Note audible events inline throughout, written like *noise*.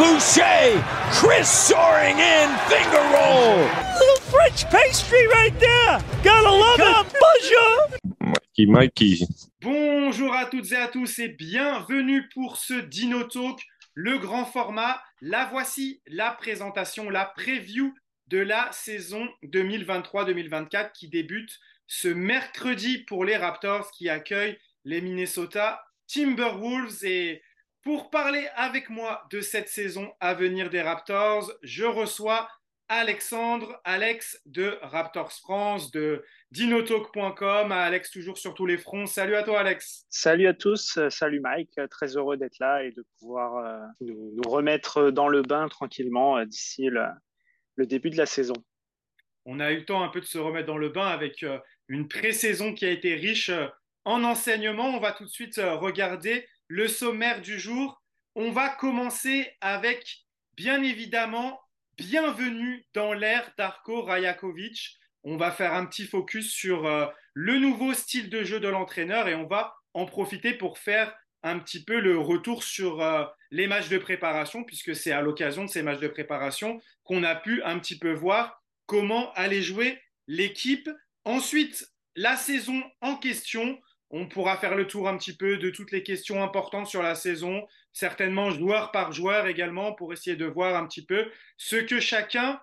Boucher. Chris soaring in, finger roll. Little French pastry right there. Gotta love it. *laughs* Bonjour. Mikey, Mikey. Bonjour à toutes et à tous et bienvenue pour ce Dino Talk, le grand format. La voici, la présentation, la preview de la saison 2023-2024 qui débute ce mercredi pour les Raptors qui accueillent les Minnesota Timberwolves. Et pour parler avec moi de cette saison à venir des Raptors, je reçois Alexandre, Alex de Raptors France, de dinotalk.com, Alex toujours sur tous les fronts. Salut à toi Alex. Salut à tous, salut Mike, très heureux d'être là et de pouvoir euh, nous, nous, remettre dans le bain tranquillement euh, d'ici le, le, début de la saison. On a eu le temps un peu de se remettre dans le bain avec euh, une pré-saison qui a été riche en enseignements. On va tout de suite regarder le sommaire du jour. On va commencer avec, bien évidemment, bienvenue dans l'ère d'Arko Rajakovic. On va faire un petit focus sur euh, le nouveau style de jeu de l'entraîneur et on va en profiter pour faire un petit peu le retour sur euh, les matchs de préparation, puisque c'est à l'occasion de ces matchs de préparation qu'on a pu un petit peu voir comment allait jouer l'équipe. Ensuite, la saison en question. On pourra faire le tour un petit peu de toutes les questions importantes sur la saison, certainement joueur par joueur également, pour essayer de voir un petit peu ce que chacun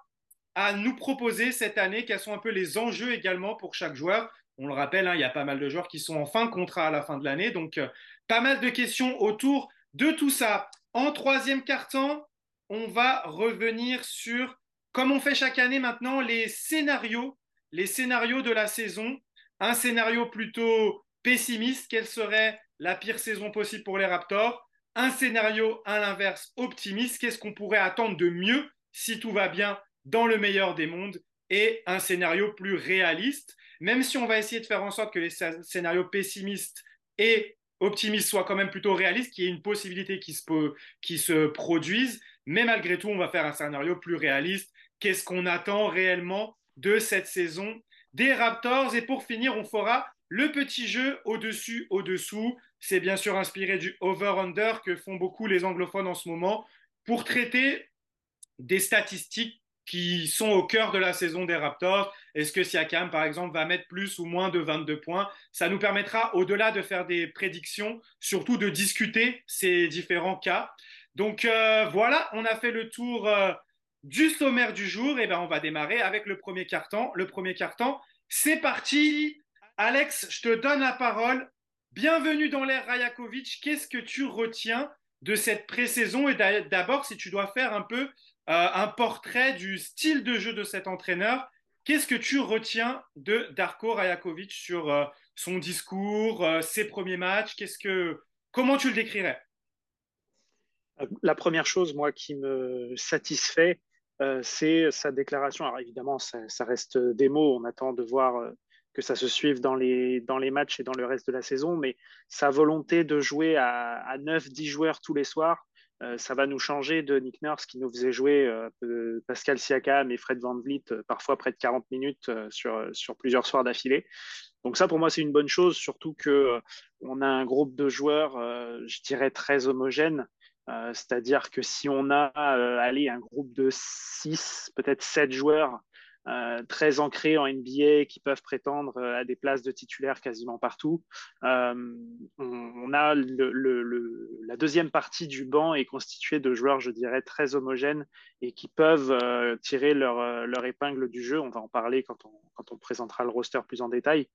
a nous proposer cette année, quels sont un peu les enjeux également pour chaque joueur. On le rappelle, hein, il y a pas mal de joueurs qui sont en fin de contrat à la fin de l'année, donc euh, pas mal de questions autour de tout ça. En troisième quart-temps, on va revenir sur, comme on fait chaque année maintenant, les scénarios, les scénarios de la saison. Un scénario plutôt pessimiste, quelle serait la pire saison possible pour les Raptors? Un scénario à l'inverse optimiste, qu'est-ce qu'on pourrait attendre de mieux si tout va bien dans le meilleur des mondes? Et un scénario plus réaliste, même si on va essayer de faire en sorte que les scénarios pessimistes et optimistes soient quand même plutôt réalistes, qu'il y ait une possibilité qui se, qui se produise, mais malgré tout, on va faire un scénario plus réaliste. Qu'est-ce qu'on attend réellement de cette saison des Raptors? Et pour finir, on fera le petit jeu au-dessus, au-dessous. C'est bien sûr inspiré du over-under que font beaucoup les anglophones en ce moment pour traiter des statistiques qui sont au cœur de la saison des Raptors. Est-ce que Siakam, par exemple, va mettre plus ou moins de 22 points? Ça nous permettra, au-delà de faire des prédictions, surtout de discuter ces différents cas. Donc euh, voilà, on a fait le tour euh, du sommaire du jour. Et ben, on va démarrer avec le premier carton. Le premier carton, c'est parti. Alex, je te donne la parole. Bienvenue dans l'ère Rajakovic. Qu'est-ce que tu retiens de cette pré-saison? Et d'abord, si tu dois faire un peu euh, un portrait du style de jeu de cet entraîneur. Qu'est-ce que tu retiens de Darko Rajakovic sur euh, son discours, euh, ses premiers matchs? Qu'est-ce que, Comment tu le décrirais? La première chose, moi, qui me satisfait, c'est sa déclaration. Alors évidemment, ça, reste des mots. On attend de voir que ça se suive dans les, dans les matchs et dans le reste de la saison, mais sa volonté de jouer à, à 9-10 joueurs tous les soirs, euh, ça va nous changer de Nick Nurse qui nous faisait jouer euh, Pascal Siakam et Fred Van Vliet euh, parfois près de 40 minutes sur, sur plusieurs soirs d'affilée. Donc ça, pour moi, c'est une bonne chose, surtout que on a un groupe de joueurs, je dirais, très homogène. C'est-à-dire que si on a allez, un groupe de 6, peut-être 7 joueurs euh, très ancrés en NBA qui peuvent prétendre euh, à des places de titulaires quasiment partout. Euh, on, a la deuxième partie du banc est constituée de joueurs, je dirais, très homogènes et qui peuvent tirer leur, épingle du jeu. On va en parler quand on, présentera le roster plus en détail.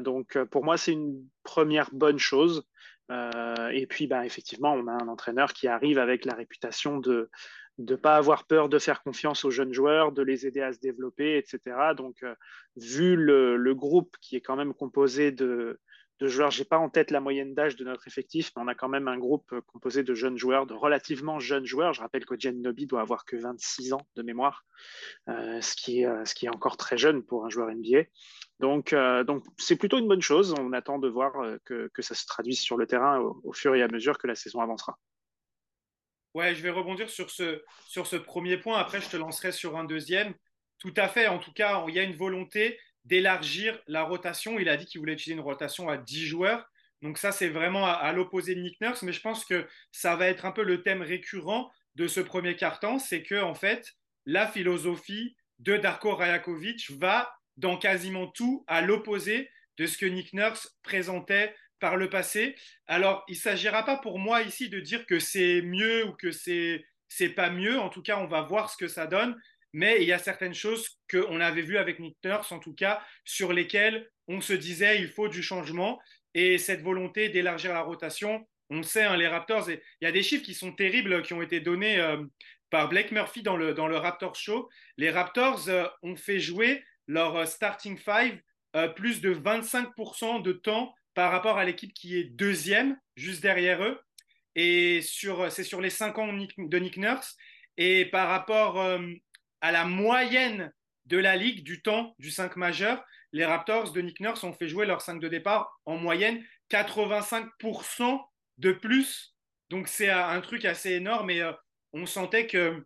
donc pour moi, c'est une première bonne chose. et puis, ben, effectivement, on a un entraîneur qui arrive avec la réputation de, de ne pas avoir peur de faire confiance aux jeunes joueurs, de les aider à se développer, etc. Donc, euh, vu le, groupe qui est quand même composé de, joueurs, je n'ai pas en tête la moyenne d'âge de notre effectif, mais on a quand même un groupe composé de jeunes joueurs, de relativement jeunes joueurs. Je rappelle que Nobi doit avoir que 26 ans de mémoire, euh, ce, qui est, euh, encore très jeune pour un joueur NBA. Donc c'est plutôt une bonne chose. On attend de voir que, ça se traduise sur le terrain au fur et à mesure que la saison avancera. Ouais, je vais rebondir sur ce, sur ce premier point. Après, je te lancerai sur un deuxième. tout à fait. En tout cas, il y a une volonté d'élargir la rotation. Il a dit qu'il voulait utiliser une rotation à 10 joueurs. Donc ça, c'est vraiment à, l'opposé de Nick Nurse. Mais je pense que ça va être un peu le thème récurrent de ce premier quart-temps. C'est que, en fait, la philosophie de Darko Rajakovic va dans quasiment tout à l'opposé de ce que Nick Nurse présentait par le passé. Alors, il ne s'agira pas pour moi ici de dire que c'est mieux ou que c'est c'est pas mieux. En tout cas, on va voir ce que ça donne. Mais il y a certaines choses qu'on avait vues avec Nick Nurse, en tout cas, sur lesquelles on se disait il faut du changement. Et cette volonté d'élargir la rotation, on sait, hein, les Raptors, il y a des chiffres qui sont terribles qui ont été donnés euh, par Blake Murphy dans le, dans le Raptors Show. Les Raptors euh, ont fait jouer leur euh, starting five plus de 25% de temps par rapport à l'équipe qui est deuxième, juste derrière eux. Et c'est sur les 5 ans de Nick Nurse. Et par rapport à la moyenne de la ligue du temps du 5 majeur, les Raptors de Nick Nurse ont fait jouer leur 5 de départ en moyenne 85% de plus. Donc c'est un truc assez énorme et euh, on sentait qu'il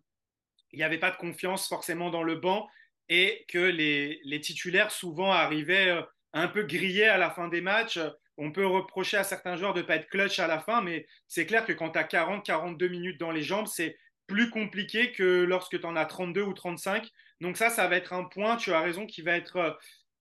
n'y avait pas de confiance forcément dans le banc et que les, titulaires souvent arrivaient euh, un peu grillés à la fin des matchs. On peut reprocher à certains joueurs de ne pas être clutch à la fin, mais c'est clair que quand tu as 40-42 minutes dans les jambes, c'est plus compliqué que lorsque tu en as 32 ou 35. Donc ça, ça va être un point, tu as raison, qui va être euh,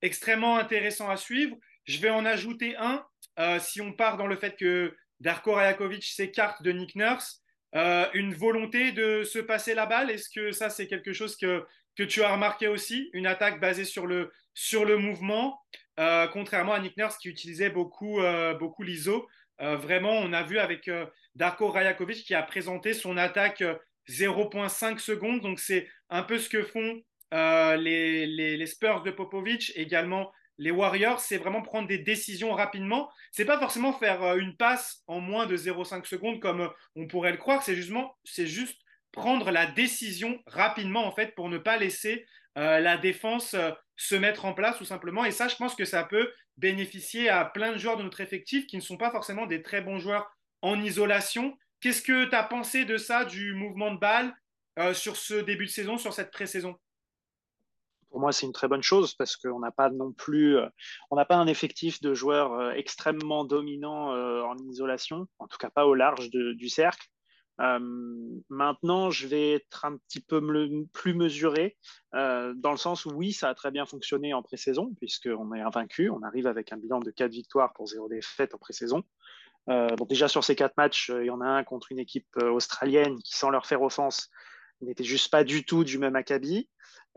extrêmement intéressant à suivre. Je vais en ajouter un. Euh, si on part dans le fait que Darko Rajakovic s'écarte de Nick Nurse, euh, une volonté de se passer la balle, est-ce que ça c'est quelque chose que, que tu as remarqué aussi? Une attaque basée sur le, sur le mouvement, contrairement à Nick Nurse qui utilisait beaucoup, beaucoup l'ISO. vraiment, on a vu avec Darko Rajakovic qui a présenté son attaque 0,5 secondes. Donc, c'est un peu ce que font euh, les, Spurs de Popovic, également les Warriors. C'est vraiment prendre des décisions rapidement. C'est pas forcément faire euh, une passe en moins de 0,5 secondes comme euh, on pourrait le croire. C'est justement, c'est juste prendre la décision rapidement en fait pour ne pas laisser la défense se mettre en place tout simplement. Et ça, je pense que ça peut bénéficier à plein de joueurs de notre effectif qui ne sont pas forcément des très bons joueurs en isolation, Qu'est-ce que tu as pensé de ça, du mouvement de balle euh, sur ce début de saison, sur cette pré-saison? Pour moi, c'est une très bonne chose parce qu'on n'a pas non plus, euh, un effectif de joueurs euh, extrêmement dominants en isolation, en tout cas pas au large du cercle. Maintenant, je vais être un petit peu plus mesuré, dans le sens où oui, ça a très bien fonctionné en pré-saison, puisqu'on est invaincu. On arrive avec un bilan de 4 victoires pour 0 défaite en pré-saison. Euh, déjà sur ces quatre matchs, euh, il y en a un contre une équipe euh, australienne qui, sans leur faire offense, n'était juste pas du tout du même acabit.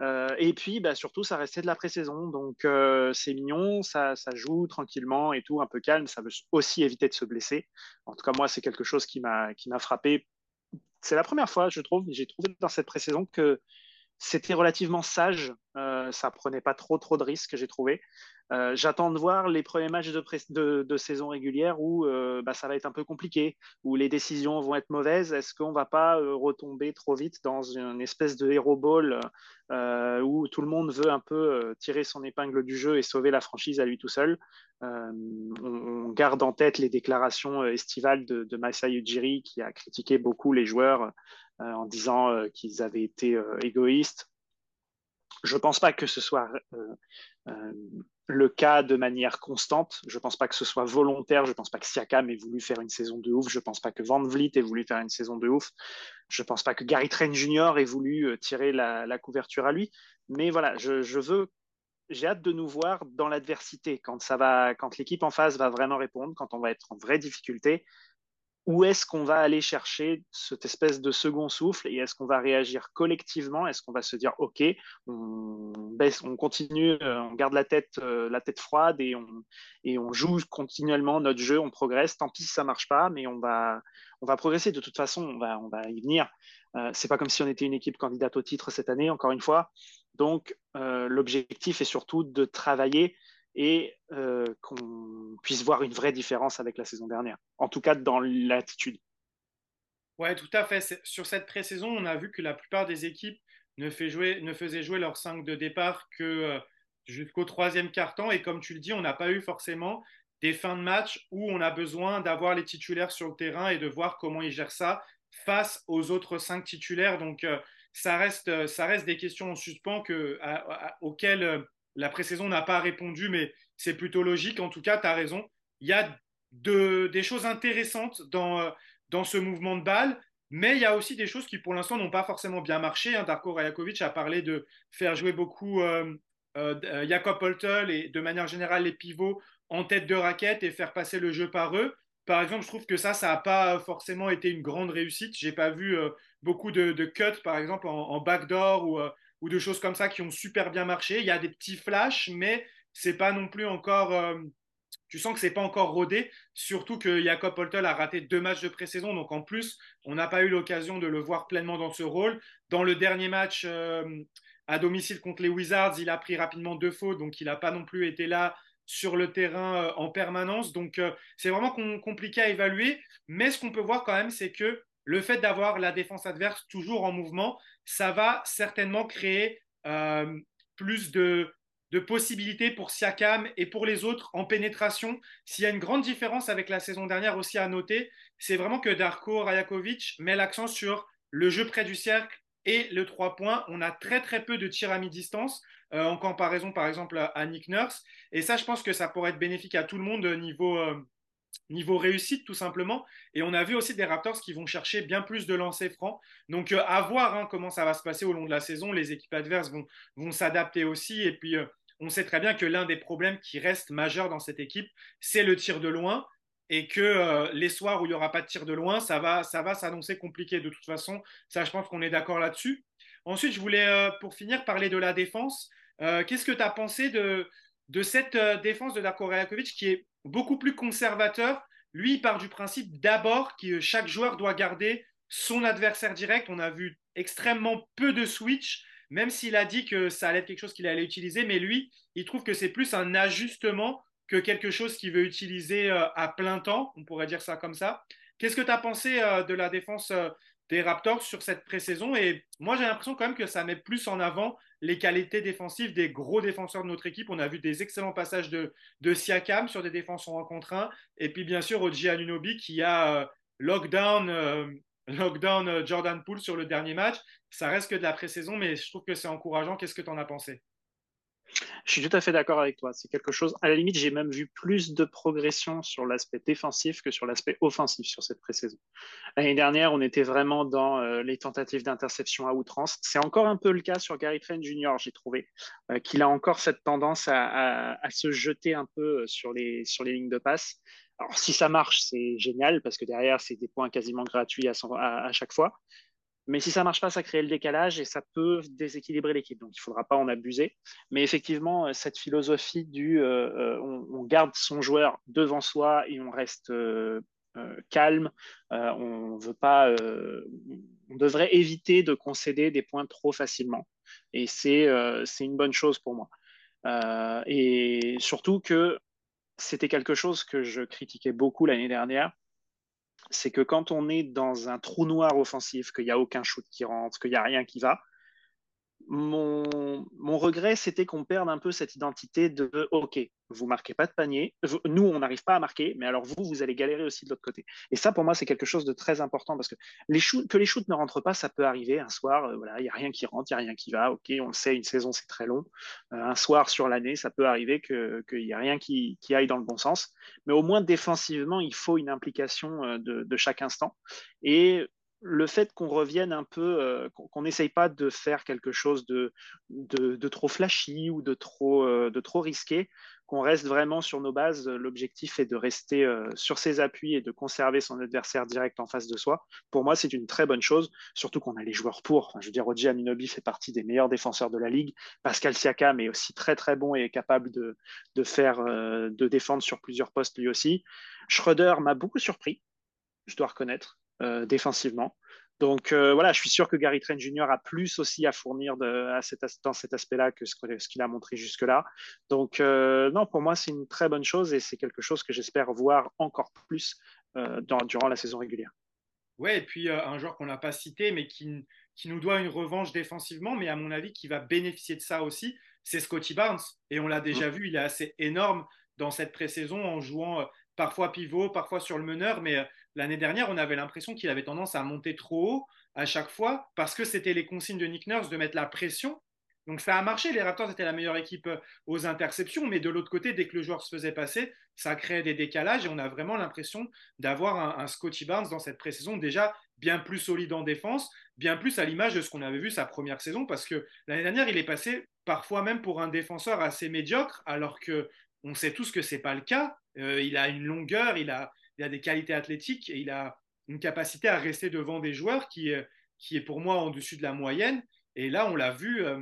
Et puis, bah, surtout, ça restait de la pré-saison. Donc, c'est mignon, ça, joue tranquillement et tout, un peu calme. Ça veut aussi éviter de se blesser. En tout cas, moi, c'est quelque chose qui m'a frappé. C'est la première fois, je trouve, j'ai trouvé dans cette pré-saison que c'était relativement sage. Ça prenait pas trop, trop de risques, j'ai trouvé. Euh, j'attends de voir les premiers matchs de, saison régulière où euh, bah, ça va être un peu compliqué, où les décisions vont être mauvaises. Est-ce qu'on va pas euh, retomber trop vite dans une espèce de hero ball où tout le monde veut un peu tirer son épingle du jeu et sauver la franchise à lui tout seul? On, garde en tête les déclarations estivales de, de Masai Ujiri qui a critiqué beaucoup les joueurs en disant qu'ils avaient été égoïstes. Je ne pense pas que ce soit le cas de manière constante. Je ne pense pas que ce soit volontaire. Je ne pense pas que Siakam ait voulu faire une saison de ouf. Je ne pense pas que Van Vliet ait voulu faire une saison de ouf. Je ne pense pas que Gary Trent Jr. ait voulu euh, tirer la, couverture à lui. Mais voilà, je, je veux, j'ai hâte de nous voir dans l'adversité quand quand l'équipe en face va vraiment répondre, quand on va être en vraie difficulté où est-ce qu'on va aller chercher cette espèce de second souffle et est-ce qu'on va réagir collectivement? Est-ce qu'on va se dire OK, on continue, euh, on garde la tête, euh, la tête froide et on, et on joue continuellement notre jeu, on progresse. Tant pis si ça marche pas, mais on va, on va progresser de toute façon. On va, on va y venir. Euh, c'est pas comme si on était une équipe candidate au titre cette année, encore une fois. Donc l'objectif est surtout de travailler et euh, qu'on puisse voir une vraie différence avec la saison dernière, en tout cas dans l'attitude. Oui, tout à fait. Sur cette pré-saison, on a vu que la plupart des équipes ne, fait jouer, faisaient jouer leurs 5 de départ que euh, jusqu'au troisième quart-temps. Et comme tu le dis, on n'a pas eu forcément des fins de match où on a besoin d'avoir les titulaires sur le terrain et de voir comment ils gèrent ça face aux autres 5 titulaires. Donc, euh, ça reste, ça reste des questions en suspens que, auxquelles la pré-saison n'a pas répondu, mais c'est plutôt logique. En tout cas, tu as raison. Il y a de, des choses intéressantes dans, dans ce mouvement de balle. Mais il y a aussi des choses qui, pour l'instant, n'ont pas forcément bien marché. Hein. Darko Rajakovic a parlé de faire jouer beaucoup euh, euh, Jakob Poltel et de manière générale les pivots en tête de raquette et faire passer le jeu par eux. Par exemple, je trouve que ça, ça n'a pas forcément été une grande réussite. Je n'ai pas vu euh, beaucoup de, cuts, par exemple, en, backdoor ou, ou, de choses comme ça qui ont super bien marché. Il y a des petits flashs, mais ce n'est pas non plus encore tu sens que c'est pas encore rodé, surtout que Jacob Poltel a raté deux matchs de pré-saison, donc en plus, on n'a pas eu l'occasion de le voir pleinement dans ce rôle. Dans le dernier match euh, à domicile contre les Wizards, il a pris rapidement deux fautes, donc il n'a pas non plus été là sur le terrain euh, en permanence. Donc euh, c'est vraiment compliqué à évaluer, mais ce qu'on peut voir quand même, c'est que le fait d'avoir la défense adverse toujours en mouvement, ça va certainement créer plus de, possibilités pour Siakam et pour les autres en pénétration. S'il y a une grande différence avec la saison dernière aussi à noter, c'est vraiment que Darko Rajakovic met l'accent sur le jeu près du cercle et le 3 points. On a très très peu de tirs à mi-distance euh, en comparaison par exemple à Nick Nurse. Et ça, je pense que ça pourrait être bénéfique à tout le monde niveau, euh, niveau réussite tout simplement. Et on a vu aussi des Raptors qui vont chercher bien plus de lancers francs. Donc euh, à voir hein, comment ça va se passer au long de la saison. Les équipes adverses vont, s'adapter aussi. Et puis euh, on sait très bien que l'un des problèmes qui reste majeur dans cette équipe, c'est le tir de loin. Et que euh, les soirs où il n'y aura pas de tir de loin, ça va, ça va s'annoncer compliqué de toute façon. Ça, je pense qu'on est d'accord là-dessus. Ensuite, je voulais, pour finir, parler de la défense. Qu'est-ce que tu as pensé de, de cette défense de Darko Rajakovic qui est beaucoup plus conservateur. Lui, il part du principe d'abord que chaque joueur doit garder son adversaire direct. On a vu extrêmement peu de switch, même s'il a dit que ça allait être quelque chose qu'il allait utiliser. Mais lui, il trouve que c'est plus un ajustement que quelque chose qu'il veut utiliser euh, à plein temps. On pourrait dire ça comme ça. Qu'est-ce que tu as pensé euh, de la défense euh, des Raptors sur cette pré-saison? Et moi, j'ai l'impression quand même que ça met plus en avant les qualités défensives des gros défenseurs de notre équipe. On a vu des excellents passages de, Siakam sur des défenses en contre 1. Et puis, bien sûr, Oji Anunobi qui a euh, lockdown, euh, lockdown euh, Jordan Poole sur le dernier match. Ça reste que de la pré-saison, mais je trouve que c'est encourageant. Qu'est-ce que tu en as pensé? Je suis tout à fait d'accord avec toi. C'est quelque chose. À la limite, j'ai même vu plus de progression sur l'aspect défensif que sur l'aspect offensif sur cette pré-saison. L'année dernière, on était vraiment dans euh, les tentatives d'interception à outrance. C'est encore un peu le cas sur Gary Trent Jr. J'ai trouvé euh, qu'il a encore cette tendance à, se jeter un peu euh, sur les sur les lignes de passe. Alors, si ça marche, c'est génial parce que derrière, c'est des points quasiment gratuits à chaque fois. Mais si ça marche pas, ça crée le décalage et ça peut déséquilibrer l'équipe. Donc il faudra pas en abuser. Mais effectivement, euh, cette philosophie du euh, euh, on, garde son joueur devant soi et on reste calme, on veut pas, on devrait éviter de concéder des points trop facilement. Et c'est c'est une bonne chose pour moi. et surtout que c'était quelque chose que je critiquais beaucoup l'année dernière c'est que quand on est dans un trou noir offensif, qu'il n'y a aucun shoot qui rentre, qu'il n'y a rien qui va, mon, regret, c'était qu'on perde un peu cette identité de OK, vous marquez pas de panier, nous, on n'arrive pas à marquer, mais alors vous, vous allez galérer aussi de l'autre côté. Et ça, pour moi, c'est quelque chose de très important parce que les shoots, que les shoots ne rentrent pas, ça peut arriver un soir, euh, voilà, il n'y a rien qui rentre, il n'y a rien qui va. OK, on le sait, une saison, c'est très long. Euh, un soir sur l'année, ça peut arriver qu'il n'y a rien qui, qui, aille dans le bon sens. Mais au moins, défensivement, il faut une implication euh, de, de chaque instant. Et le fait qu'on revienne un peu, euh, qu'on n'essaye pas de faire quelque chose de, trop flashy ou de trop, euh, de trop risqué, qu'on reste vraiment sur nos bases. L'objectif est de rester euh, sur ses appuis et de conserver son adversaire direct en face de soi. Pour moi, c'est une très bonne chose, surtout qu'on a les joueurs pour. Je veux dire, Roger Aminobi fait partie des meilleurs défenseurs de la ligue. Pascal Siakam est aussi très très bon et est capable de, de faire, de défendre sur plusieurs postes lui aussi. Schroeder m'a beaucoup surpris, je dois reconnaître. Euh, défensivement. Donc euh, voilà, je suis sûr que Gary Trent Jr. a plus aussi à fournir de, à cet, dans cet aspect-là que ce, qu'il a montré jusque-là. Donc euh, non, pour moi, c'est une très bonne chose et c'est quelque chose que j'espère voir encore plus dans, durant la saison régulière. Ouais, et puis un joueur qu'on n'a pas cité, mais qui, qui, nous doit une revanche défensivement, mais à mon avis, qui va bénéficier de ça aussi, c'est Scotty Barnes. Et on l'a déjà mmh. vu, il est assez énorme dans cette pré-saison en jouant parfois pivot, parfois sur le meneur, mais l'année dernière, on avait l'impression qu'il avait tendance à monter trop haut. à chaque fois parce que c'était les consignes de Nick Nurse de mettre la pression. Donc ça a marché, les Raptors étaient la meilleure équipe euh, aux interceptions, mais de l'autre côté, dès que le joueur se faisait passer, ça créait des décalages et on a vraiment l'impression d'avoir un, Scotty Barnes dans cette pré-saison déjà bien plus solide en défense, bien plus à l'image de ce qu'on avait vu sa première saison, parce que l'année dernière, il est passé parfois même pour un défenseur assez médiocre, alors que on sait tous que c'est pas le cas. Euh, il a une longueur, il a, il a des qualités athlétiques et il a une capacité à rester devant des joueurs qui, qui est pour moi en dessus de la moyenne. Et là, on l'a vu euh,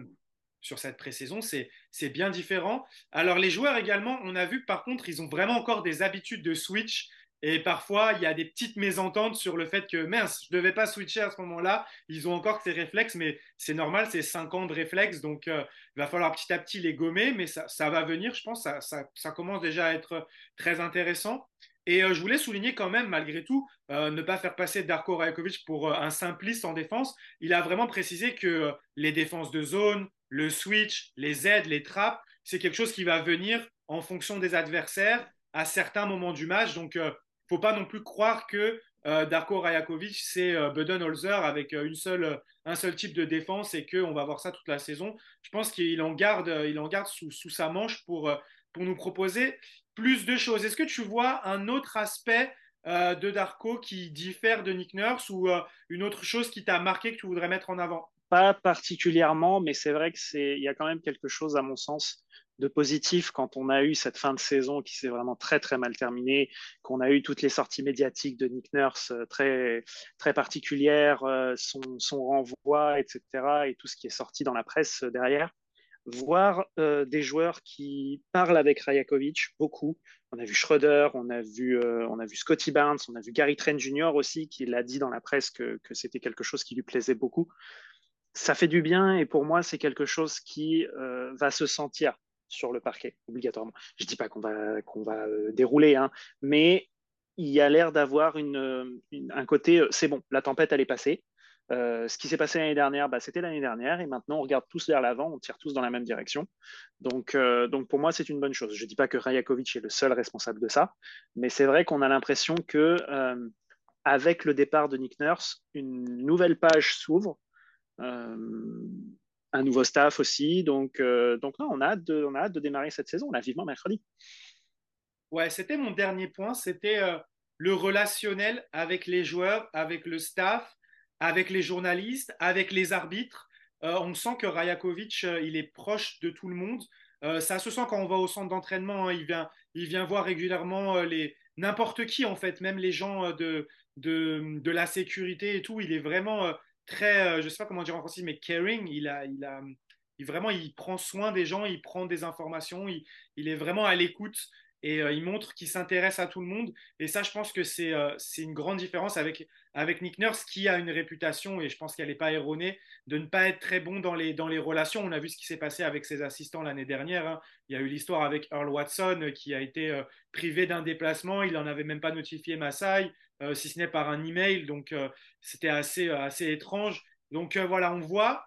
sur cette pré-saison, c'est bien différent. Alors les joueurs également, on a vu par contre, ils ont vraiment encore des habitudes de switch. Et parfois, il y a des petites mésententes sur le fait que, mince, je ne devais pas switcher à ce moment-là. Ils ont encore ces réflexes, mais c'est normal, c'est 5 ans de réflexes. Donc, euh, il va falloir petit à petit les gommer, mais ça, ça va venir, je pense. Ça, ça, commence déjà à être très intéressant. Et euh, je voulais souligner quand même, malgré tout, euh, ne pas faire passer Darko Rajakovic pour euh, un simpliste en défense. Il a vraiment précisé que les défenses de zone, le switch, les aides, les trappes, c'est quelque chose qui va venir en fonction des adversaires à certains moments du match. Donc, il ne faut pas non plus croire que Darko Rajakovic, c'est Budenholzer avec une seule, un seul type de défense et qu'on va voir ça toute la saison. Je pense qu'il en garde, il en garde sous, sous sa manche pour, pour nous proposer plus de choses. Est-ce que tu vois un autre aspect euh, de Darko qui diffère de Nick Nurse ou euh, une autre chose qui t'a marqué que tu voudrais mettre en avant? Pas particulièrement, mais c'est vrai que c'est il y a quand même quelque chose à mon sens de positif quand on a eu cette fin de saison qui s'est vraiment très très mal terminée, qu'on a eu toutes les sorties médiatiques de Nick Nurse euh, très très particulières, son, son renvoi, etc. et tout ce qui est sorti dans la presse derrière voir euh, des joueurs qui parlent avec Rajakovic beaucoup. On a vu Schroeder, on a vu, euh, on a vu Scotty Barnes, on a vu Gary Trent Jr. aussi qui l'a dit dans la presse que, que c'était quelque chose qui lui plaisait beaucoup. Ça fait du bien et pour moi c'est quelque chose qui euh, va se sentir sur le parquet obligatoirement. Je dis pas qu'on va va dérouler, hein, mais il y a l'air d'avoir une, un côté c'est bon, la tempête elle est passée euh, ce qui s'est passé l'année dernière, bah, c'était l'année dernière, et maintenant on regarde tous vers l'avant, on tire tous dans la même direction. Donc, euh, pour moi, c'est une bonne chose. Je ne dis pas que Rajakovic est le seul responsable de ça, mais c'est vrai qu'on a l'impression que euh, avec le départ de Nick Nurse, une nouvelle page s'ouvre, un nouveau staff aussi. Donc, donc non, on a, hâte de, démarrer cette saison. On a vivement mercredi. Ouais, c'était mon dernier point. C'était le relationnel avec les joueurs, avec le staff avec les journalistes, avec les arbitres. Euh, on sent que Rajakovic, euh, il est proche de tout le monde. Euh, ça se sent quand on va au centre d'entraînement. Hein. il, vient, il vient voir régulièrement les n'importe qui, en fait, même les gens de, de, la sécurité et tout. Il est vraiment très, je ne sais pas comment dire en français, mais caring. Il, a, il, a, il, vraiment, il prend soin des gens, il prend des informations, il, il est vraiment à l'écoute et il montre qu'il s'intéresse à tout le monde. Et ça, je pense que c'est une grande différence avec, avec Nick Nurse qui a une réputation, et je pense qu'elle n'est pas erronée, de ne pas être très bon dans les, dans les relations. On a vu ce qui s'est passé avec ses assistants l'année dernière. Hein. Il y a eu l'histoire avec Earl Watson euh, qui a été euh, privé d'un déplacement. Il n'en avait même pas notifié Massai, euh, si ce n'est par un email. Donc c'était assez, assez étrange. Donc voilà, on voit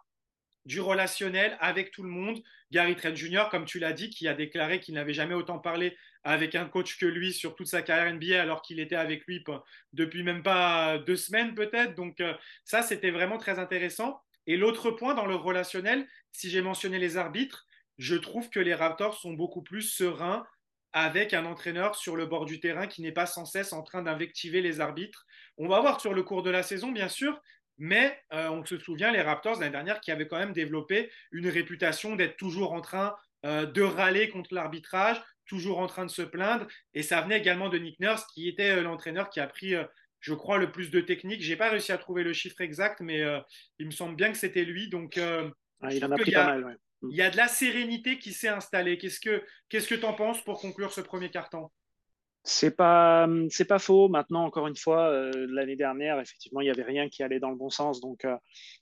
du relationnel avec tout le monde. Gary Trent Jr., comme tu l'as dit, qui a déclaré qu'il n'avait jamais autant parlé avec un coach que lui sur toute sa carrière NBA alors qu'il était avec lui depuis même pas deux semaines peut-être. Donc euh, ça, c'était vraiment très intéressant. Et l'autre point dans le relationnel, si j'ai mentionné les arbitres, je trouve que les Raptors sont beaucoup plus sereins avec un entraîneur sur le bord du terrain qui n'est pas sans cesse en train d'invectiver les arbitres. On va voir sur le cours de la saison, bien sûr, mais euh, on se souvient, les Raptors l'année dernière qui avaient quand même développé une réputation d'être toujours en train euh, de râler contre l'arbitrage, toujours en train de se plaindre. Et ça venait également de Nick Nurse, qui était euh, l'entraîneur qui a pris, euh, je crois, le plus de techniques. Je n'ai pas réussi à trouver le chiffre exact, mais euh, il me semble bien que c'était lui. Donc, ah, il en a pris pas mal. Mm. Il y a de la sérénité qui s'est installée. Qu'est-ce que qu'est-ce que tu en penses pour conclure ce premier carton c'est pas c'est pas faux. Maintenant, encore une fois, l'année dernière, effectivement, il y avait rien qui allait dans le bon sens. Donc,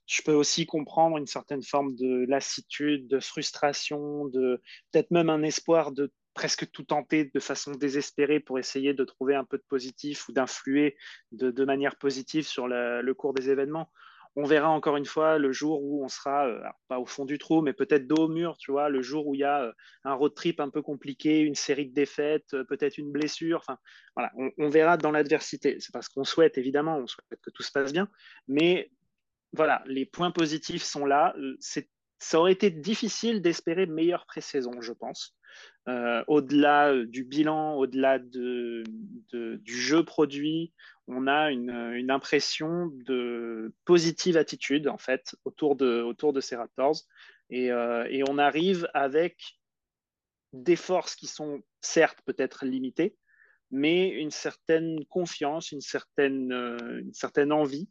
je peux aussi comprendre une certaine forme de lassitude, de frustration, de peut-être même un espoir de presque tout tenter de façon désespérée pour essayer de trouver un peu de positif ou d'influer de, manière positive sur le, cours des événements. On verra encore une fois le jour où on sera, euh, pas au fond du trou, mais peut-être dos au mur, tu vois, le jour où il y a euh, un road trip un peu compliqué, une série de défaites, euh, peut-être une blessure. Enfin, voilà, on, on verra dans l'adversité. C'est pas ce qu'on souhaite, évidemment, on souhaite que tout se passe bien, mais voilà, les points positifs sont là. Ça aurait été difficile d'espérer meilleure pré-saison, je pense. Euh, au-delà euh, du bilan, au-delà de, du jeu produit, on a une, impression de positive attitude en fait autour de, autour de ces Raptors. Et, euh, et on arrive avec des forces qui sont certes peut-être limitées, mais une certaine confiance, une certaine, une certaine envie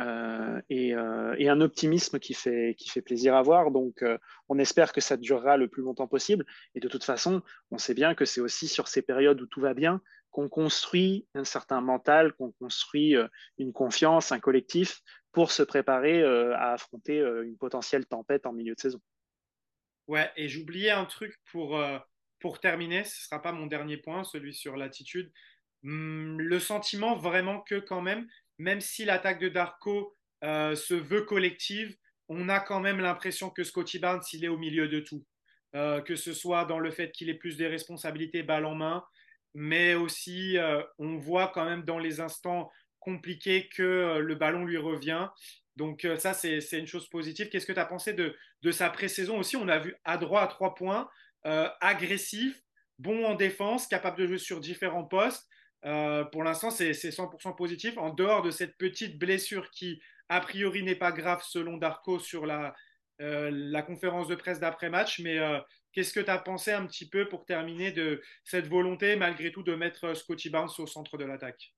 euh, euh, et, un optimisme qui fait, qui fait plaisir à voir. Donc, euh, on espère que ça durera le plus longtemps possible. Et de toute façon, on sait bien que c'est aussi sur ces périodes où tout va bien qu'on construit un certain mental, qu'on construit une confiance, un collectif pour se préparer à affronter une potentielle tempête en milieu de saison. Ouais, et j'oubliais un truc pour, pour terminer, ce ne sera pas mon dernier point, celui sur l'attitude. Hum, le sentiment vraiment que quand même, même si l'attaque de Darko euh, se veut collective, on a quand même l'impression que Scotty Barnes, il est au milieu de tout. Euh, que ce soit dans le fait qu'il ait plus des responsabilités balle en main, mais aussi euh, on voit quand même dans les instants compliqués que le ballon lui revient. Donc ça, c'est une chose positive. Qu'est-ce que tu as pensé de, de sa pré-saison aussi? On a vu à droit à trois points, agressif, bon en défense, capable de jouer sur différents postes. Euh, pour l'instant, c'est 100% positif. En dehors de cette petite blessure qui, a priori, n'est pas grave selon Darko sur la, euh, conférence de presse d'après-match. Mais euh, qu'est-ce que tu as pensé un petit peu pour terminer de cette volonté, malgré tout, de mettre Scotty Barnes au centre de l'attaque?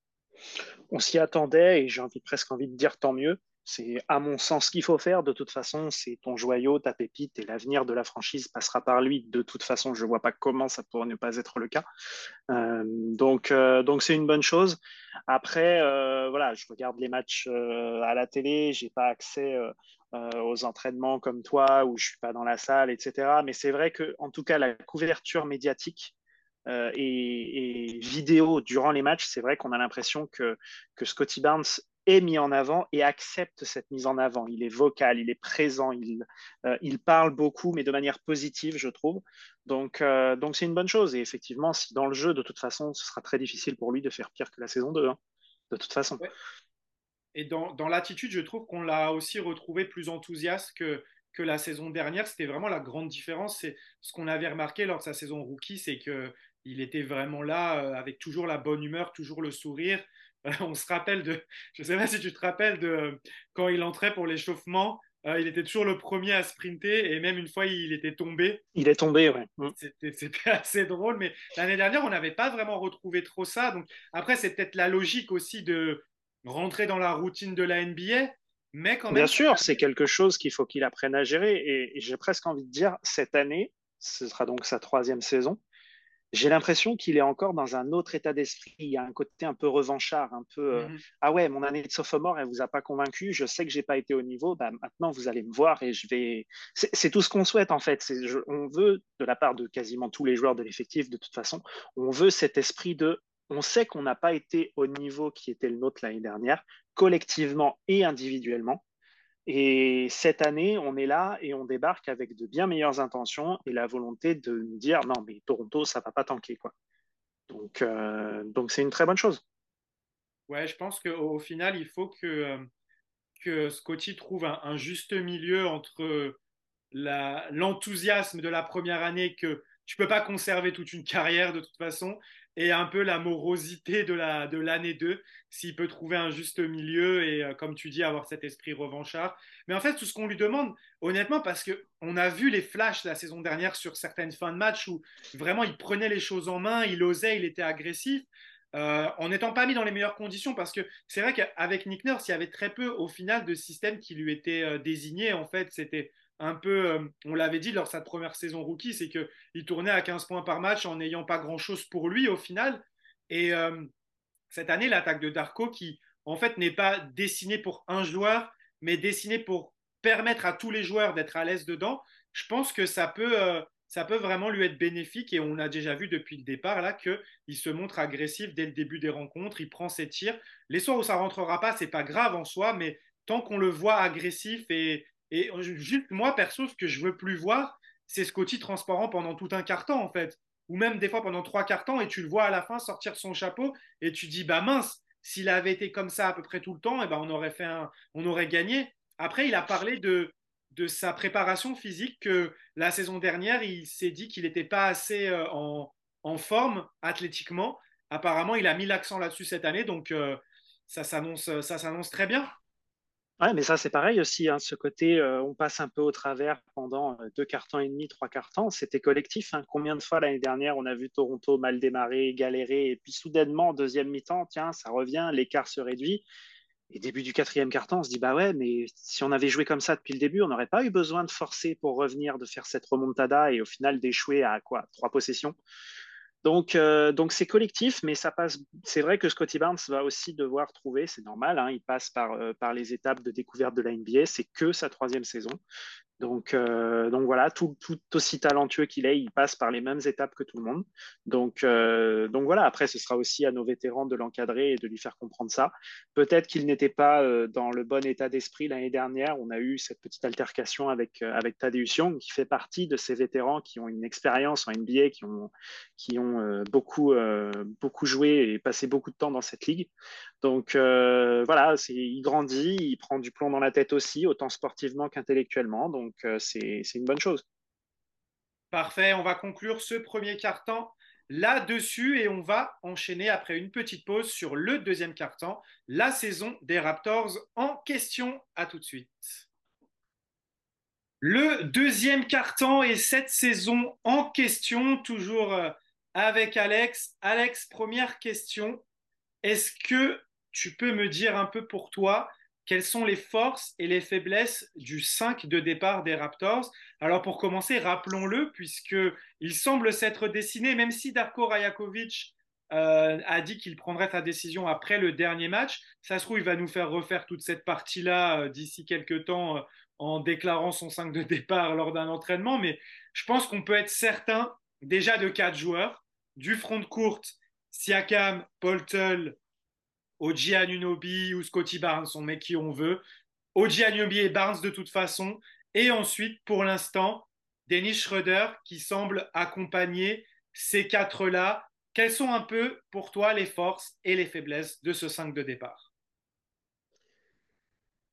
On s'y attendait et j'ai presque envie de dire tant mieux. C'est à mon sens ce qu'il faut faire. De toute façon, c'est ton joyau, ta pépite et l'avenir de la franchise passera par lui. De toute façon, je ne vois pas comment ça pourrait ne pas être le cas. Euh, donc, euh, donc c'est une bonne chose. Après, euh, voilà, je regarde les matchs à la télé. J'ai pas accès aux entraînements comme toi, où je suis pas dans la salle, etc. Mais c'est vrai que, en tout cas, la couverture médiatique et, et, vidéo durant les matchs, c'est vrai qu'on a l'impression que, que Scotty Barnes est mis en avant et accepte cette mise en avant. Il est vocal, il est présent, il, euh, il parle beaucoup, mais de manière positive, je trouve. Donc, euh, donc c'est une bonne chose. Et effectivement, si dans le jeu, de toute façon, ce sera très difficile pour lui de faire pire que la saison 2, hein, de toute façon. Et dans, dans l'attitude, je trouve qu'on l'a aussi retrouvé plus enthousiaste que, que la saison dernière. C'était vraiment la grande différence. C'est ce qu'on avait remarqué lors de sa saison rookie, c'est que il était vraiment là euh, avec toujours la bonne humeur, toujours le sourire. *laughs* on se rappelle de, je ne sais pas si tu te rappelles de quand il entrait pour l'échauffement, euh, il était toujours le premier à sprinter et même une fois il était tombé. Il est tombé, ouais. Mm. C'était assez drôle, mais l'année dernière on n'avait pas vraiment retrouvé trop ça. Donc après c'est peut-être la logique aussi de rentrer dans la routine de la NBA. Mais quand même, Bien sûr, c'est quelque chose qu'il faut qu'il apprenne à gérer. et j'ai presque envie de dire, cette année, ce sera donc sa troisième saison, j'ai l'impression qu'il est encore dans un autre état d'esprit. Il y a un côté un peu revanchard, un peu euh, mhm. ah ouais, mon année de sophomore, elle vous a pas convaincu. Je sais que j'ai pas été au niveau. Bah, maintenant, vous allez me voir et je vais. C'est tout ce qu'on souhaite en fait. on veut, de la part de quasiment tous les joueurs de l'effectif, de toute façon, on veut cet esprit de. On sait qu'on n'a pas été au niveau qui était le nôtre l'année dernière, collectivement et individuellement. Et cette année, on est là et on débarque avec de bien meilleures intentions et la volonté de nous dire non, mais Toronto, ça va pas tanker. Quoi. Donc, euh, donc c'est une très bonne chose. Ouais, je pense qu'au final, il faut que, euh, que Scotty trouve un, juste milieu entre l'enthousiasme de la première année que tu peux pas conserver toute une carrière de toute façon et un peu la morosité de la de l'année 2 s'il peut trouver un juste milieu et euh, comme tu dis avoir cet esprit revanchard. Mais en fait tout ce qu'on lui demande honnêtement parce que on a vu les flashs la saison dernière sur certaines fins de match où vraiment il prenait les choses en main il osait il était agressif euh, en n'étant pas mis dans les meilleures conditions. Parce que c'est vrai qu'avec Nick Nurse il y avait très peu au final de systèmes qui lui étaient euh, désignés en fait. C'était un peu, euh, on l'avait dit lors de sa première saison rookie, c'est qu'il tournait à 15 points par match en n'ayant pas grand-chose pour lui au final. Et euh, cette année, l'attaque de Darko, qui en fait n'est pas dessinée pour un joueur, mais dessinée pour permettre à tous les joueurs d'être à l'aise dedans, je pense que ça peut, euh, vraiment lui être bénéfique. Et on a déjà vu depuis le départ là qu'il se montre agressif dès le début des rencontres, il prend ses tirs. Les soirs où ça rentrera pas, c'est pas grave en soi, mais tant qu'on le voit agressif et, et juste, moi, perso, ce que je veux plus voir, c'est Scotty transparent pendant tout un quart temps, en fait. Ou même des fois pendant trois quarts temps, et tu le vois à la fin sortir son chapeau, et tu dis, bah mince, s'il avait été comme ça à peu près tout le temps, et eh ben on aurait fait on aurait gagné. Après, il a parlé de, de sa préparation physique que la saison dernière, il s'est dit qu'il n'était pas assez euh, en, en, forme athlétiquement. Apparemment, il a mis l'accent là-dessus cette année, donc euh, ça s'annonce très bien. Ouais, mais ça, c'est pareil aussi. Hein, ce côté, euh, on passe un peu au travers pendant deux quarts et demi, trois quarts temps. C'était collectif. Hein. Combien de fois l'année dernière, on a vu Toronto mal démarrer, galérer, et puis soudainement, deuxième mi-temps, tiens, ça revient, l'écart se réduit. Et début du quatrième carton, on se dit bah ouais, mais si on avait joué comme ça depuis le début, on n'aurait pas eu besoin de forcer pour revenir, de faire cette remontada et au final d'échouer à quoi? Trois possessions. Donc, euh, donc c'est collectif, mais ça passe. C'est vrai que Scotty Barnes va aussi devoir trouver, c'est normal, hein, il passe par, euh, par les étapes de découverte de la NBA. C'est que sa troisième saison. Donc, euh, donc voilà, tout, aussi talentueux qu'il est, il passe par les mêmes étapes que tout le monde. Donc, euh, donc voilà, après, ce sera aussi à nos vétérans de l'encadrer et de lui faire comprendre ça. Peut-être qu'il n'était pas euh, dans le bon état d'esprit l'année dernière. On a eu cette petite altercation avec, avec Tadeusz Young, qui fait partie de ces vétérans qui ont une expérience en NBA, qui ont, qui ont beaucoup, beaucoup joué et passé beaucoup de temps dans cette ligue. Donc voilà, il grandit, il prend du plomb dans la tête aussi, autant sportivement qu'intellectuellement. Donc c'est une bonne chose. Parfait, on va conclure ce premier quart-temps là-dessus et on va enchaîner après une petite pause sur le deuxième quart-temps, la saison des Raptors en question. À tout de suite. Le deuxième quart-temps et cette saison en question, toujours avec Alex. Alex, première question. Est-ce que tu peux me dire un peu pour toi quelles sont les forces et les faiblesses du 5 de départ des Raptors? Alors pour commencer, rappelons-le, puisqu'il semble s'être dessiné, même si Darko Rajakovic euh, a dit qu'il prendrait sa décision après le dernier match, ça se trouve, il va nous faire refaire toute cette partie-là euh, d'ici quelques temps euh, en déclarant son 5 de départ lors d'un entraînement, mais je pense qu'on peut être certain déjà de quatre joueurs, du front de courte, Siakam, Poltel, Oji Anunobi ou Scotty Barnes, on met qui on veut. Oji Anunobi et Barnes de toute façon. Et ensuite, pour l'instant, Dennis Schroeder qui semble accompagner ces quatre-là. Quelles sont un peu pour toi les forces et les faiblesses de ce 5 de départ?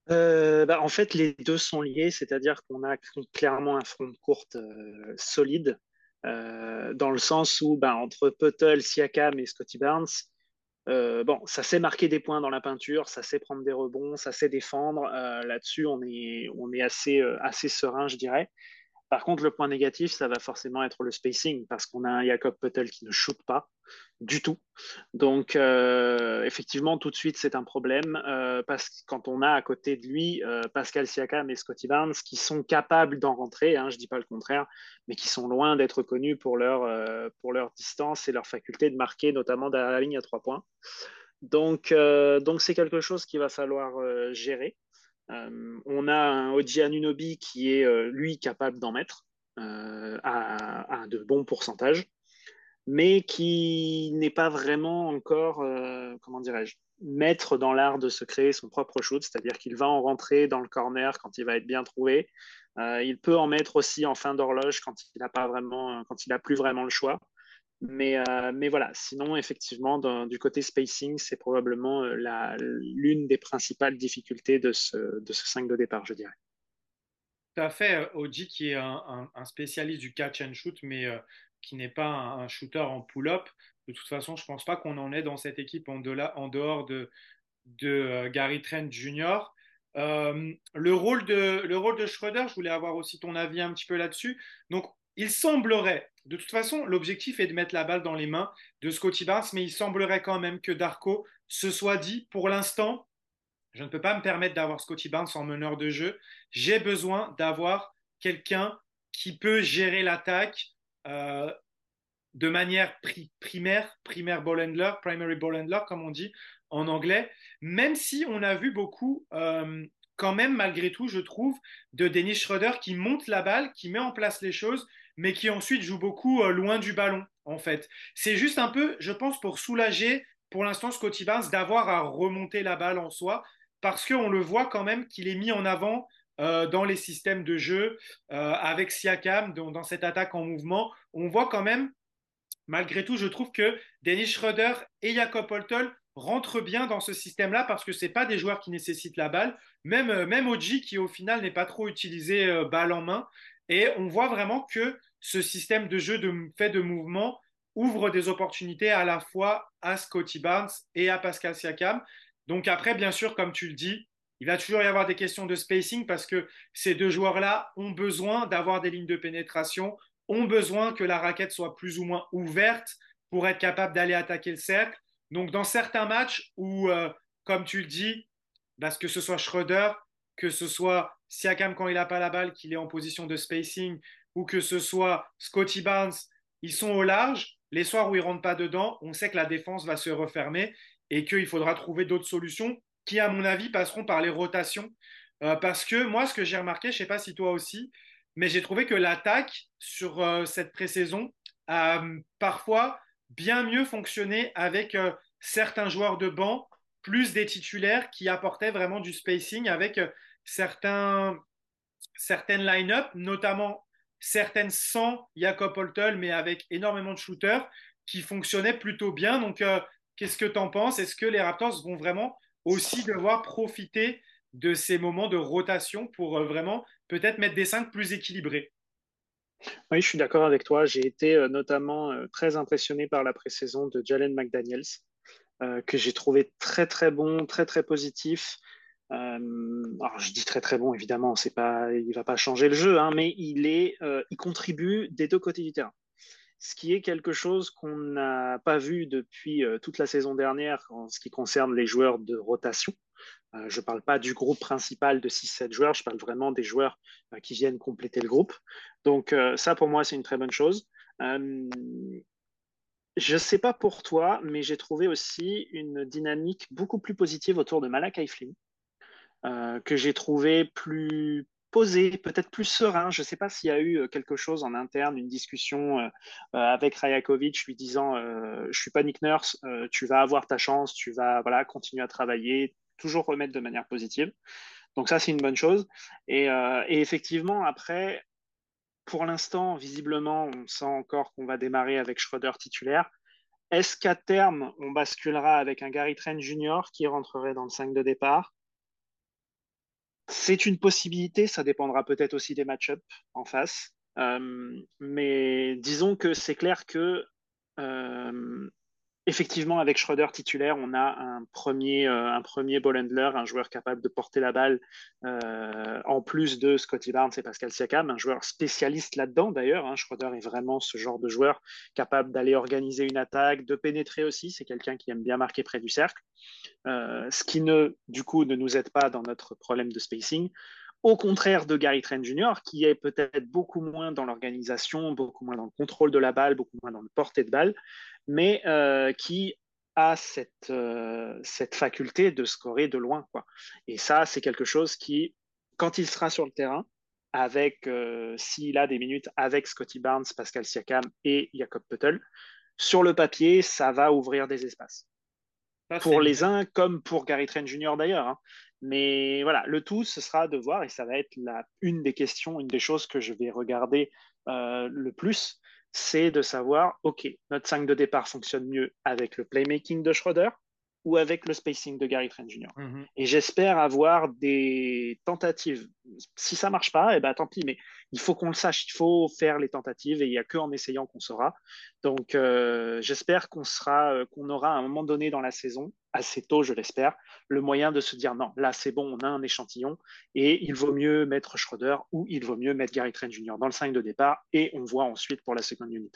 Euh, bah, en fait, les deux sont liés, c'est-à-dire qu'on a clairement un front de courte euh, solide, euh, dans le sens où bah, entre Puttle, Siakam et Scotty Barnes, euh, bon, ça sait marquer des points dans la peinture, ça sait prendre des rebonds, ça sait défendre. Euh, là-dessus, on est, euh, assez serein, je dirais. Par contre, le point négatif, ça va forcément être le spacing, parce qu'on a un Jacob Puttel qui ne shoot pas du tout. Donc, euh, effectivement, tout de suite, c'est un problème, euh, parce que quand on a à côté de lui euh, Pascal Siakam et Scotty Barnes, qui sont capables d'en rentrer, hein, je ne dis pas le contraire, mais qui sont loin d'être connus pour leur, distance et leur faculté de marquer, notamment derrière la ligne à trois points. Donc c'est quelque chose qu'il va falloir gérer. Euh, on a un Oji Anunobi qui est, euh, lui, capable d'en mettre euh, à, de bons pourcentages, mais qui n'est pas vraiment encore, comment dirais-je, maître dans l'art de se créer son propre shoot, c'est-à-dire qu'il va en rentrer dans le corner quand il va être bien trouvé. il peut en mettre aussi en fin d'horloge quand il n'a pas vraiment, quand il n'a plus vraiment le choix. Mais, euh, mais voilà, sinon, effectivement, du côté spacing, c'est probablement euh, l'une des principales difficultés de ce, de ce 5 de départ, je dirais. Tout à fait. Euh, Oji, qui est un, spécialiste du catch and shoot, mais qui n'est pas un, shooter en pull-up. De toute façon, je ne pense pas qu'on en est dans cette équipe en, dehors de, de Gary Trent Jr. le, rôle de, le rôle de Schroeder, je voulais avoir aussi ton avis un petit peu là-dessus. Donc, il semblerait, de toute façon, l'objectif est de mettre la balle dans les mains de Scotty Barnes, mais il semblerait quand même que Darko se soit dit, pour l'instant, je ne peux pas me permettre d'avoir Scotty Barnes en meneur de jeu. J'ai besoin d'avoir quelqu'un qui peut gérer l'attaque euh, de manière primaire, primaire ball handler, primary ball handler, comme on dit en anglais, même si on a vu beaucoup euh, quand même, malgré tout, je trouve, de Dennis Schroeder qui monte la balle, qui met en place les choses, mais qui ensuite joue beaucoup euh, loin du ballon, en fait. C'est juste un peu, je pense, pour soulager pour l'instant Scotty Barnes d'avoir à remonter la balle en soi, parce qu'on le voit quand même qu'il est mis en avant euh, dans les systèmes de jeu euh, avec Siakam, dans, cette attaque en mouvement. On voit quand même, malgré tout, je trouve que Dennis Schroeder et Jakob Holtl rentrent bien dans ce système-là parce que ce pas des joueurs qui nécessitent la balle. Même, même Oji, qui au final n'est pas trop utilisé balle en main. Et on voit vraiment que ce système de jeu de fait de mouvement ouvre des opportunités à la fois à Scotty Barnes et à Pascal Siakam. Donc après, bien sûr, comme tu le dis, il va toujours y avoir des questions de spacing parce que ces deux joueurs-là ont besoin d'avoir des lignes de pénétration, ont besoin que la raquette soit plus ou moins ouverte pour être capable d'aller attaquer le cercle. Donc dans certains matchs où, euh, comme tu le dis, parce que ce soit Schroeder, que ce soit Siakam quand il n'a pas la balle, qu'il est en position de spacing, ou que ce soit Scotty Barnes, ils sont au large. Les soirs où ils ne rentrent pas dedans, on sait que la défense va se refermer et qu'il faudra trouver d'autres solutions qui, à mon avis, passeront par les rotations. Euh, parce que moi, ce que j'ai remarqué, je ne sais pas si toi aussi, mais j'ai trouvé que l'attaque sur euh, cette pré-saison a euh, parfois bien mieux fonctionné avec certains joueurs de banc, plus des titulaires qui apportaient vraiment du spacing avec certains, certaines line-up, notamment certaines sans Jacob Holtel, mais avec énormément de shooters qui fonctionnaient plutôt bien. Donc, qu'est-ce que tu en penses? Est-ce que les Raptors vont vraiment aussi devoir profiter de ces moments de rotation pour euh, vraiment peut-être mettre des 5 plus équilibrés? Oui, je suis d'accord avec toi. J'ai été euh, notamment euh, très impressionné par la pré-saison de Jalen McDaniels, que j'ai trouvé très très bon, très très positif. Alors je dis très très bon, évidemment, c'est pas, il va pas changer le jeu, hein, mais il est, il contribue des deux côtés du terrain ce qui est quelque chose qu'on n'a pas vu depuis euh, toute la saison dernière en ce qui concerne les joueurs de rotation. Euh, je ne parle pas du groupe principal de 6-7 joueurs, je parle vraiment des joueurs euh, qui viennent compléter le groupe. Donc ça, pour moi, c'est une très bonne chose. je ne sais pas pour toi, mais j'ai trouvé aussi une dynamique beaucoup plus positive autour de Malakai Flynn, que j'ai trouvé plus posé, peut-être plus serein. Je ne sais pas s'il y a eu euh, quelque chose en interne, une discussion euh, euh, avec Rajakovic lui disant Je ne suis pas Nick Nurse, tu vas avoir ta chance, tu vas voilà, continuer à travailler, toujours remettre de manière positive. Donc, ça, c'est une bonne chose. Et, effectivement, après, pour l'instant, visiblement, on sent encore qu'on va démarrer avec Schroeder titulaire. Est-ce qu'à terme, on basculera avec un Gary Trent Jr. qui rentrerait dans le 5 de départ? C'est une possibilité, ça dépendra peut-être aussi des match-ups en face. Euh, mais disons que c'est clair que euh, effectivement, avec Schroeder titulaire, on a un premier, euh, un ball handler, un joueur capable de porter la balle, euh, en plus de Scotty Barnes et Pascal Siakam, un joueur spécialiste là-dedans d'ailleurs. Hein. Schroeder est vraiment ce genre de joueur capable d'aller organiser une attaque, de pénétrer aussi. C'est quelqu'un qui aime bien marquer près du cercle, euh, ce qui ne, du coup, ne nous aide pas dans notre problème de spacing. Au contraire de Gary Trent Jr., qui est peut-être beaucoup moins dans l'organisation, beaucoup moins dans le contrôle de la balle, beaucoup moins dans le portée de balle, mais euh, qui a cette, euh, cette faculté de scorer de loin. Quoi. Et ça, c'est quelque chose qui, quand il sera sur le terrain, avec euh, s'il a des minutes avec Scotty Barnes, Pascal Siakam et Jacob Puttel, sur le papier, ça va ouvrir des espaces. pour les uns comme pour Gary Trent Jr. d'ailleurs. Hein. Mais voilà, le tout, ce sera de voir, et ça va être la, une des questions, une des choses que je vais regarder euh, le plus, c'est de savoir, OK, notre 5 de départ fonctionne mieux avec le playmaking de Schroeder ou avec le spacing de Gary Trent Jr. Mhm. Et j'espère avoir des tentatives. Si ça marche pas, eh ben, tant pis, mais il faut qu'on le sache, il faut faire les tentatives et il n'y a qu'en essayant qu'on saura. Donc euh, j'espère qu'on sera, euh, qu'on aura à un moment donné dans la saison, assez tôt je l'espère, le moyen de se dire non, là c'est bon, on a un échantillon et il vaut mieux mettre Schroeder ou il vaut mieux mettre Gary Trent Jr. dans le 5 de départ et on voit ensuite pour la seconde unit.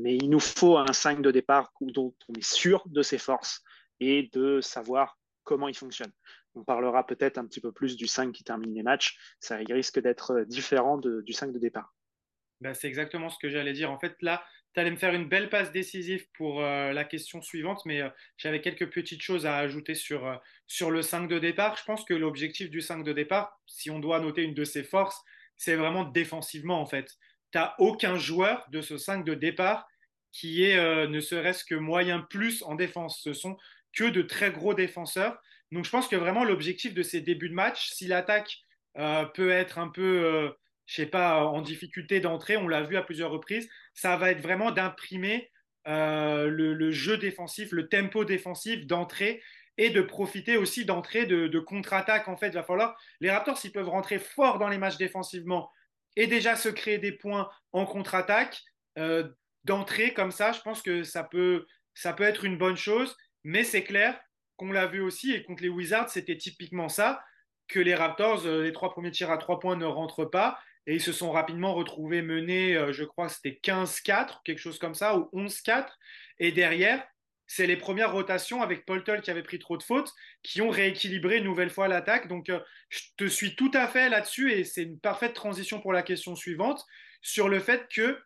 Mais il nous faut un 5 de départ dont on est sûr de ses forces et de savoir comment il fonctionne. On parlera peut-être un petit peu plus du 5 qui termine les matchs. Ça risque d'être différent du 5 de départ. Ben, c'est exactement ce que j'allais dire. En fait, là, tu allais me faire une belle passe décisive pour euh, la question suivante, mais euh, j'avais quelques petites choses à ajouter sur, euh, sur le 5 de départ. Je pense que l'objectif du 5 de départ, si on doit noter une de ses forces, c'est vraiment défensivement, en fait. Tu n'as aucun joueur de ce 5 de départ qui est ne serait-ce que moyen plus en défense. Ce sont que de très gros défenseurs. Donc je pense que vraiment l'objectif de ces débuts de match, si l'attaque euh, peut être un peu, euh, je sais pas, en difficulté d'entrée, on l'a vu à plusieurs reprises, ça va être vraiment d'imprimer le, jeu défensif, le tempo défensif d'entrée et de profiter aussi d'entrée de, contre-attaque. En fait, il va falloir. Les Raptors, s'ils peuvent rentrer fort dans les matchs défensivement et déjà se créer des points en contre-attaque, d'entrée comme ça, je pense que ça peut, ça peut être une bonne chose. Mais c'est clair qu'on l'a vu aussi, et contre les Wizards, c'était typiquement ça, que les Raptors, euh, les trois premiers tirs à trois points ne rentrent pas, et ils se sont rapidement retrouvés menés, euh, je crois c'était 15-4, quelque chose comme ça, ou 11-4, et derrière, c'est les premières rotations avec Paul Tull qui avait pris trop de fautes, qui ont rééquilibré une nouvelle fois l'attaque. Donc, euh, je te suis tout à fait là-dessus, et c'est une parfaite transition pour la question suivante, sur le fait que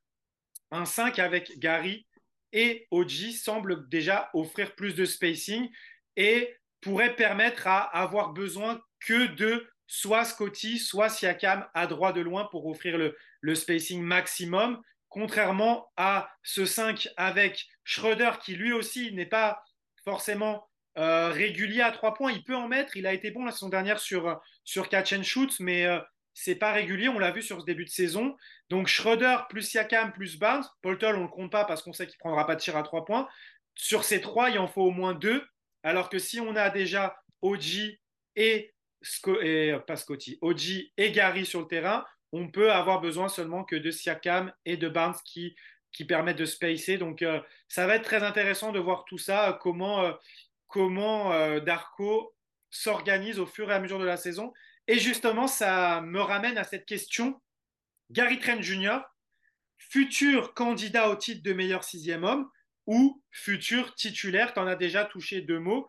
un 5 avec Gary et Oji semble déjà offrir plus de spacing et pourrait permettre à avoir besoin que de soit Scotty, soit Siakam à droit de loin pour offrir le, spacing maximum, contrairement à ce 5 avec Schroeder qui lui aussi n'est pas forcément euh, régulier à trois points. Il peut en mettre, il a été bon la saison dernière sur, sur catch and shoot, mais euh, c'est pas régulier, on l'a vu sur ce début de saison. Donc Schroeder plus Siakam plus Barnes, Paul Toll, on le compte pas parce qu'on sait qu'il prendra pas de tir à trois points. Sur ces trois, il en faut au moins deux. Alors que si on a déjà OG et, et pas Scotty, OG et Gary sur le terrain, on peut avoir besoin seulement que de Siakam et de Barnes qui, qui permettent de spacer. Donc euh, ça va être très intéressant de voir tout ça, comment, euh, comment euh, Darko s'organise au fur et à mesure de la saison. Et justement, ça me ramène à cette question. Gary Trent Jr., futur candidat au titre de meilleur sixième homme, ou futur titulaire? Tu en as déjà touché deux mots.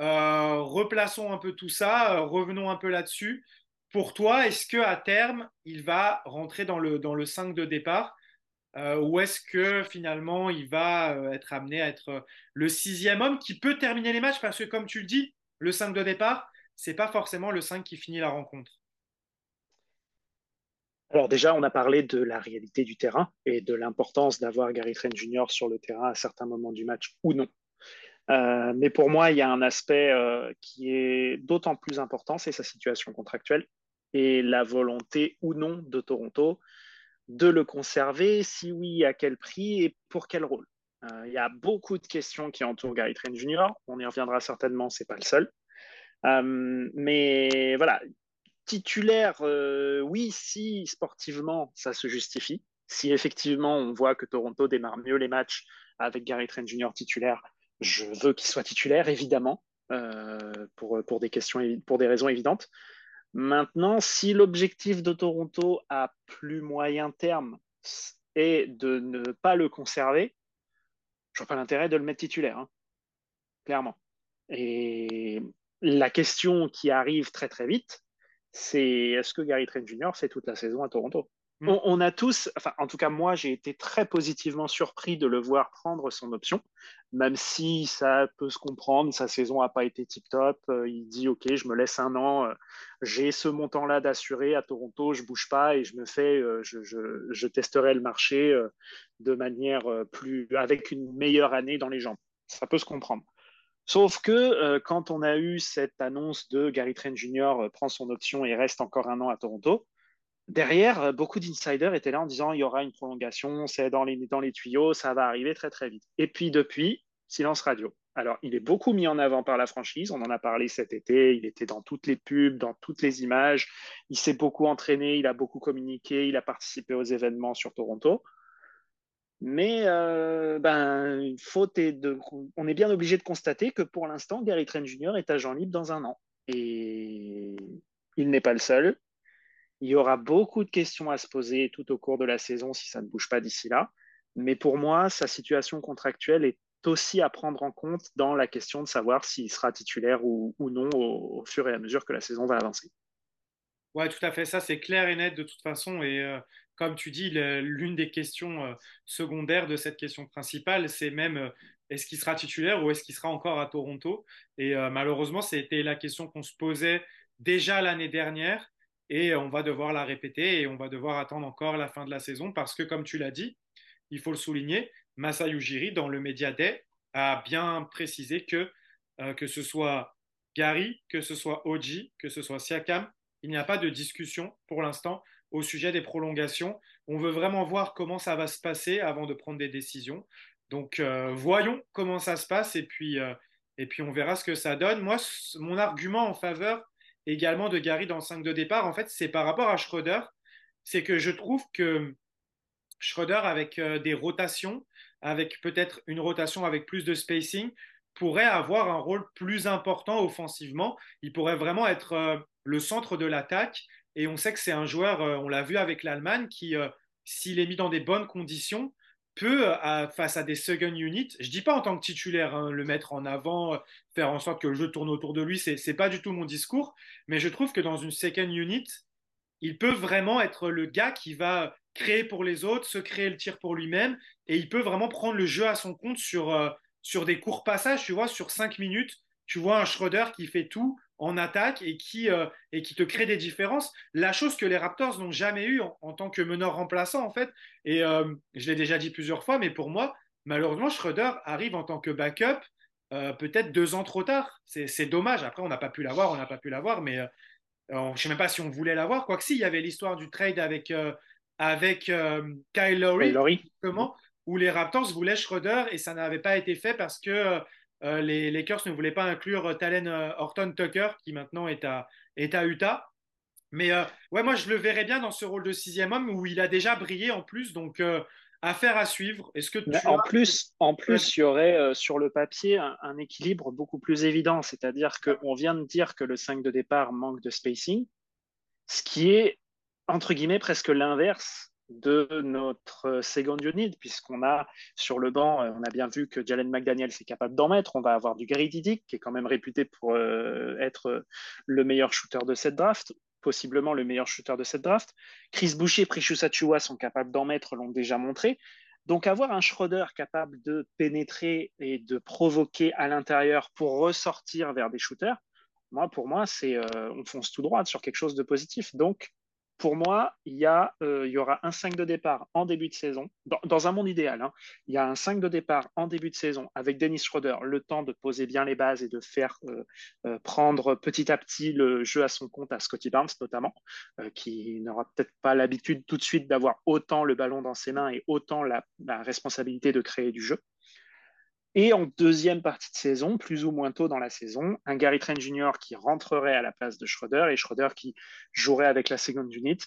Euh, replaçons un peu tout ça, euh, revenons un peu là-dessus. Pour toi, est-ce que à terme, il va rentrer dans le, dans le 5 de départ? Euh, ou est-ce que finalement, il va être amené à être le sixième homme qui peut terminer les matchs? Parce que comme tu le dis, le 5 de départ, c'est pas forcément le 5 qui finit la rencontre. Alors déjà, on a parlé de la réalité du terrain et de l'importance d'avoir Gary Trent Jr. sur le terrain à certains moments du match ou non. Euh, mais pour moi, il y a un aspect euh, qui est d'autant plus important, c'est sa situation contractuelle et la volonté ou non de Toronto de le conserver, si oui, à quel prix et pour quel rôle. Euh, il y a beaucoup de questions qui entourent Gary Trent Jr. On y reviendra certainement, c'est pas le seul. Mais voilà, titulaire, euh, oui, si sportivement ça se justifie, si effectivement on voit que Toronto démarre mieux les matchs avec Gary Trent Jr. titulaire, je veux qu'il soit titulaire, évidemment, euh, pour, pour, des questions, pour des raisons évidentes. Maintenant, si l'objectif de Toronto à plus moyen terme est de ne pas le conserver, je vois pas l'intérêt de le mettre titulaire, hein, clairement. Et la question qui arrive très très vite, c'est est-ce que Gary Trent Jr. fait toute la saison à Toronto? Hmm. on, a tous, enfin en tout cas moi j'ai été très positivement surpris de le voir prendre son option, même si ça peut se comprendre, sa saison n'a pas été tip-top, euh, il dit ok je me laisse un an, euh, j'ai ce montant-là d'assuré à Toronto, je bouge pas et je me fais, euh, je, testerai le marché de manière plus, avec une meilleure année dans les jambes. Ça peut se comprendre. Sauf que euh, quand on a eu cette annonce de Gary Trent Jr. Euh, prend son option et reste encore un an à Toronto, derrière, euh, beaucoup d'insiders étaient là en disant il y aura une prolongation, c'est dans les, dans les tuyaux, ça va arriver très très vite. Et puis depuis, silence radio. Alors, il est beaucoup mis en avant par la franchise. On en a parlé cet été. Il était dans toutes les pubs, dans toutes les images. Il s'est beaucoup entraîné, il a beaucoup communiqué, il a participé aux événements sur Toronto. Mais euh, ben, on est bien obligé de constater que pour l'instant, Gary Trent Jr. est agent libre dans un an. Et il n'est pas le seul. Il y aura beaucoup de questions à se poser tout au cours de la saison si ça ne bouge pas d'ici là. Mais pour moi, sa situation contractuelle est aussi à prendre en compte dans la question de savoir s'il sera titulaire ou, non au, fur et à mesure que la saison va avancer. Ouais, tout à fait. Ça, c'est clair et net de toute façon. Et euh, comme tu dis, l'une des questions euh, secondaires de cette question principale, c'est même euh, est-ce qu'il sera titulaire ou est-ce qu'il sera encore à Toronto? Et euh, malheureusement, c'était la question qu'on se posait déjà l'année dernière et on va devoir la répéter et on va devoir attendre encore la fin de la saison parce que, comme tu l'as dit, il faut le souligner, Masai Ujiri, dans le Media Day, a bien précisé que que ce soit Gary, que ce soit Oji, que ce soit Siakam, il n'y a pas de discussion pour l'instant au sujet des prolongations. On veut vraiment voir comment ça va se passer avant de prendre des décisions. Donc voyons comment ça se passe et puis, et puis on verra ce que ça donne. Moi, mon argument en faveur également de Gary dans le 5 de départ, en fait, c'est par rapport à Schroeder. C'est que je trouve que Schroeder, avec des rotations, avec peut-être une rotation avec plus de spacing, pourrait avoir un rôle plus important offensivement. Il pourrait vraiment être le centre de l'attaque. Et on sait que c'est un joueur, on l'a vu avec l'Allemagne, qui, s'il est mis dans des bonnes conditions, peut, face à des second units, je dis pas en tant que titulaire, hein, le mettre en avant, faire en sorte que le jeu tourne autour de lui, c'est n'est pas du tout mon discours, mais je trouve que dans une second unit, il peut vraiment être le gars qui va créer pour les autres, se créer le tir pour lui-même, et il peut vraiment prendre le jeu à son compte sur, euh, sur des courts passages, tu vois, sur cinq minutes, tu vois un Schroeder qui fait tout, en attaque et qui, euh, et qui te crée des différences. La chose que les Raptors n'ont jamais eu en, tant que meneur remplaçant, en fait, et euh, je l'ai déjà dit plusieurs fois, mais pour moi, malheureusement, Schroeder arrive en tant que backup euh, peut-être deux ans trop tard. C'est dommage. Après, on n'a pas pu l'avoir, on n'a pas pu l'avoir, mais je ne sais même pas si on voulait l'avoir. Quoique si, il y avait l'histoire du trade avec, avec Kyle Lowry, où les Raptors voulaient Schroeder et ça n'avait pas été fait parce que euh, les Lakers ne voulaient pas inclure Talen euh, Horton Tucker, qui maintenant est à, est à Utah. Mais euh, ouais, moi, je le verrais bien dans ce rôle de sixième homme où il a déjà brillé en plus. Donc, affaire à suivre. Est-ce que en, plus, en plus, il y aurait sur le papier un, équilibre beaucoup plus évident. C'est-à-dire qu'on vient de dire que le 5 de départ manque de spacing, ce qui est, entre guillemets, presque l'inverse de notre second unit, puisqu'on a sur le banc, euh, on a bien vu que Jalen McDaniel est capable d'en mettre. On va avoir du Gary Dick, qui est quand même réputé pour euh, être le meilleur shooter de cette draft, possiblement le meilleur shooter de cette draft. Chris Boucher et Precious sont capables d'en mettre, l'ont déjà montré. Donc avoir un Schroeder capable de pénétrer et de provoquer à l'intérieur pour ressortir vers des shooters, moi, pour moi, c'est euh, on fonce tout droit sur quelque chose de positif. Donc, pour moi, il y, euh, aura un 5 de départ en début de saison. Dans, un monde idéal, hein, il y a un 5 de départ en début de saison avec Dennis Schroeder, le temps de poser bien les bases et de faire euh, euh, prendre petit à petit le jeu à son compte à Scotty Barnes notamment, qui n'aura peut-être pas l'habitude tout de suite d'avoir autant le ballon dans ses mains et autant la responsabilité de créer du jeu. Et en deuxième partie de saison, plus ou moins tôt dans la saison, un Gary Trent Jr. qui rentrerait à la place de Schroeder et Schroeder qui jouerait avec la second unit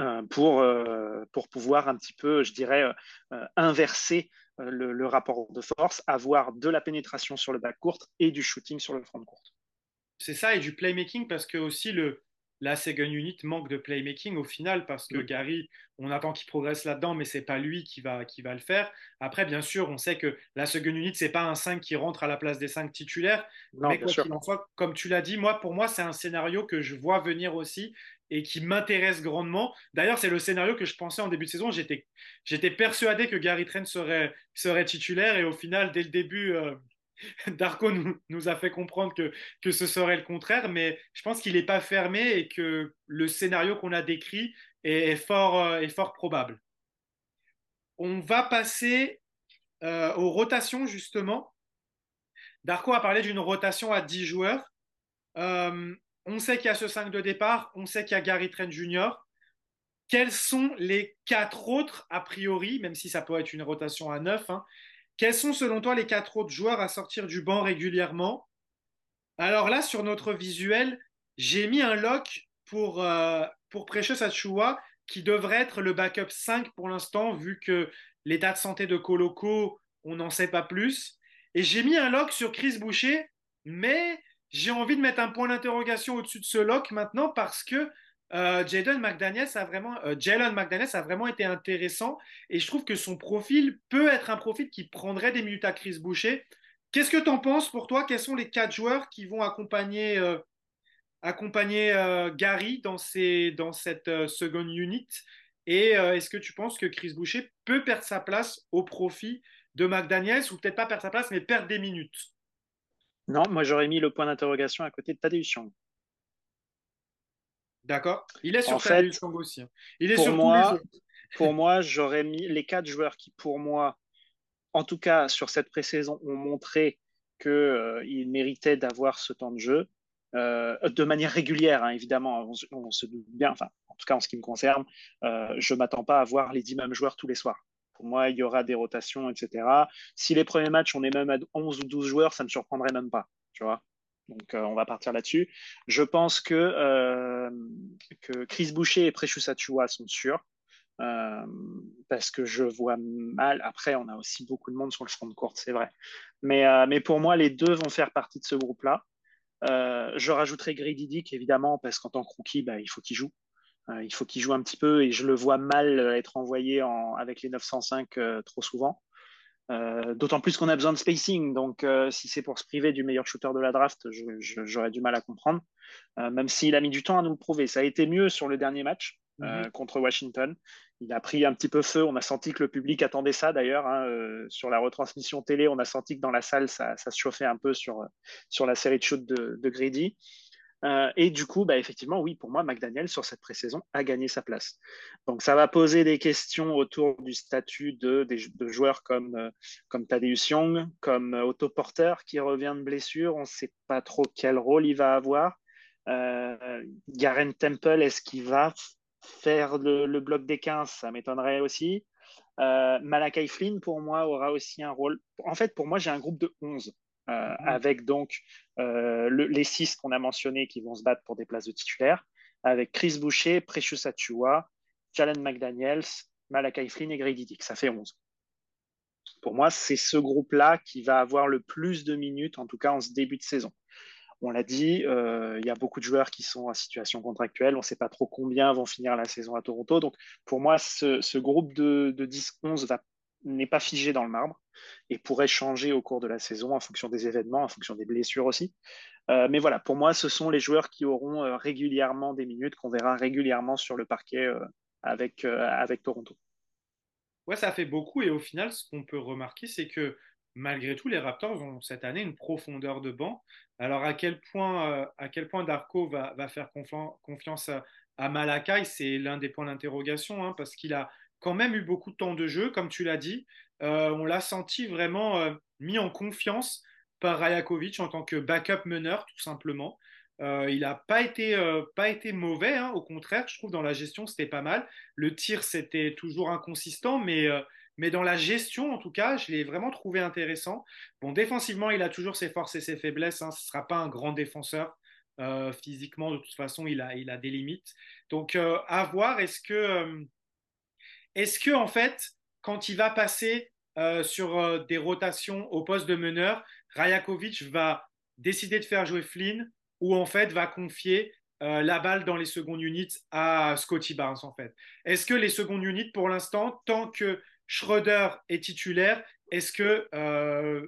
euh, pour, euh, pour pouvoir un petit peu, je dirais, euh, inverser le, le, rapport de force, avoir de la pénétration sur le back court et du shooting sur le front court. C'est ça, et du playmaking, parce que aussi le, la second unit manque de playmaking au final parce que Gary, on attend qu'il progresse là-dedans, mais c'est pas lui qui va, qui va le faire. Après, bien sûr, on sait que la second unit, c'est pas un 5 qui rentre à la place des 5 titulaires. mais quoi qu'il en soit, comme tu l'as dit, moi, pour moi, c'est un scénario que je vois venir aussi et qui m'intéresse grandement. D'ailleurs, c'est le scénario que je pensais en début de saison. J'étais, j'étais persuadé que Gary Trent serait, serait titulaire et au final, dès le début, euh, *laughs* Darko nous, a fait comprendre que, ce serait le contraire, mais je pense qu'il n'est pas fermé et que le scénario qu'on a décrit est, fort, euh, fort probable. On va passer euh, aux rotations, justement. Darko a parlé d'une rotation à 10 joueurs. Euh, on sait qu'il y a ce 5 de départ, on sait qu'il y a Gary Trent Jr. Quels sont les quatre autres, a priori, même si ça peut être une rotation à 9, quels sont selon toi les quatre autres joueurs à sortir du banc régulièrement? Alors là, sur notre visuel, j'ai mis un lock pour, euh, pour Precious Achua qui devrait être le backup 5 pour l'instant, vu que l'état de santé de Coloco, on n'en sait pas plus. Et j'ai mis un lock sur Chris Boucher, mais j'ai envie de mettre un point d'interrogation au-dessus de ce lock maintenant parce que euh, McDaniels a vraiment, euh, Jalen McDaniels a vraiment été intéressant et je trouve que son profil peut être un profil qui prendrait des minutes à Chris Boucher. Qu'est-ce que tu en penses pour toi? Quels sont les quatre joueurs qui vont accompagner, euh, Gary dans cette seconde unit? Et est-ce que tu penses que Chris Boucher peut perdre sa place au profit de McDaniels ou peut-être pas perdre sa place mais perdre des minutes? Non, moi j'aurais mis le point d'interrogation à côté de Tadeusz Young. D'accord. Il est sur en fait, aussi. Hein. Il est pour sur moi, Pour moi, j'aurais mis les quatre joueurs qui, pour moi, en tout cas sur cette pré-saison, ont montré qu'ils euh, méritaient d'avoir ce temps de jeu. Euh, de manière régulière, hein, évidemment, on, se doute bien, enfin, en tout cas en ce qui me concerne, euh, je ne m'attends pas à voir les dix mêmes joueurs tous les soirs. Pour moi, il y aura des rotations, etc. Si les premiers matchs, on est même à 11 ou 12 joueurs, ça ne me surprendrait même pas. Tu vois donc, on va partir là-dessus. Je pense que, que Chris Boucher et Precious sont sûrs. Euh, parce que je vois mal. Après, on a aussi beaucoup de monde sur le front de courte, c'est vrai. Mais, euh, pour moi, les deux vont faire partie de ce groupe-là. Euh, je rajouterai Grady Dick, évidemment, parce qu'en tant que rookie, bah, il faut qu'il joue. il faut qu'il joue un petit peu et je le vois mal être envoyé en, avec les 905 trop souvent. D'autant plus qu'on a besoin de spacing. Donc, si c'est pour se priver du meilleur shooter de la draft, j'aurais du mal à comprendre. même s'il a mis du temps à nous le prouver. Ça a été mieux sur le dernier match. Mhm. contre Washington il a pris un petit peu feu. On a senti que le public attendait ça d'ailleurs. Hein, euh, sur la retransmission télé, on a senti que dans la salle, ça, se chauffait un peu sur, sur la série de shoot de, de Grady. Euh, et du coup, bah, effectivement, oui, pour moi, McDaniel, sur cette pré-saison, a gagné sa place. Donc, ça va poser des questions autour du statut de, joueurs comme, euh, comme Thaddeus Young, comme Otto Porter, qui revient de blessure. On ne sait pas trop quel rôle il va avoir. Garen Temple, est-ce qu'il va faire le, bloc des 15, ça m'étonnerait aussi. Euh, Malakai Flynn, pour moi, aura aussi un rôle. En fait, pour moi, j'ai un groupe de 11, euh, mhm. avec donc euh, les 6 qu'on a mentionnés qui vont se battre pour des places de titulaires, avec Chris Boucher, Precious Achua, Jalen McDaniels, Malakai Flynn et Grady Dick. Ça fait 11. Pour moi, c'est ce groupe-là qui va avoir le plus de minutes, en tout cas en ce début de saison. On l'a dit, euh, il y a beaucoup de joueurs qui sont en situation contractuelle. On ne sait pas trop combien vont finir la saison à Toronto. Donc, pour moi, ce, groupe de, 10-11 n'est pas figé dans le marbre et pourrait changer au cours de la saison en fonction des événements, en fonction des blessures aussi. Euh, mais voilà, pour moi, ce sont les joueurs qui auront euh, régulièrement des minutes, qu'on verra régulièrement sur le parquet avec, avec Toronto. Ouais, ça fait beaucoup. Et au final, ce qu'on peut remarquer, c'est que malgré tout, les Raptors ont cette année une profondeur de banc. Alors, à quel point, euh, à quel point Darko va, faire confiance à, Malakai, c'est l'un des points d'interrogation, hein, parce qu'il a quand même eu beaucoup de temps de jeu, comme tu l'as dit. Euh, on l'a senti vraiment euh, mis en confiance par Rajakovic en tant que backup meneur, tout simplement. il n'a pas pas été mauvais, hein. au contraire, je trouve dans la gestion c'était pas mal. Le tir c'était toujours inconsistant, mais mais dans la gestion, en tout cas, je l'ai vraiment trouvé intéressant. Bon, défensivement, il a toujours ses forces et ses faiblesses. Hein. Ce ne sera pas un grand défenseur. Euh, physiquement, de toute façon, il a, il a des limites. Donc, euh, à voir, est-ce que, euh, est-ce que, en fait, quand il va passer sur des rotations au poste de meneur, Rajakovic va décider de faire jouer Flynn ou, en fait, va confier la balle dans les secondes units à Scotty Barnes, en fait? Est-ce que les secondes units, pour l'instant, tant que Schroeder est titulaire, est-ce que euh,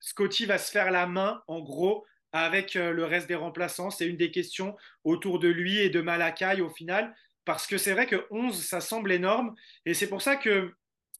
Scotty va se faire la main, en gros, avec euh, le reste des remplaçants? C'est une des questions autour de lui et de Malakai au final, parce que c'est vrai que 11, ça semble énorme, et c'est pour ça que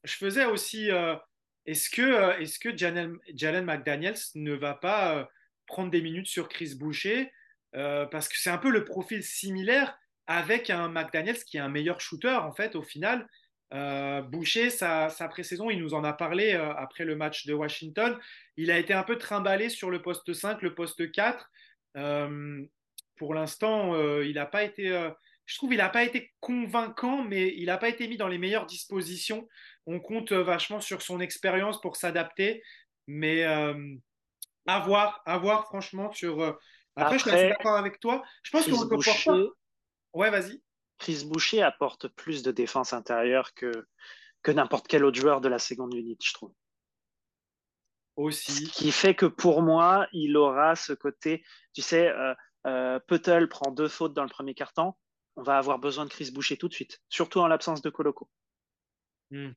je faisais aussi, euh, est-ce que, est que Jalen, McDaniels ne va pas prendre des minutes sur Chris Boucher Parce que c'est un peu le profil similaire avec un McDaniels qui est un meilleur shooter, en fait, au final. Euh, Boucher, sa, pré-saison, il nous en a parlé euh, après le match de Washington. Il a été un peu trimballé sur le poste 5, le poste 4. Euh, pour l'instant, il n'a pas été. Je trouve qu'il n'a pas été convaincant, mais il n'a pas été mis dans les meilleures dispositions. On compte vachement sur son expérience pour s'adapter, mais à voir, à voir franchement sur. Après, je suis d'accord avec toi. Je pense qu'on peut pas. Ouais, vas-y. Chris Boucher apporte plus de défense intérieure que, que n'importe quel autre joueur de la seconde unité, je trouve. Aussi. Ce qui fait que pour moi, il aura ce côté, tu sais, euh, euh prend deux fautes dans le premier quart-temps, on va avoir besoin de Chris Boucher tout de suite, surtout en l'absence de Coloco. Hmm.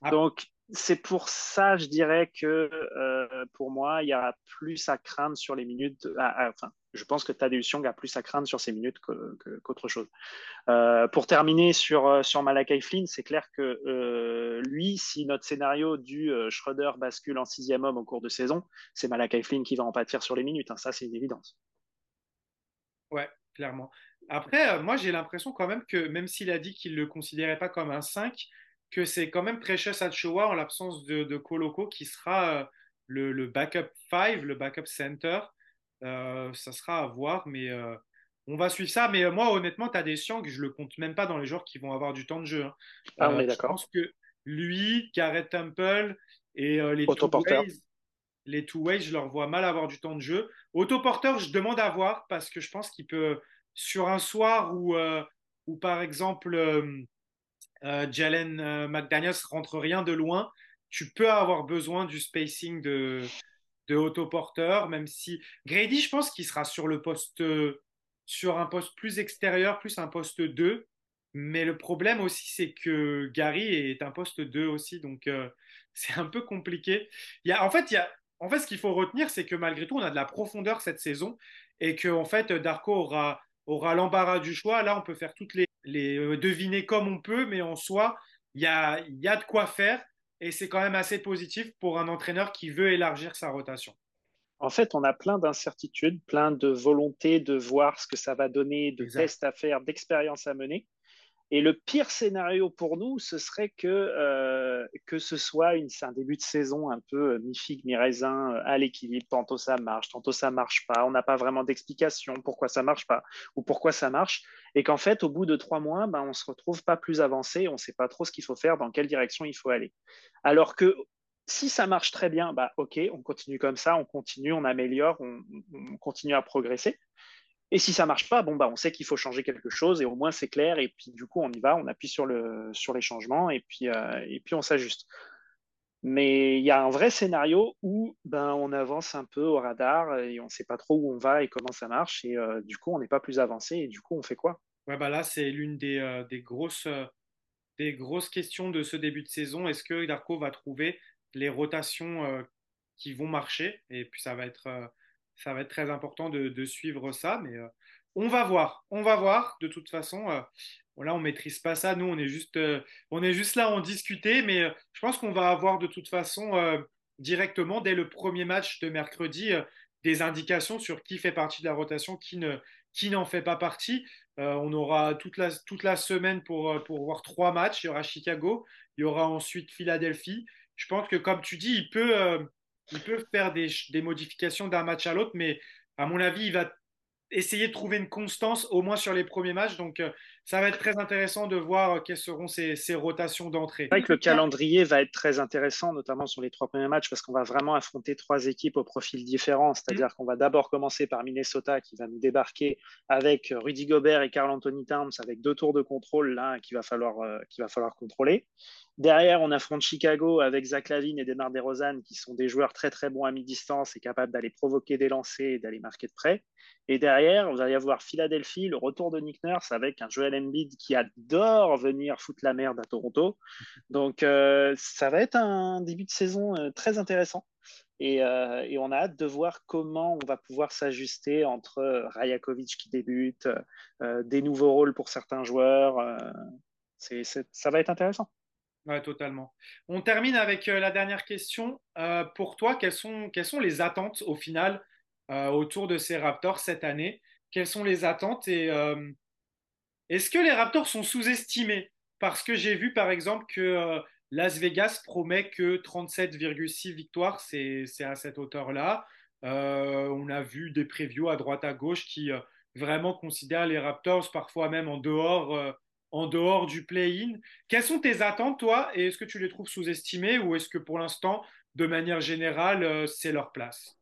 Ah. Donc, c'est pour ça, je dirais que euh, pour moi, il y a plus à craindre sur les minutes. enfin, je pense que Tadeusz Young a plus à craindre sur ces minutes qu'autre chose. Euh, pour terminer sur, euh, sur Malakai Flynn, c'est clair que euh, lui, si notre scénario du Schroeder bascule en sixième homme au cours de saison, c'est Malakai Flynn qui va en pâtir sur les minutes. Hein. ça, c'est une évidence. Ouais, clairement. Après, moi, j'ai l'impression quand même que même s'il a dit qu'il ne le considérait pas comme un 5, que c'est quand même Precious Achoa en l'absence de, de Koloko qui sera le, le, backup 5, le backup center. Euh, ça sera à voir, mais euh, on va suivre ça. Mais euh, moi, honnêtement, tu as des que je le compte même pas dans les joueurs qui vont avoir du temps de jeu. Hein. Ah, on est d'accord. Je pense que lui, Garrett Temple et les Autoporteur. Les two-ways, je leur vois mal avoir du temps de jeu. Autoporteur, je demande à voir parce que je pense qu'il peut, sur un soir où, où par exemple, Jalen McDaniels rentre rien de loin, tu peux avoir besoin du spacing de, de autoporteur, même si Grady, je pense qu'il sera sur le poste, sur un poste plus extérieur, plus un poste 2. Mais le problème aussi, c'est que Gary est un poste 2 aussi, donc *laughs* c'est un peu compliqué. Il y a, en fait, il y a, en fait, ce qu'il faut retenir, c'est que malgré tout, on a de la profondeur cette saison et que en fait, Darko aura, aura l'embarras du choix. Là, on peut faire toutes les, les euh, deviner comme on peut, mais en soi, il y a, y a de quoi faire et c'est quand même assez positif pour un entraîneur qui veut élargir sa rotation. En fait, on a plein d'incertitudes, plein de volonté de voir ce que ça va donner, de tests à faire, d'expériences à mener. Et le pire scénario pour nous, ce serait que, euh, que ce soit un début de saison un peu euh, mi-figue, mi-raisin, euh, à l'équilibre. Tantôt ça marche, tantôt ça marche pas. On n'a pas vraiment d'explication pourquoi ça marche pas ou pourquoi ça marche. Et qu'en fait, au bout de trois mois, ben, on se retrouve pas plus avancé, on ne sait pas trop ce qu'il faut faire, dans quelle direction il faut aller. Alors que si ça marche très bien, bah, ok, on continue comme ça, on continue, on améliore, on continue à progresser. Et si ça marche pas, bon bah on sait qu'il faut changer quelque chose et au moins c'est clair. Et puis du coup on y va, on appuie sur le sur les changements et puis euh, et puis on s'ajuste. Mais il y a un vrai scénario où ben on avance un peu au radar et on ne sait pas trop où on va et comment ça marche et euh, du coup on n'est pas plus avancé et du coup on fait quoi? Ouais bah là c'est l'une des, euh, des grosses des grosses questions de ce début de saison. Est-ce que Darko va trouver les rotations qui vont marcher? Et puis ça va être ça va être très important de, suivre ça, mais euh, on va voir. On va voir. De toute façon, euh, là, on maîtrise pas ça. Nous, on est juste, euh, on est juste là en discuter, mais je pense qu'on va avoir de toute façon directement dès le premier match de mercredi des indications sur qui fait partie de la rotation, qui ne, qui n'en fait pas partie. on aura toute la, toute la semaine pour, pour voir trois matchs. Il y aura Chicago, il y aura ensuite Philadelphie. Je pense que, comme tu dis, il peut, il peut faire des, modifications d'un match à l'autre, mais à mon avis, il va essayer de trouver une constance au moins sur les premiers matchs. Euh, ça va être très intéressant de voir euh, quelles seront ces, rotations d'entrée. C'est vrai que le calendrier va être très intéressant, notamment sur les trois premiers matchs, parce qu'on va vraiment affronter trois équipes au profil différent. C'est-à-dire mm. qu'on va d'abord commencer par Minnesota, qui va nous débarquer avec Rudy Gobert et Carl Anthony Towns, avec deux tours de contrôle là qu'il va falloir, euh, qu'il va falloir contrôler. Derrière, on affronte Chicago avec Zach Lavine et Demar DeRozan, qui sont des joueurs très très bons à mi-distance et capables d'aller provoquer des lancers et d'aller marquer de près. Et derrière, vous allez avoir Philadelphie, le retour de Nick Nurse avec un Joel Embiid qui adore venir foutre la merde à Toronto. Donc, euh, ça va être un début de saison euh, très intéressant. Euh, et, on a hâte de voir comment on va pouvoir s'ajuster entre Rajakovic qui débute, des nouveaux rôles pour certains joueurs. ça va être intéressant. Oui, totalement. On termine avec la dernière question. Pour toi, quelles sont, les attentes au final autour de ces Raptors cette année? Quelles sont les attentes et est-ce que les Raptors sont sous-estimés? Parce que j'ai vu par exemple que Las Vegas promet que 37,6 victoires, c'est à cette hauteur-là. on a vu des previews à droite à gauche qui vraiment considèrent les Raptors parfois même en dehors en dehors du play-in. Quelles sont tes attentes, toi, et est-ce que tu les trouves sous-estimées ou est-ce que pour l'instant, de manière générale, euh, c'est leur place?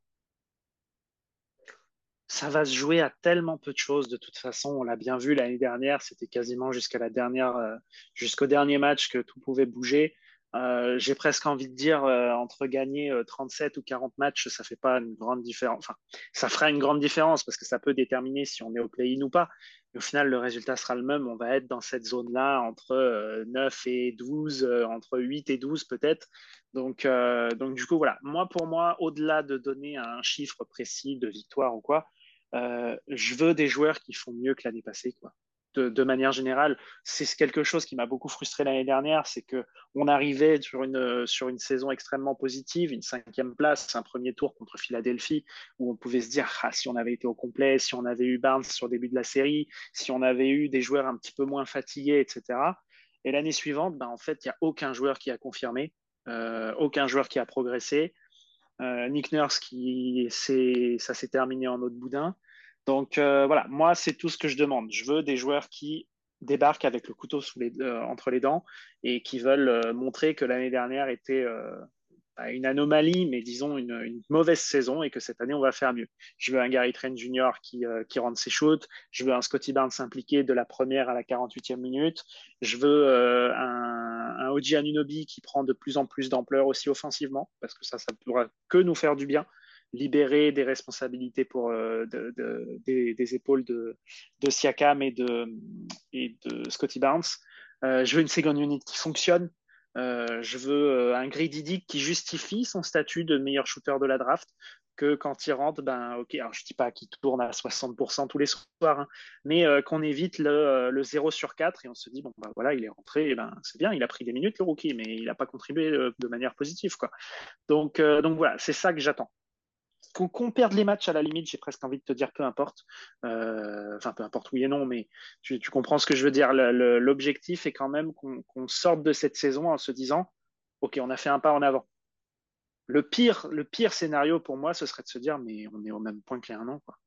Ça va se jouer à tellement peu de choses de toute façon. On l'a bien vu l'année dernière, c'était quasiment jusqu'à la dernière, euh, jusqu'au dernier match que tout pouvait bouger. Euh, j'ai presque envie de dire entre gagner 37 ou 40 matchs, ça fait pas une grande différence. Enfin, ça fera une grande différence parce que ça peut déterminer si on est au play-in ou pas au final, le résultat sera le même. On va être dans cette zone-là entre 9 euh, et 12, euh, entre 8 et 12 peut-être. Donc, euh, donc, du coup, voilà. Moi, pour moi, au-delà de donner un chiffre précis de victoire ou quoi, je veux des joueurs qui font mieux que l'année passée. Quoi de, manière générale, c'est quelque chose qui m'a beaucoup frustré l'année dernière, c'est que on arrivait sur une, sur une saison extrêmement positive, une cinquième place, un premier tour contre Philadelphie, où on pouvait se dire ah, si on avait été au complet, si on avait eu Barnes sur le début de la série, si on avait eu des joueurs un petit peu moins fatigués, etc. Et l'année suivante, ben, en fait, il n'y a aucun joueur qui a confirmé, euh, aucun joueur qui a progressé. Euh, Nick Nurse, qui, ça s'est terminé en autre boudin. Donc euh, voilà, moi, c'est tout ce que je demande. Je veux des joueurs qui débarquent avec le couteau entre les dents et qui veulent montrer que l'année dernière était une anomalie, mais disons une, mauvaise saison et que cette année, on va faire mieux. Je veux un Gary Trent Jr. qui, euh, qui rentre ses shoots. Je veux un Scotty Barnes impliqué de la première à la 48e minute. Je veux euh, un, un Anunobi qui prend de plus en plus d'ampleur aussi offensivement, parce que ça, ça ne pourra que nous faire du bien. Libérer des responsabilités pour euh, des, épaules de, de Siakam et de, et de Scotty Barnes. je veux une second unit qui fonctionne. Euh, je veux euh, un Grady Dick qui justifie son statut de meilleur shooter de la draft, que quand il rentre, ben ok, alors je dis pas qu'il tourne à 60% tous les soirs, hein, mais euh, qu'on évite le, le, 0 sur 4 et on se dit bon ben voilà, il est rentré, ben c'est bien, il a pris des minutes le rookie, mais il n'a pas contribué de manière positive quoi. Donc donc voilà, c'est ça que j'attends qu'on perde les matchs à la limite, j'ai presque envie de te dire peu importe. Euh, enfin, peu importe oui et non, mais tu, comprends ce que je veux dire. L'objectif est quand même qu'on sorte de cette saison en se disant, ok, on a fait un pas en avant. Le pire, le pire scénario pour moi, ce serait de se dire, mais on est au même point qu'il y a un an. Quoi.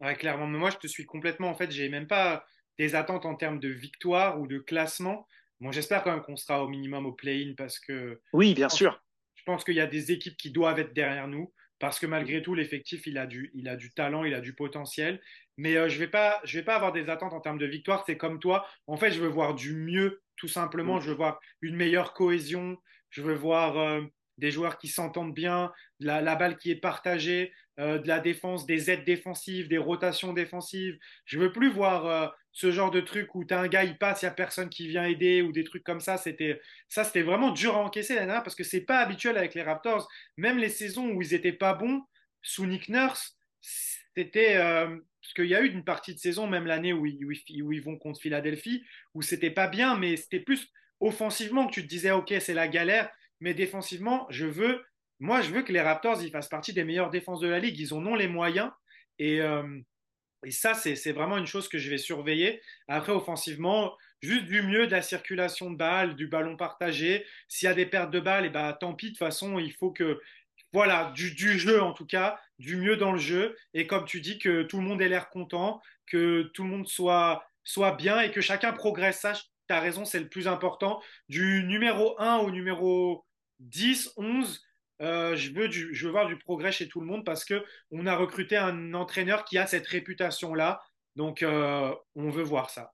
Ouais, clairement. Mais moi, je te suis complètement. En fait, j'ai même pas des attentes en termes de victoire ou de classement. Bon, j'espère quand même qu'on sera au minimum au play-in parce que. Oui, bien sûr. Je pense qu'il y a des équipes qui doivent être derrière nous parce que malgré tout, l'effectif, il, a du, il a du talent, il a du potentiel. Mais euh, je ne vais, pas, vais pas avoir des attentes en termes de victoire. C'est comme toi. En fait, je veux voir du mieux, tout simplement. Mm. Je veux voir une meilleure cohésion. Je veux voir euh, des joueurs qui s'entendent bien, la, la, balle qui est partagée, euh, de la défense, des aides défensives, des rotations défensives. Je veux plus voir ce genre de truc où tu as un gars, il passe, il n'y a personne qui vient aider ou des trucs comme ça. C'était ça, c'était vraiment dur à encaisser l'année dernière parce que c'est pas habituel avec les Raptors. Même les saisons où ils étaient pas bons sous Nick Nurse, c'était euh, parce qu'il y a eu une partie de saison, même l'année où, où, où, ils vont contre Philadelphie, où c'était pas bien, mais c'était plus offensivement que tu te disais ok c'est la galère, mais défensivement je veux, moi je veux que les Raptors ils fassent partie des meilleures défenses de la ligue. Ils en ont les moyens et euh, et ça, c'est vraiment une chose que je vais surveiller. Après, offensivement, juste du mieux de la circulation de balles, du ballon partagé. S'il y a des pertes de balles, et eh ben, tant pis, de toute façon, il faut que. Voilà, du, jeu en tout cas, du mieux dans le jeu. Et comme tu dis, que tout le monde ait l'air content, que tout le monde soit, soit bien et que chacun progresse. Ça, tu as raison, c'est le plus important. Du numéro 1 au numéro 10, 11, euh, je, veux voir du progrès chez tout le monde parce qu'on a recruté un entraîneur qui a cette réputation-là. Donc, euh, on veut voir ça.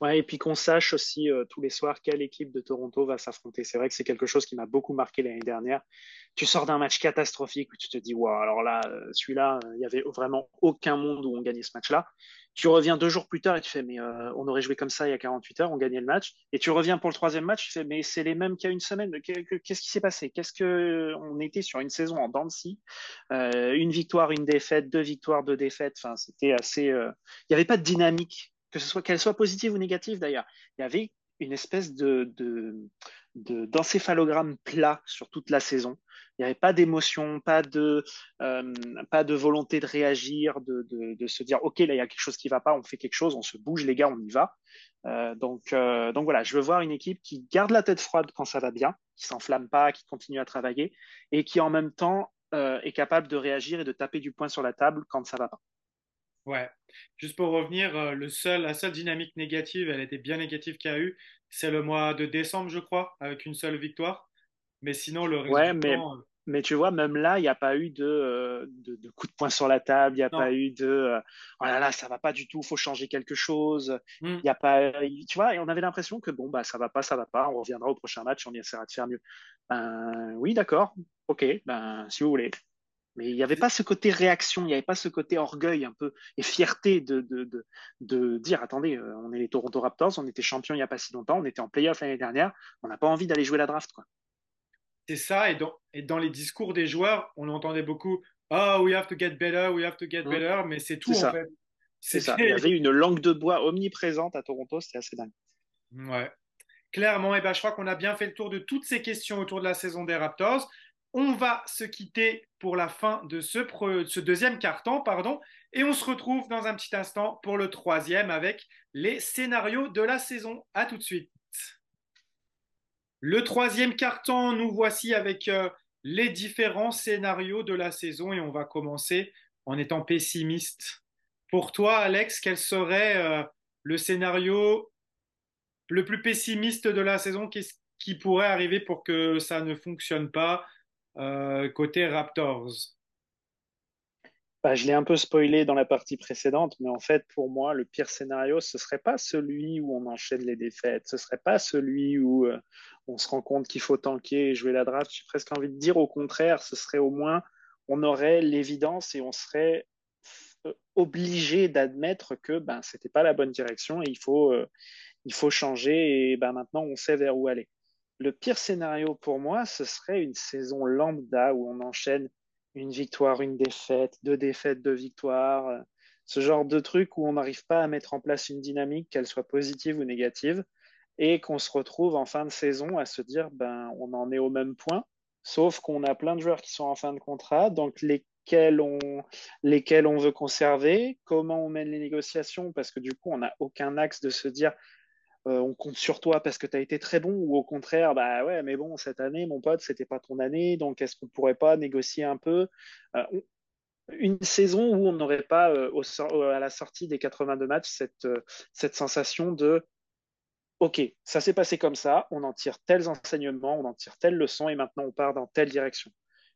Ouais, et puis qu'on sache aussi euh, tous les soirs quelle équipe de Toronto va s'affronter. C'est vrai que c'est quelque chose qui m'a beaucoup marqué l'année dernière. Tu sors d'un match catastrophique où tu te dis, alors là, celui-là, il n'y avait vraiment aucun monde où on gagnait ce match-là. Tu reviens deux jours plus tard et tu fais, mais euh, on aurait joué comme ça il y a 48 heures, on gagnait le match. Et tu reviens pour le troisième match, tu fais, mais c'est les mêmes qu'il y a une semaine. Qu'est-ce qui s'est passé? Qu'est-ce que on était sur une saison en dents de scie? Euh, Une victoire, une défaite, deux victoires, deux défaites. Enfin, c'était assez. Euh, il n'y avait pas de dynamique, que ce soit qu'elle soit positive ou négative d'ailleurs. Il y avait une espèce de, d'encéphalogramme plat sur toute la saison. Il n'y avait pas d'émotion, pas de, euh, pas de volonté de réagir, de, de, se dire ok là il y a quelque chose qui va pas, on fait quelque chose, on se bouge les gars, on y va. Euh, donc euh, donc voilà, je veux voir une équipe qui garde la tête froide quand ça va bien, qui s'enflamme pas, qui continue à travailler et qui en même temps est capable de réagir et de taper du poing sur la table quand ça va pas. Ouais. Juste pour revenir, le seul, la seule dynamique négative, elle était bien négative qu'il y a eu, c'est le mois de décembre, je crois, avec une seule victoire. Mais sinon, le reste ouais, mais, euh, mais tu vois, même là, il n'y a pas eu de, euh, de, de, coup de poing sur la table, il n'y a pas eu de euh, oh là là, ça va pas du tout, faut changer quelque chose. Hmm. Il y a pas, tu vois, et on avait l'impression que bon, bah, ça va pas, ça va pas, on reviendra au prochain match, on y essaiera de faire mieux. Ben, oui, d'accord, ok, ben, si vous voulez. Mais il n'y avait pas ce côté réaction, il n'y avait pas ce côté orgueil un peu et fierté de, de, de, de dire attendez, euh, on est les Toronto Raptors, on était champions il n'y a pas si longtemps, on était en playoff l'année dernière, on n'a pas envie d'aller jouer la draft. quoi. C'est ça, et dans, et dans les discours des joueurs, on entendait beaucoup Oh, we have to get better, we have to get mmh. better, mais c'est tout en fait. C'est ça. Il y avait une langue de bois omniprésente à Toronto, c'était assez dingue. Ouais. Clairement, et ben, je crois qu'on a bien fait le tour de toutes ces questions autour de la saison des Raptors. On va se quitter pour la fin de ce, deuxième carton, pardon, et on se retrouve dans un petit instant pour le troisième avec les scénarios de la saison. À tout de suite. Le troisième carton, nous voici avec euh, les différents scénarios de la saison et on va commencer en étant pessimiste. Pour toi, Alex, quel serait euh, le scénario le plus pessimiste de la saison? Qu'est-ce qui pourrait arriver pour que ça ne fonctionne pas? Euh, côté Raptors bah, je l'ai un peu spoilé dans la partie précédente, mais en fait, pour moi, le pire scénario, ce serait pas celui où on enchaîne les défaites, ce serait pas celui où euh, on se rend compte qu'il faut tanker et jouer la draft. J'ai presque envie de dire au contraire, ce serait au moins, on aurait l'évidence et on serait euh, obligé d'admettre que ben, c'était pas la bonne direction et il faut, il faut changer et ben, maintenant on sait vers où aller. Le pire scénario pour moi, ce serait une saison lambda où on enchaîne une victoire, une défaite, deux défaites, deux victoires, euh, ce genre de truc où on n'arrive pas à mettre en place une dynamique, qu'elle soit positive ou négative, et qu'on se retrouve en fin de saison à se dire, ben, on en est au même point, sauf qu'on a plein de joueurs qui sont en fin de contrat, donc lesquels on, lesquels on veut conserver, comment on mène les négociations, parce que du coup, on n'a aucun axe de se dire, euh, on compte sur toi parce que tu as été très bon ou au contraire, bah ouais, mais bon, cette année, mon pote, c'était pas ton année, donc est-ce qu'on pourrait pas négocier un peu euh, une saison où on n'aurait pas euh, à la sortie des 82 matchs cette, cette sensation de OK, ça s'est passé comme ça, on en tire tels enseignements, on en tire telle leçon et maintenant on part dans telle direction.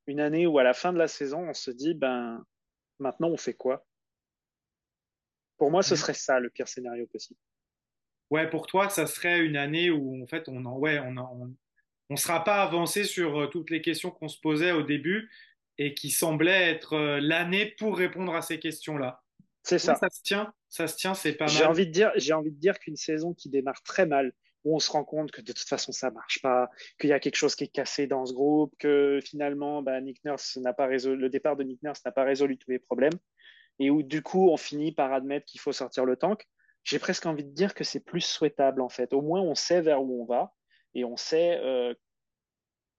Une année où à la fin de la saison, on se dit ben maintenant on fait quoi? Pour moi, ce serait ça le pire scénario possible ouais, pour toi, ça serait une année où en fait on en, ouais, on on, sera pas avancé sur euh, toutes les questions qu'on se posait au début et qui semblaient être euh, l'année pour répondre à ces questions-là. C'est ça. Ça se tient, ça se tient, c'est pas mal. J'ai envie de dire, j'ai envie de dire qu'une saison qui démarre très mal, où on se rend compte que de toute façon ça marche pas, qu'il y a quelque chose qui est cassé dans ce groupe, que finalement bah, Nick Nurse n'a pas résolu, le départ de Nick Nurse n'a pas résolu tous les problèmes, et où du coup on finit par admettre qu'il faut sortir le tank j'ai presque envie de dire que c'est plus souhaitable en fait. Au moins, on sait vers où on va et on sait euh,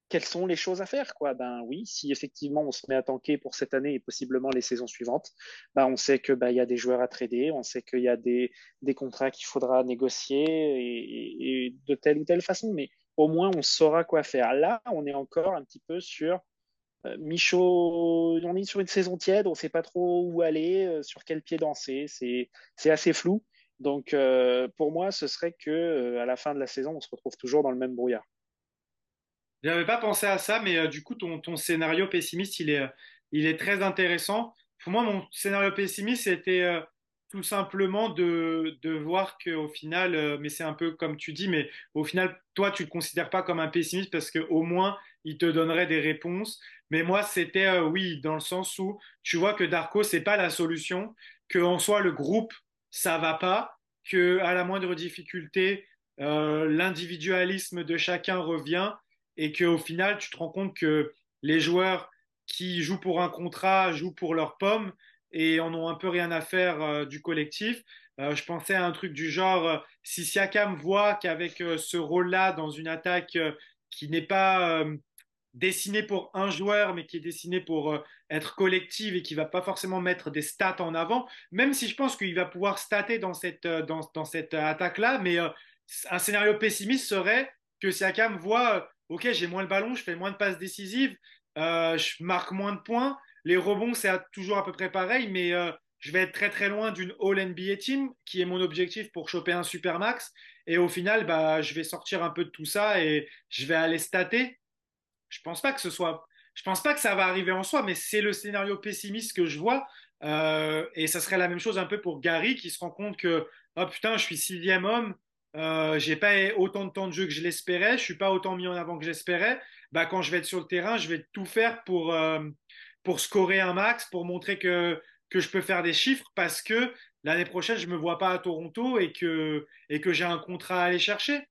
quelles sont les choses à faire. Quoi. Ben oui, si effectivement on se met à tanker pour cette année et possiblement les saisons suivantes, ben, on sait que ben, il y a des joueurs à trader, on sait qu'il y a des, des contrats qu'il faudra négocier et, et, de telle ou telle façon. Mais au moins, on saura quoi faire. Là, on est encore un petit peu sur euh, Michaud, on est sur une saison tiède, on ne sait pas trop où aller, euh, sur quel pied danser, c'est assez flou. Donc, euh, pour moi, ce serait que euh, à la fin de la saison, on se retrouve toujours dans le même brouillard. Je n'avais pas pensé à ça, mais euh, du coup, ton, scénario pessimiste, il est, il est très intéressant. Pour moi, mon scénario pessimiste, c'était tout simplement de, de voir qu'au final, mais c'est un peu comme tu dis, mais au final, toi, tu ne te considères pas comme un pessimiste parce qu'au moins, il te donnerait des réponses. Mais moi, c'était oui, dans le sens où tu vois que Darko, c'est pas la solution, qu'en soit le groupe ça va pas, que à la moindre difficulté, euh, l'individualisme de chacun revient et qu'au final, tu te rends compte que les joueurs qui jouent pour un contrat jouent pour leur pomme et en ont un peu rien à faire euh, du collectif. Euh, je pensais à un truc du genre, si Siakam voit qu'avec ce rôle-là dans une attaque qui n'est pas dessiné pour un joueur, mais qui est dessiné pour euh, être collective et qui va pas forcément mettre des stats en avant, même si je pense qu'il va pouvoir stater dans cette, euh, dans, dans cette attaque-là, mais euh, un scénario pessimiste serait que Siakam voit, ok, j'ai moins le ballon, je fais moins de passes décisives, je marque moins de points, les rebonds, c'est toujours à peu près pareil, mais je vais être très très loin d'une All-NBA team, qui est mon objectif pour choper un super max, et au final, bah, je vais sortir un peu de tout ça et je vais aller stater je pense pas que ce soit. Je pense pas que ça va arriver en soi, mais c'est le scénario pessimiste que je vois. Euh, et ça serait la même chose un peu pour Gary qui se rend compte que oh putain, je suis sixième homme, euh, j'ai pas autant de temps de jeu que je l'espérais, je suis pas autant mis en avant que j'espérais. Bah quand je vais être sur le terrain, je vais tout faire pour euh, pour scorer un max, pour montrer que que je peux faire des chiffres parce que l'année prochaine je me vois pas à Toronto et que et que j'ai un contrat à aller chercher.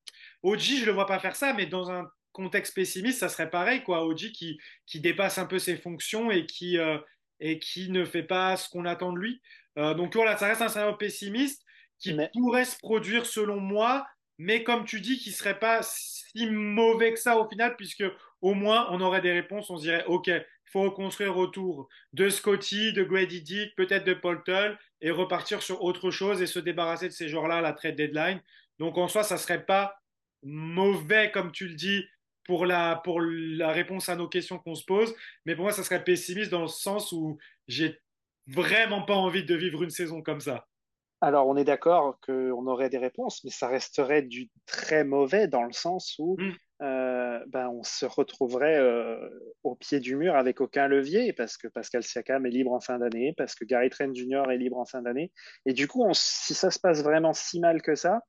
Oji, je le vois pas faire ça, mais dans un contexte pessimiste, ça serait pareil, quoi. Oji qui, qui dépasse un peu ses fonctions et qui, euh, et qui ne fait pas ce qu'on attend de lui. Euh, donc voilà, ça reste un scénario pessimiste qui pourrait se produire selon moi, mais comme tu dis, qui serait pas si mauvais que ça au final, puisque au moins on aurait des réponses, on se dirait, ok, il faut reconstruire autour de Scotty, de Grady Dick, peut-être de Paul Tull, et repartir sur autre chose et se débarrasser de ces joueurs-là à la trade deadline. Donc en soi, ça serait pas mauvais, comme tu le dis, pour la, pour la réponse à nos questions qu'on se pose. Mais pour moi, ça serait pessimiste dans le sens où j'ai vraiment pas envie de vivre une saison comme ça. Alors, on est d'accord qu'on aurait des réponses, mais ça resterait du très mauvais dans le sens où mm. euh, ben, on se retrouverait euh, au pied du mur avec aucun levier parce que Pascal Siakam est libre en fin d'année, parce que Gary Trent Jr. est libre en fin d'année. Et du coup, si ça se passe vraiment si mal que ça,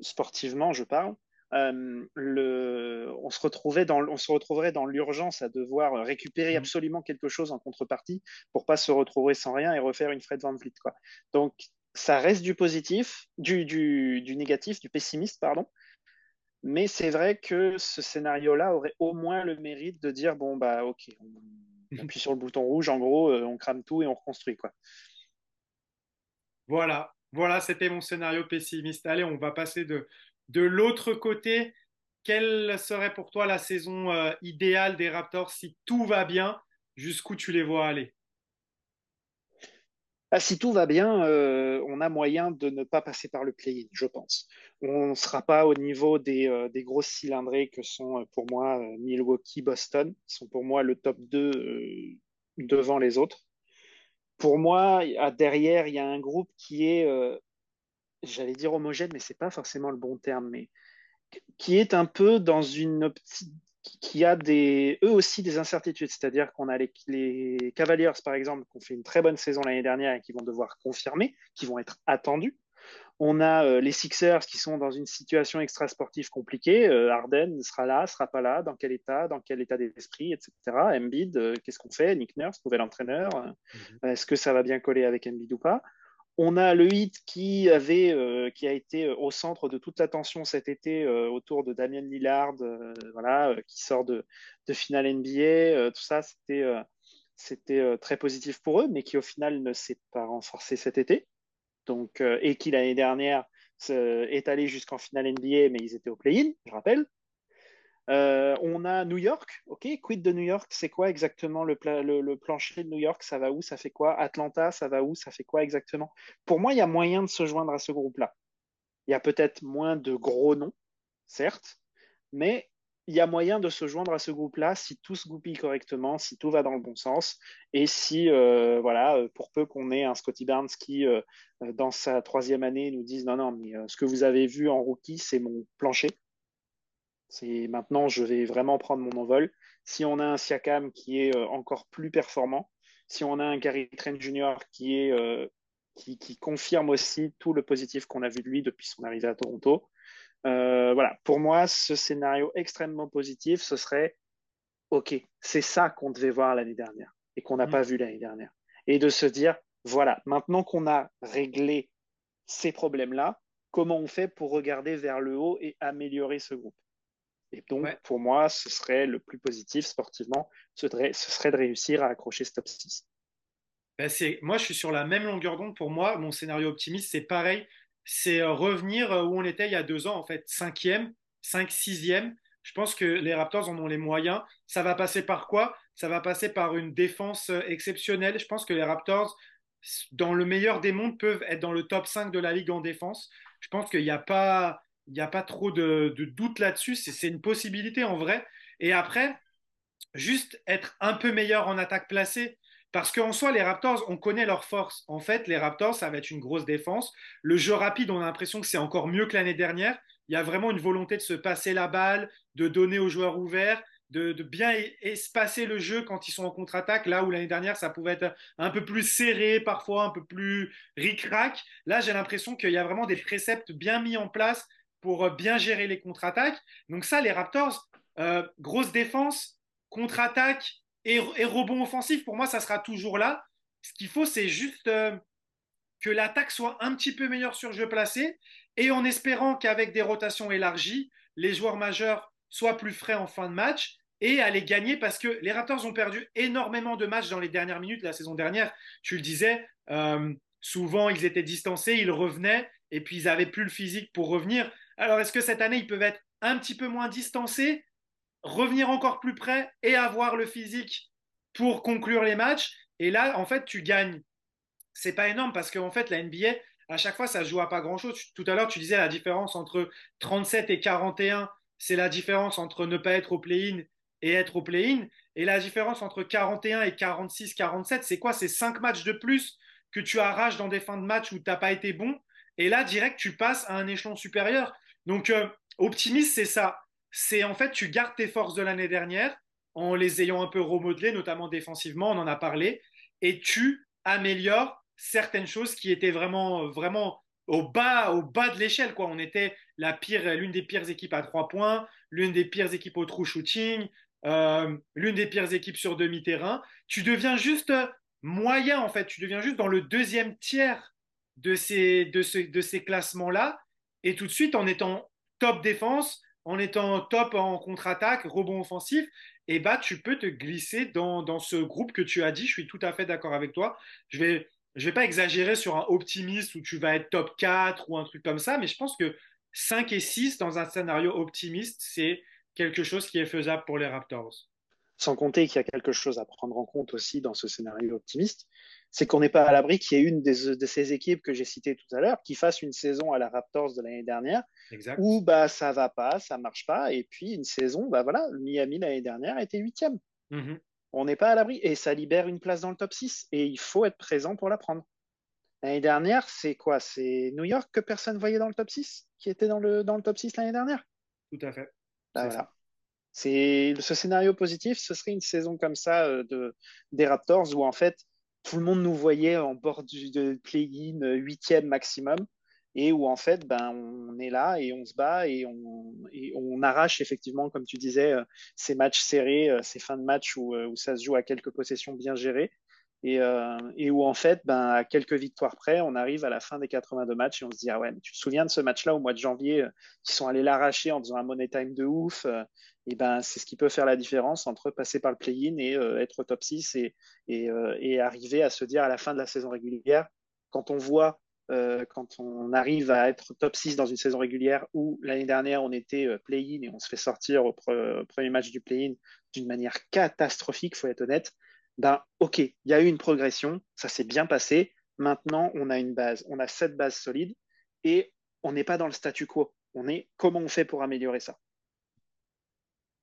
sportivement, je parle, euh, le, on, se retrouvait dans, on se retrouverait dans l'urgence à devoir récupérer mm. absolument quelque chose en contrepartie pour pas se retrouver sans rien et refaire une Fred Van Vliet. Quoi. Donc, ça reste du positif, du, du, du négatif, du pessimiste, pardon. Mais c'est vrai que ce scénario-là aurait au moins le mérite de dire bon, bah, ok, on appuie sur le bouton rouge, en gros, euh, on crame tout et on reconstruit. Quoi. Voilà, voilà, c'était mon scénario pessimiste. Allez, on va passer de, de l'autre côté. Quelle serait pour toi la saison euh, idéale des Raptors si tout va bien Jusqu'où tu les vois aller? Ah, si tout va bien, euh, on a moyen de ne pas passer par le play-in, je pense. On ne sera pas au niveau des, euh, grosses cylindrées que sont pour moi Milwaukee, Boston, qui sont pour moi le top 2 devant les autres. Pour moi, derrière, il y a un groupe qui est j'allais dire homogène, mais c'est pas forcément le bon terme, mais qui est un peu dans une optique qui a des, eux aussi des incertitudes. C'est-à-dire qu'on a les, les, Cavaliers, par exemple, qui ont fait une très bonne saison l'année dernière et qui vont devoir confirmer, qui vont être attendus. On a euh, les Sixers qui sont dans une situation extra-sportive compliquée. Euh, Arden sera là, sera pas là, dans quel état, dans quel état d'esprit, etc. Embiid, euh, qu'est-ce qu'on fait? Nick Nurse, nouvel entraîneur. Mm-hmm. Est-ce que ça va bien coller avec Embiid ou pas? On a le hit qui avait, euh, qui a été euh, au centre de toute l'attention cet été euh, autour de Damien Lillard, voilà, qui sort de, de finale NBA. tout ça, c'était, très positif pour eux, mais qui au final ne s'est pas renforcé cet été. Donc, et qui l'année dernière est allé jusqu'en finale NBA, mais ils étaient au play-in, je rappelle. Euh, on a New York, ok, quid de New York, c'est quoi exactement le, plancher de New York, ça va où, ça fait quoi? Atlanta, ça va où, ça fait quoi exactement? Pour moi, il y a moyen de se joindre à ce groupe-là. Il y a peut-être moins de gros noms, certes, mais il y a moyen de se joindre à ce groupe-là si tout se goupille correctement, si tout va dans le bon sens, et si, euh, voilà, euh, pour peu qu'on ait un Scotty Barnes qui, dans sa troisième année, nous dise non, non, mais ce que vous avez vu en rookie, c'est mon plancher c'est maintenant, je vais vraiment prendre mon envol. Si on a un Siakam qui est euh, encore plus performant, si on a un Gary Trent Jr. qui est euh, qui, confirme aussi tout le positif qu'on a vu de lui depuis son arrivée à Toronto. Euh, voilà, pour moi, ce scénario extrêmement positif, ce serait OK, c'est ça qu'on devait voir l'année dernière et qu'on n'a mm. pas vu l'année dernière. Et de se dire, voilà, maintenant qu'on a réglé ces problèmes-là, comment on fait pour regarder vers le haut et améliorer ce groupe? Et donc, pour moi, ce serait le plus positif sportivement, ce serait, de réussir à accrocher ce top 6. Ben moi, je suis sur la même longueur d'onde. Pour moi, mon scénario optimiste, c'est pareil. C'est euh, revenir euh, où on était il y a deux ans, en fait, cinquième, cinq, sixième. Je pense que les Raptors en ont les moyens. Ça va passer par quoi? Ça va passer par une défense euh, exceptionnelle. Je pense que les Raptors, dans le meilleur des mondes, peuvent être dans le top 5 de la ligue en défense. Je pense qu'il n'y a pas il n'y a pas trop de, doute là-dessus. C'est une possibilité en vrai. Et après, juste être un peu meilleur en attaque placée. Parce qu'en soi, les Raptors, on connaît leur force. En fait, les Raptors, ça va être une grosse défense. Le jeu rapide, on a l'impression que c'est encore mieux que l'année dernière. Il y a vraiment une volonté de se passer la balle, de donner aux joueurs ouverts, de, bien espacer le jeu quand ils sont en contre-attaque. Là où l'année dernière, ça pouvait être un peu plus serré, parfois un peu plus ric-rac. Là, j'ai l'impression qu'il y a vraiment des préceptes bien mis en place pour euh, bien gérer les contre-attaques. Donc ça, les Raptors, euh, grosse défense, contre-attaque et, rebond offensif, pour moi, ça sera toujours là. Ce qu'il faut, c'est juste euh, que l'attaque soit un petit peu meilleure sur jeu placé et en espérant qu'avec des rotations élargies, les joueurs majeurs soient plus frais en fin de match et à les gagner parce que les Raptors ont perdu énormément de matchs dans les dernières minutes la saison dernière. Tu le disais, souvent ils étaient distancés, ils revenaient et puis ils n'avaient plus le physique pour revenir. Alors, est-ce que cette année, ils peuvent être un petit peu moins distancés, revenir encore plus près et avoir le physique pour conclure les matchs? Et là, en fait, tu gagnes. C'est pas énorme parce qu'en fait, la NBA, à chaque fois, ça joue à pas grand-chose. Tout à l'heure, tu disais la différence entre 37 et 41, c'est la différence entre ne pas être au play-in et être au play-in. Et la différence entre 41 et 46, 47, c'est quoi? C'est 5 matchs de plus que tu arraches dans des fins de match où tu n'as pas été bon Et là, direct, tu passes à un échelon supérieur. Donc, euh, optimiste, c'est ça. C'est en fait, tu gardes tes forces de l'année dernière en les ayant un peu remodelées, notamment défensivement, on en a parlé, et tu améliores certaines choses qui étaient vraiment, vraiment au bas, de l'échelle. Quoi. On était la pire, l'une des pires équipes à trois points, l'une des pires équipes au true shooting, euh, l'une des pires équipes sur demi-terrain. Tu deviens juste moyen, en fait. Tu deviens juste dans le deuxième tiers de ces, de de ces classements-là. Et tout de suite, en étant top défense, en étant top en contre-attaque, rebond offensif, et eh bah, tu peux te glisser dans, dans, ce groupe que tu as dit. Je suis tout à fait d'accord avec toi. Je vais, je vais pas exagérer sur un optimiste où tu vas être top 4 ou un truc comme ça, mais je pense que 5 et 6 dans un scénario optimiste, c'est quelque chose qui est faisable pour les Raptors. Sans compter qu'il y a quelque chose à prendre en compte aussi dans ce scénario optimiste, c'est qu'on n'est pas à l'abri qu'il y ait une de ces équipes que j'ai citées tout à l'heure qui fasse une saison à la Raptors de l'année dernière exact. où bah ça va pas, ça marche pas, et puis une saison, bah voilà, Miami l'année dernière était huitième. Mm On n'est pas à l'abri et ça libère une place dans le top 6 et il faut être présent pour la prendre. L'année dernière, c'est quoi? C'est New York que personne voyait dans le top 6 qui était dans le, dans le top 6 l'année dernière? Tout à fait. Bah, c'est ce scénario positif, ce serait une saison comme ça euh, de, des Raptors où en fait tout le monde nous voyait en bord du de play-in euh, huitième maximum. Et où en fait ben on est là et on se bat et on, arrache effectivement comme tu disais euh, ces matchs serrés, ces fins de match où ça se joue à quelques possessions bien gérées et, euh, et, où en fait, ben, à quelques victoires près, on arrive à la fin des 82 matchs et on se dit ah ouais, tu te souviens de ce match-là au mois de janvier, euh, qui sont allés l'arracher en faisant un money time de ouf. Euh, et ben c'est ce qui peut faire la différence entre passer par le play-in et euh, être au top 6 et, et, arriver à se dire à la fin de la saison régulière, quand on voit quand on arrive à être top 6 dans une saison régulière où l'année dernière on était play-in et on se fait sortir au, pre premier match du play-in d'une manière catastrophique, faut être honnête ben, ok, il y a eu une progression, ça s'est bien passé. Maintenant, on a une base, on a cette base solide et on n'est pas dans le statu quo. On est comment on fait pour améliorer ça?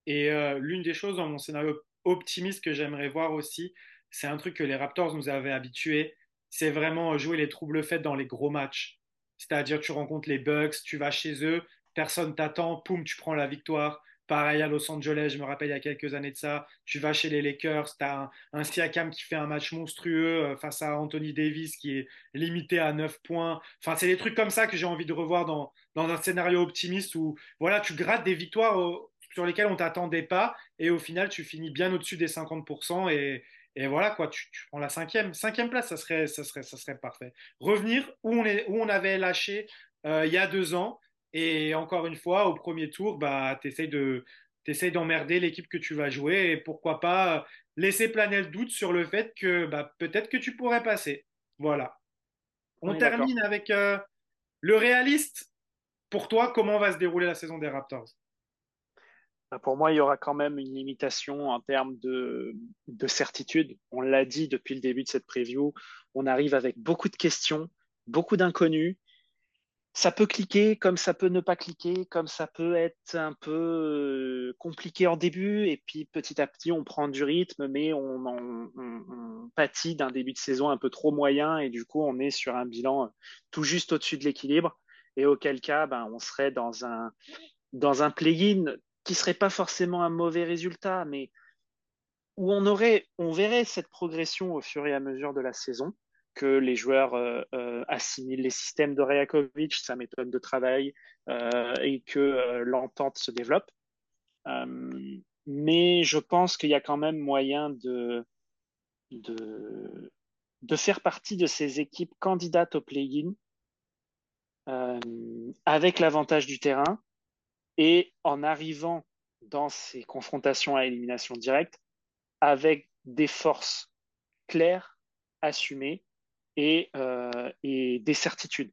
Et euh, l'une des choses dans mon scénario optimiste que j'aimerais voir aussi, c'est un truc que les Raptors nous avaient habitués, c'est vraiment jouer les troubles faits dans les gros matchs. C'est-à-dire, tu rencontres les Bucks, tu vas chez eux, personne t'attend, poum, tu prends la victoire. Pareil à Los Angeles, je me rappelle il y a quelques années de ça. Tu vas chez les Lakers, tu as un, Siakam qui fait un match monstrueux euh, face à Anthony Davis qui est limité à 9 points. Enfin, c'est des trucs comme ça que j'ai envie de revoir dans, dans, un scénario optimiste où voilà, tu grattes des victoires euh, sur lesquelles on t'attendait pas et au final, tu finis bien au-dessus des 50% et, et voilà quoi, tu, prends la cinquième, cinquième place, ça serait, ça serait, ça serait parfait. Revenir où on, est, où on avait lâché euh, il y a deux ans et encore une fois, au premier tour, bah, tu essayes d'emmerder l'équipe que tu vas jouer et pourquoi pas laisser planer le doute sur le fait que bah, peut-être que tu pourrais passer. Voilà. On, termine avec euh, le réaliste. Pour toi, comment va se dérouler la saison des Raptors? Bah, pour moi, il y aura quand même une limitation en termes de, de certitude. On l'a dit depuis le début de cette preview, on arrive avec beaucoup de questions, beaucoup d'inconnus ça peut cliquer, comme ça peut ne pas cliquer, comme ça peut être un peu euh, compliqué en début, et puis petit à petit on prend du rythme, mais on, on, on, pâtit d'un début de saison un peu trop moyen, et du coup on est sur un bilan tout juste au-dessus de l'équilibre, et auquel cas ben, on serait dans un, dans un play-in qui serait pas forcément un mauvais résultat, mais où on aurait, on verrait cette progression au fur et à mesure de la saison que les joueurs euh, euh, assimilent les systèmes de Reakovic, sa méthode de travail, euh, et que l'entente se développe. mais je pense qu'il y a quand même moyen de, de faire partie de ces équipes candidates au play-in avec l'avantage du terrain et en arrivant dans ces confrontations à élimination directe avec des forces claires, assumées et, euh, et des certitudes.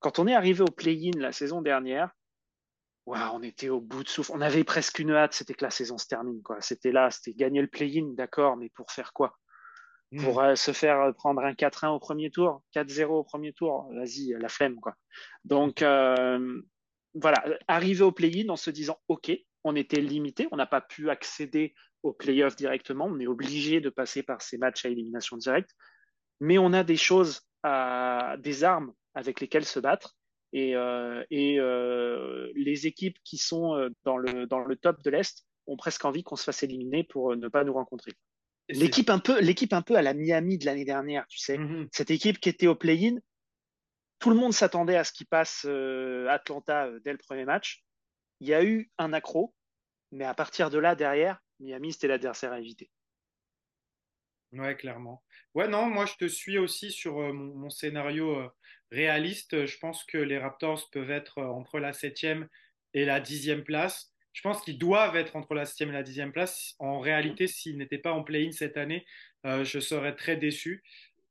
Quand on est arrivé au play-in la saison dernière, on était au bout de souffle. On avait presque une hâte, c'était que la saison se termine. Quoi. C'était là, c'était gagner le play-in, d'accord, mais pour faire quoi? Hmm. Pour euh, se faire prendre un 4-1 au premier tour, 4-0 au premier tour, vas-y, la flemme. Quoi. Donc euh, voilà, arriver au play-in en se disant, OK, on était limité, on n'a pas pu accéder au play-off directement, on est obligé de passer par ces matchs à élimination directe mais on a des choses, des armes avec lesquels se battre. Et, et les équipes qui sont dans le, dans le top de l'Est ont presque envie qu'on se fasse éliminer pour ne pas nous rencontrer. L'équipe un peu, l'équipe un peu à la Miami de l'année dernière, tu sais, mm-hmm. cette équipe qui était au play-in, tout le monde s'attendait à ce qu'il passe Atlanta dès le premier match. Il y a eu un accro, mais à partir de là, derrière, Miami, c'était l'adversaire à éviter. Ouais, clairement. Ouais, non, moi je te suis aussi sur euh, mon, scénario euh, réaliste. Je pense que les Raptors peuvent être euh, entre la septième et la dixième place. Je pense qu'ils doivent être entre la septième et la dixième place. En réalité, s'ils n'étaient pas en play-in cette année, je serais très déçu.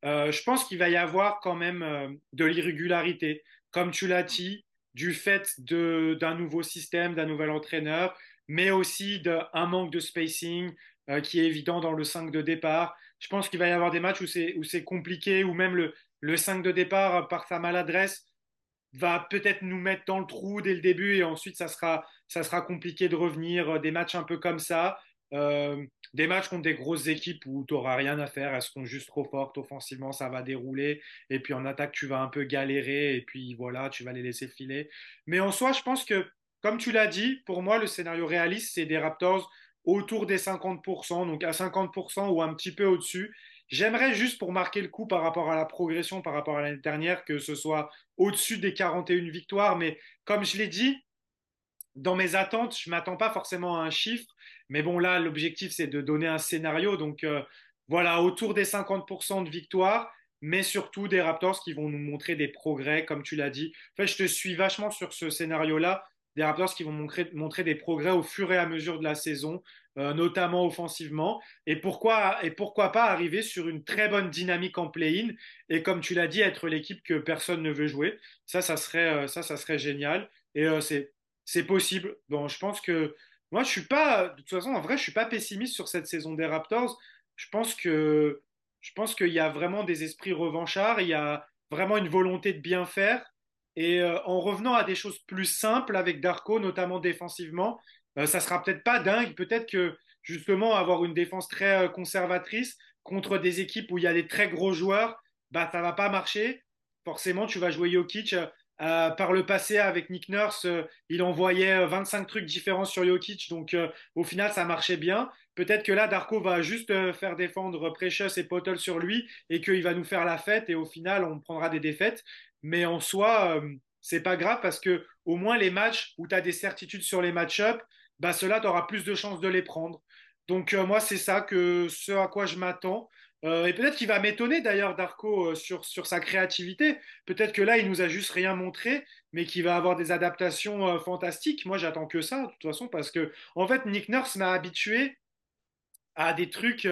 je pense qu'il va y avoir quand même de l'irrégularité. Comme tu l'as dit, du fait d'un nouveau système, d'un nouvel entraîneur, mais aussi d'un manque de spacing euh, qui est évident dans le 5 de départ. Je pense qu'il va y avoir des matchs où c'est compliqué, où même le, le 5 de départ, par sa maladresse, va peut-être nous mettre dans le trou dès le début et ensuite ça sera, ça sera compliqué de revenir. Euh, des matchs un peu comme ça. Euh, des matchs contre des grosses équipes où tu n'auras rien à faire, elles seront juste trop fortes offensivement, ça va dérouler, et puis en attaque tu vas un peu galérer, et puis voilà, tu vas les laisser filer. Mais en soi, je pense que, comme tu l'as dit, pour moi, le scénario réaliste, c'est des Raptors autour des 50%, donc à 50% ou un petit peu au-dessus. J'aimerais juste pour marquer le coup par rapport à la progression, par rapport à l'année dernière, que ce soit au-dessus des 41 victoires, mais comme je l'ai dit, dans mes attentes, je ne m'attends pas forcément à un chiffre, mais bon, là, l'objectif, c'est de donner un scénario. Donc, euh, voilà, autour des 50% de victoires, mais surtout des Raptors qui vont nous montrer des progrès, comme tu l'as dit. En fait, je te suis vachement sur ce scénario-là, des Raptors qui vont montrer, des progrès au fur et à mesure de la saison, euh, notamment offensivement. Et pourquoi, pas arriver sur une très bonne dynamique en play-in et, comme tu l'as dit, être l'équipe que personne ne veut jouer. Ça, ça serait, euh, génial. Et c'est c'est possible. Bon, je pense que moi, je suis pas, de toute façon, en vrai, je suis pas pessimiste sur cette saison des Raptors. Je pense qu'il y a vraiment des esprits revanchards, il y a vraiment une volonté de bien faire. Et euh, en revenant à des choses plus simples avec Darko, notamment défensivement, euh, ça sera peut-être pas dingue. Peut-être que justement avoir une défense très euh, conservatrice contre des équipes où il y a des très gros joueurs, bah ça va pas marcher. Forcément, tu vas jouer Jokic euh, par le passé, avec Nick Nurse, il envoyait 25 euh, trucs différents sur Jokic, donc au final, ça marchait bien. Peut-être que là, Darko va juste faire défendre Precious et Potel sur lui et qu'il va nous faire la fête et au final, on prendra des défaites. Mais en soi, c'est pas grave parce que au moins les matchs où tu as des certitudes sur les match-up, bah cela, tu auras plus de chances de les prendre. Donc moi, c'est ça que ce à quoi je m'attends. Euh, et peut-être qu'il va m'étonner d'ailleurs, Darko, euh, sur, sa créativité. Peut-être que là, il nous a juste rien montré, mais qu'il va avoir des adaptations euh, fantastiques. Moi, j'attends que ça, de toute façon, parce que, en fait, Nick Nurse m'a habitué à des trucs.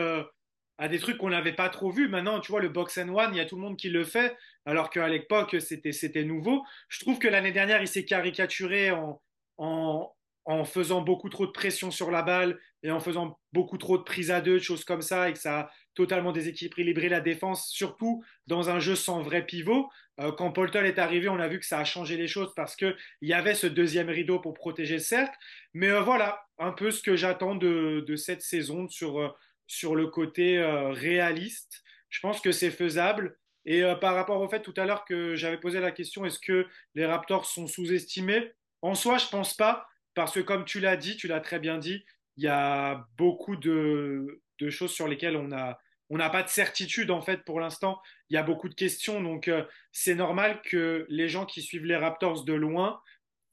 À des trucs qu'on n'avait pas trop vus. Maintenant, tu vois, le box and one, il y a tout le monde qui le fait, alors qu'à l'époque, c'était, c'était nouveau. Je trouve que l'année dernière, il s'est caricaturé en, en, faisant beaucoup trop de pression sur la balle et en faisant beaucoup trop de prises à deux, choses comme ça, et que ça a totalement déséquilibré la défense, surtout dans un jeu sans vrai pivot. Euh, quand Polton est arrivé, on a vu que ça a changé les choses parce qu'il y avait ce deuxième rideau pour protéger le cercle. Mais euh, voilà, un peu ce que j'attends de, cette saison sur, euh, sur le côté réaliste. Je pense que c'est faisable. Et par rapport au fait tout à l'heure que j'avais posé la question, est-ce que les Raptors sont sous-estimés? En soi, je pense pas parce que comme tu l'as dit, tu l'as très bien dit, il y a beaucoup de, choses sur lesquelles on n'a on pas de certitude en fait pour l'instant. Il y a beaucoup de questions, donc euh, c'est normal que les gens qui suivent les Raptors de loin,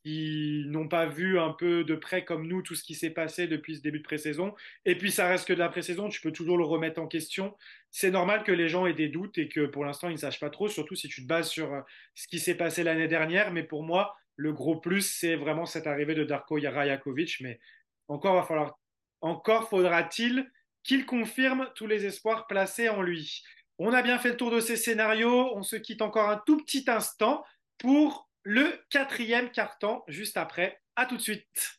ils n'ont pas vu un peu de près comme nous tout ce qui s'est passé depuis ce début de pré-saison. Et puis ça reste que de la pré-saison, tu peux toujours le remettre en question. C'est normal que les gens aient des doutes et que pour l'instant ils ne sachent pas trop, surtout si tu te bases sur euh, ce qui s'est passé l'année dernière. Mais pour moi, le gros plus, c'est vraiment cette arrivée de Darko Rajakovic. Mais encore, va falloir, encore faudra-t-il qu'il confirme tous les espoirs placés en lui. On a bien fait le tour de ces scénarios. On se quitte encore un tout petit instant pour le quatrième carton juste après. À tout de suite.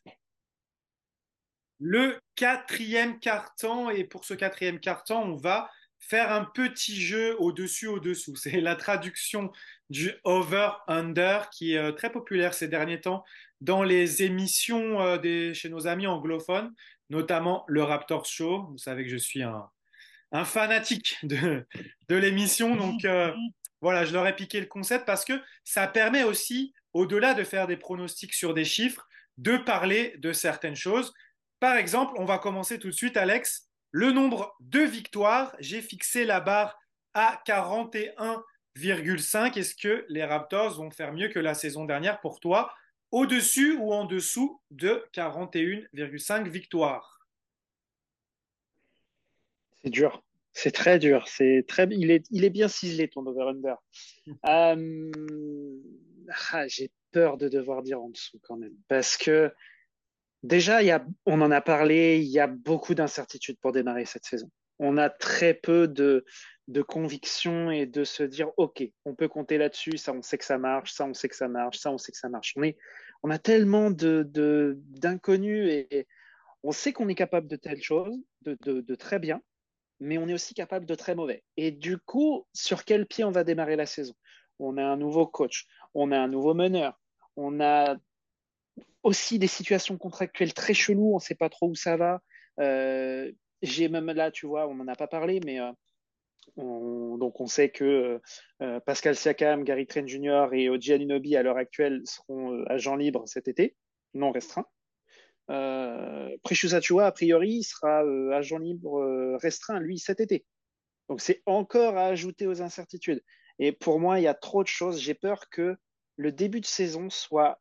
Le quatrième carton, et pour ce quatrième carton, on va faire un petit jeu au-dessus, au-dessous. C'est la traduction du over-under qui est euh, très populaire ces derniers temps dans les émissions euh, des, chez nos amis anglophones, notamment le Raptor Show. Vous savez que je suis un, fanatique de, de l'émission, donc euh, *laughs* voilà, je leur ai piqué le concept parce que ça permet aussi, au-delà de faire des pronostics sur des chiffres, de parler de certaines choses. Par exemple, on va commencer tout de suite, Alex. Le nombre de victoires, j'ai fixé la barre à 41,5. Est-ce que les Raptors vont faire mieux que la saison dernière pour toi Au-dessus ou en dessous de 41,5 victoires? C'est dur. C'est très dur. C'est très, il, est, il est bien ciselé ton over-under. *laughs* Euh, ah, j'ai peur de devoir dire en dessous quand même. Parce que déjà, y a, on en a parlé, il y a beaucoup d'incertitudes pour démarrer cette saison. On a très peu de, de conviction et de se dire, OK, on peut compter là-dessus, ça on sait que ça marche, ça on sait que ça marche, ça on sait que ça marche. On, est, on a tellement d'inconnus de, d'inconnus et, on sait qu'on est capable de telles choses, de, de, de très bien, mais on est aussi capable de très mauvais. Et du coup, sur quel pied on va démarrer la saison? On a un nouveau coach, on a un nouveau meneur, on a aussi des situations contractuelles très cheloues, on ne sait pas trop où ça va. Euh, j'ai même là, tu vois, on n'en a pas parlé, mais euh, on, sait que euh, Pascal Siakam, Gary Trent Jr. et Oji Anunoby à l'heure actuelle seront agents libres cet été, non restreints. Euh, Precious Achua, a priori, sera agent libre restreint, lui, cet été. Donc c'est encore à ajouter aux incertitudes. Et pour moi, il y a trop de choses. J'ai peur que le début de saison soit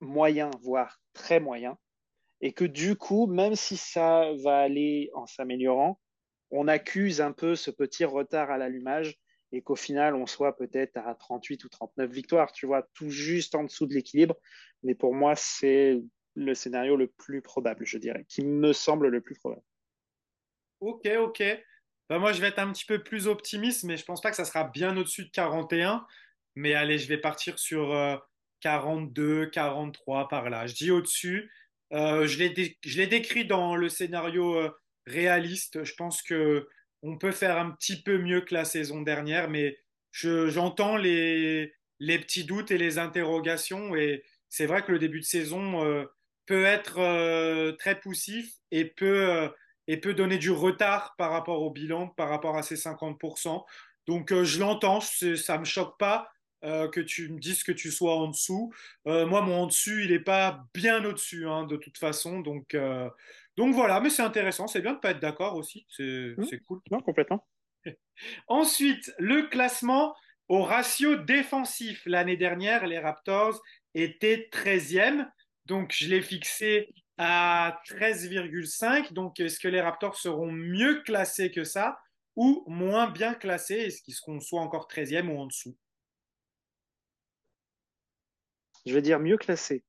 moyen, voire très moyen, et que du coup, même si ça va aller en s'améliorant, on accuse un peu ce petit retard à l'allumage et qu'au final, on soit peut-être à 38 ou 39 victoires, tu vois, tout juste en dessous de l'équilibre. Mais pour moi, c'est le scénario le plus probable, je dirais, qui me semble le plus probable. Ok, ok. Ben moi, je vais être un petit peu plus optimiste, mais je pense pas que ça sera bien au-dessus de 41. Mais allez, je vais partir sur euh, 42, 43 par là. Je dis au-dessus. Euh, je l'ai décrit dans le scénario euh, réaliste. Je pense que on peut faire un petit peu mieux que la saison dernière, mais j'entends les, les petits doutes et les interrogations. Et c'est vrai que le début de saison euh, peut être très poussif et peut, et peut donner du retard par rapport au bilan, par rapport à ces 50%. Donc je l'entends, ça ne me choque pas. Euh, que tu me dises que tu sois en dessous. Euh, moi, mon en dessus, il n'est pas bien au-dessus, hein, de toute façon. Donc, euh, donc voilà, mais c'est intéressant. C'est bien de ne pas être d'accord aussi. C'est mmh. cool. Non, complètement. *laughs* Ensuite, le classement au ratio défensif. L'année dernière, les Raptors étaient 13e. Donc, je l'ai fixé à 13,5. Donc, est-ce que les Raptors seront mieux classés que ça ou moins bien classés? Est-ce qu'ils seront soit encore 13e ou en dessous? Je vais dire mieux classé.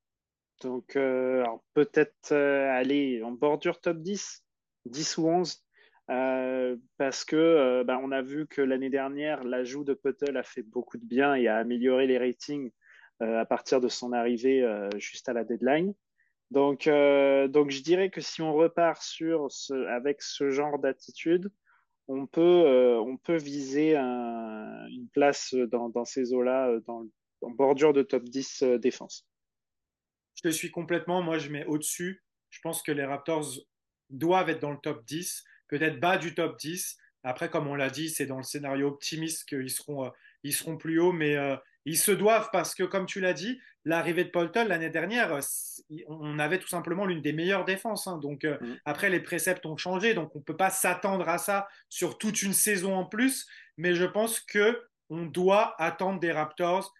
Donc, euh, peut-être euh, aller en bordure top 10, 10 ou 11, euh, parce que ben, on a vu que l'année dernière, l'ajout de Puttle a fait beaucoup de bien et a amélioré les ratings à partir de son arrivée juste à la deadline. Donc, donc, je dirais que si on repart sur ce, avec ce genre d'attitude, on peut, on peut viser un, une place dans, ces eaux-là dans, en bordure de top 10 euh, défense. Je te suis complètement. Moi, je mets au-dessus. Je pense que les Raptors doivent être dans le top 10, peut-être bas du top 10. Après, comme on l'a dit, c'est dans le scénario optimiste qu'ils seront, euh, ils seront plus hauts, mais euh, ils se doivent parce que, comme tu l'as dit, l'arrivée de Polton l'année dernière, on avait tout simplement l'une des meilleures défenses. Hein. Donc, mm. après, les préceptes ont changé, donc on ne peut pas s'attendre à ça sur toute une saison en plus. Mais je pense que on doit attendre des Raptors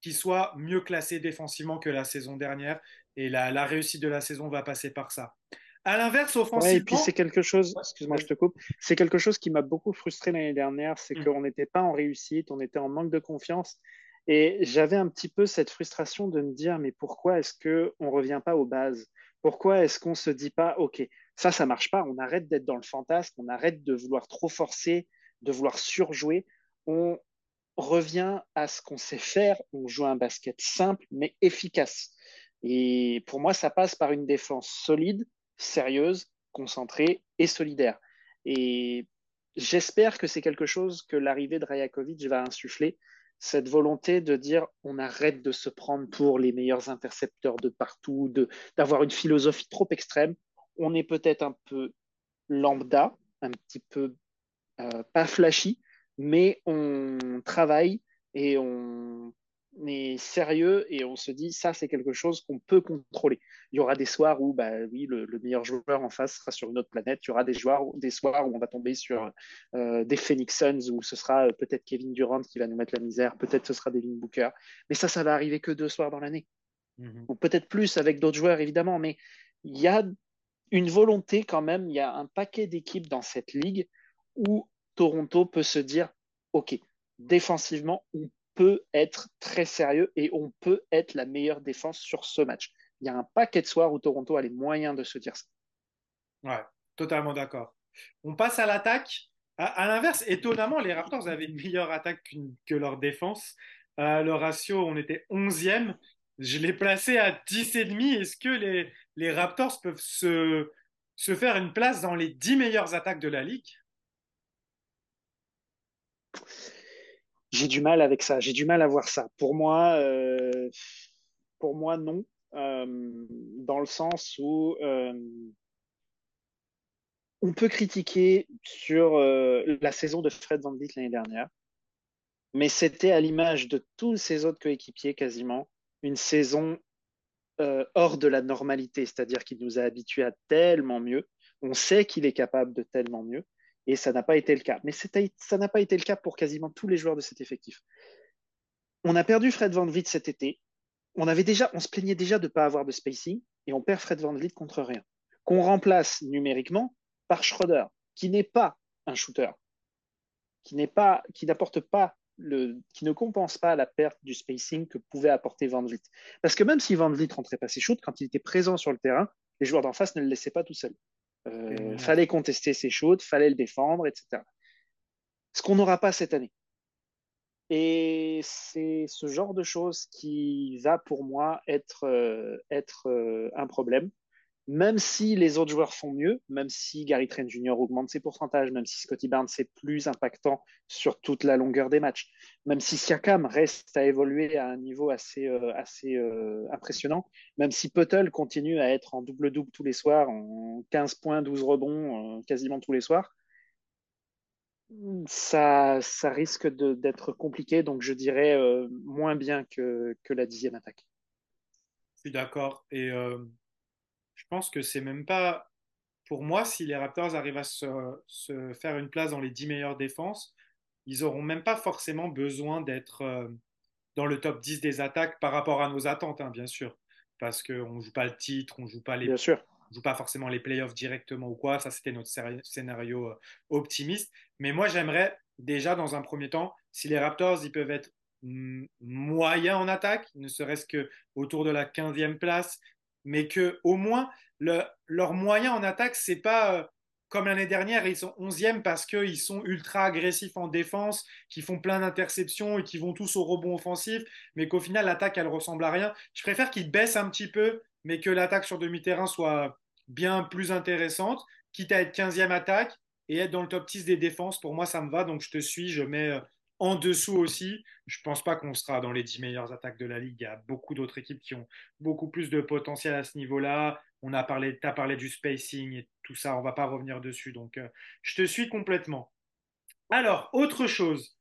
qui soit mieux classé défensivement que la saison dernière. Et la, réussite de la saison va passer par ça. À l'inverse, offensivement. et puis c'est quelque chose, excuse-moi, je te coupe, c'est quelque chose qui m'a beaucoup frustré l'année dernière, c'est mm. qu'on n'était pas en réussite, on était en manque de confiance. Et j'avais un petit peu cette frustration de me dire, mais pourquoi est-ce qu'on ne revient pas aux bases? Pourquoi est-ce qu'on ne se dit pas, OK, ça, ça marche pas, on arrête d'être dans le fantasme, on arrête de vouloir trop forcer, de vouloir surjouer, on, revient à ce qu'on sait faire. On joue un basket simple mais efficace. Et pour moi, ça passe par une défense solide, sérieuse, concentrée et solidaire. Et j'espère que c'est quelque chose que l'arrivée de Rajakovic va insuffler, cette volonté de dire on arrête de se prendre pour les meilleurs intercepteurs de partout, d'avoir une philosophie trop extrême. On est peut-être un peu lambda, un petit peu euh, pas flashy, mais on travaille et on est sérieux et on se dit ça c'est quelque chose qu'on peut contrôler. Il y aura des soirs où bah oui le, meilleur joueur en face sera sur une autre planète. Il y aura des, joueurs, des soirs où on va tomber sur euh, des Phoenix Suns où ce sera euh, peut-être Kevin Durant qui va nous mettre la misère, peut-être ce sera Devin Booker. Mais ça ça va arriver que deux soirs dans l'année mhm. ou peut-être plus avec d'autres joueurs évidemment. Mais il y a une volonté quand même. Il y a un paquet d'équipes dans cette ligue où Toronto peut se dire ok défensivement on peut être très sérieux et on peut être la meilleure défense sur ce match. Il y a un paquet de soirs où Toronto a les moyens de se dire ça. Ouais, totalement d'accord. On passe à l'attaque. À, l'inverse, étonnamment, les Raptors avaient une meilleure attaque que leur défense. Euh, le ratio, on était 11e. Je l'ai placé à 10,5. Est-ce que les, Raptors peuvent se, se faire une place dans les 10 meilleures attaques de la ligue? J'ai du mal avec ça. J'ai du mal à voir ça. Pour moi, euh, pour moi, non. Euh, dans le sens où euh, on peut critiquer sur la saison de Fred Van Vliet l'année dernière, mais c'était à l'image de tous ses autres coéquipiers quasiment une saison hors de la normalité, c'est-à-dire qu'il nous a habitués à tellement mieux. On sait qu'il est capable de tellement mieux et ça n'a pas été le cas. Mais ça n'a pas été le cas pour quasiment tous les joueurs de cet effectif. On a perdu Fred Van Vliet cet été. On, avait déjà, on se plaignait déjà de ne pas avoir de spacing et on perd Fred Van Vliet contre rien. Qu'on remplace numériquement par Schroeder, qui n'est pas un shooter, qui n'est pas, qui n'apporte pas le, qui ne compense pas la perte du spacing que pouvait apporter Van Vliet. Parce que même si Van Vliet rentrait pas ses shoots, quand il était présent sur le terrain, les joueurs d'en face ne le laissaient pas tout seul. Euh, fallait contester ses shoots, fallait le défendre, etc. Ce qu'on n'aura pas cette année. Et c'est ce genre de choses qui va pour moi être, euh, être euh, un problème même si les autres joueurs font mieux, même si Gary Trent Jr. augmente ses pourcentages, même si Scotty Barnes est plus impactant sur toute la longueur des matchs, même si Siakam reste à évoluer à un niveau assez, euh, assez euh, impressionnant, même si Puttle continue à être en double-double tous les soirs, en 15 points, 12 rebonds, euh, quasiment tous les soirs, ça, risque d'être compliqué, donc je dirais moins bien que, que la dixième attaque. Je suis d'accord. Et je pense que c'est même pas. Pour moi, si les Raptors arrivent à se, faire une place dans les 10 meilleures défenses, ils n'auront même pas forcément besoin d'être euh, dans le top 10 des attaques par rapport à nos attentes, hein, bien sûr. Parce qu'on ne joue pas le titre, on ne joue pas les. Bien sûr. Joue pas forcément les playoffs directement ou quoi. Ça, c'était notre scénario euh, optimiste. Mais moi, j'aimerais déjà, dans un premier temps, si les Raptors, ils peuvent être moyens en attaque, ne serait-ce que autour de la 15e place, mais que au moins le, leur moyen en attaque, c'est pas euh, comme l'année dernière, ils sont 11e parce qu'ils sont ultra agressifs en défense, qui font plein d'interceptions et qui vont tous au rebond offensif, mais qu'au final, l'attaque, elle ressemble à rien. Je préfère qu'ils baissent un petit peu, mais que l'attaque sur demi-terrain soit bien plus intéressante, quitte à être 15e attaque et être dans le top 10 des défenses. Pour moi, ça me va, donc je te suis, je mets euh, en dessous aussi. Je ne pense pas qu'on sera dans les 10 meilleures attaques de la ligue. Il y a beaucoup d'autres équipes qui ont beaucoup plus de potentiel à ce niveau-là. On a parlé, tu as parlé du spacing et tout ça. On ne va pas revenir dessus. Donc, euh, je te suis complètement. Alors, autre chose.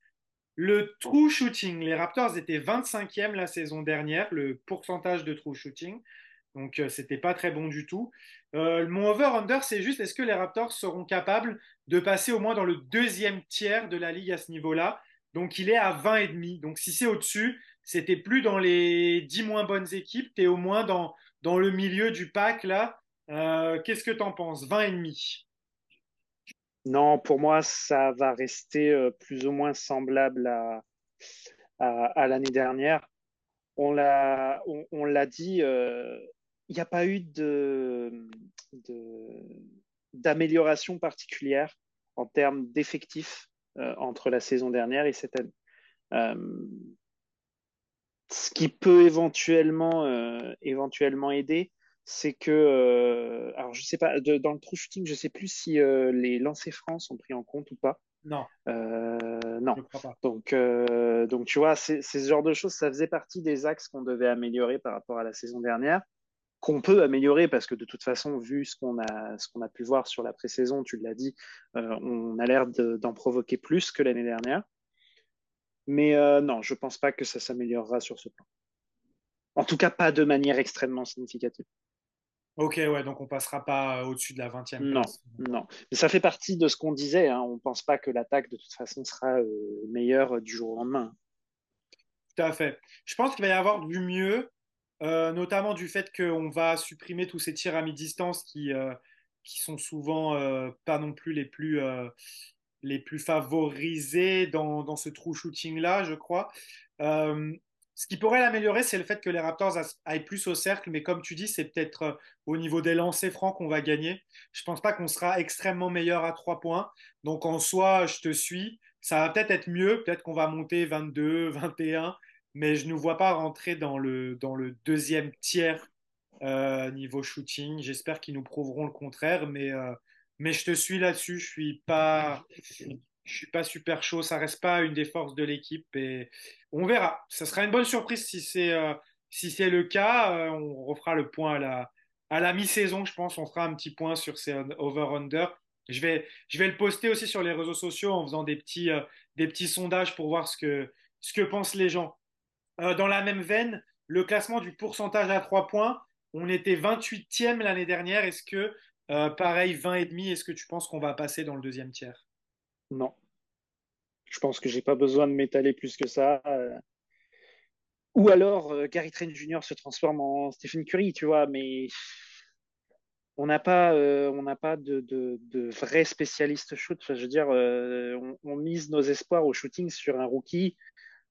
Le true shooting. Les Raptors étaient 25e la saison dernière, le pourcentage de true shooting. Donc, euh, c'était pas très bon du tout. Euh, mon over-under, c'est juste est-ce que les Raptors seront capables de passer au moins dans le deuxième tiers de la ligue à ce niveau-là? Donc il est à 20,5. Donc si c'est au-dessus, c'était plus dans les 10 moins bonnes équipes, tu es au moins dans, dans le milieu du pack là. Euh, qu'est-ce que tu en penses 20,5 Non, pour moi, ça va rester euh, plus ou moins semblable à, à, l'année dernière. On l'a on, dit, euh, il n'y a pas eu de, d'amélioration particulière en termes d'effectifs entre la saison dernière et cette année. Euh, ce qui peut éventuellement, euh, éventuellement aider, c'est que, alors je sais pas, dans le true shooting, je sais plus si les lancers francs sont pris en compte ou pas. Non. non. Donc, donc, tu vois, c'est ce genre de choses, ça faisait partie des axes qu'on devait améliorer par rapport à la saison dernière. Qu'on peut améliorer parce que de toute façon, vu ce qu'on a, ce qu'on a pu voir sur la pré-saison, tu l'as dit, on a l'air d'en provoquer plus que l'année dernière. Mais non, je ne pense pas que ça s'améliorera sur ce plan. En tout cas, pas de manière extrêmement significative. Ok, ouais, donc on passera pas au-dessus de la 20e. Non, non. Mais ça fait partie de ce qu'on disait. Hein. On ne pense pas que l'attaque, de toute façon, sera euh, meilleure du jour au lendemain. Tout à fait. Je pense qu'il va y avoir du mieux, euh, notamment du fait qu'on va supprimer tous ces tirs à mi-distance qui, euh, qui sont souvent pas non plus les plus, les plus favorisés dans, dans ce true shooting-là, je crois. Ce qui pourrait l'améliorer, c'est le fait que les Raptors aillent plus au cercle, mais comme tu dis, c'est peut-être euh, au niveau des lancers francs qu'on va gagner. Je ne pense pas qu'on sera extrêmement meilleur à trois points. Donc en soi, je te suis. Ça va peut-être être mieux, peut-être qu'on va monter 22, 21, mais je ne vois pas rentrer dans le, dans le deuxième tiers euh, niveau shooting. J'espère qu'ils nous prouveront le contraire, mais, euh, mais je te suis là-dessus. Je suis suis pas super chaud. Ça reste pas une des forces de l'équipe et on verra. Ça sera une bonne surprise si c'est euh, si le cas. On refera le point à la à la mi-saison, je pense. On fera un petit point sur ces over/under. Je vais je vais le poster aussi sur les réseaux sociaux en faisant des petits des petits sondages pour voir ce que ce que pensent les gens. Dans la même veine, le classement du pourcentage à 3 points, on était 28e l'année dernière. Est-ce que pareil 20 et demi, est-ce que tu penses qu'on va passer dans le deuxième tiers? Non. Je pense que j'ai pas besoin de m'étaler plus que ça. Euh. Ou alors, euh, Gary Trent Jr. se transforme en Stephen Curry, tu vois, mais on n'a pas, euh, on pas de, de, vrais spécialistes shoot. je veux dire, on, mise nos espoirs au shooting sur un rookie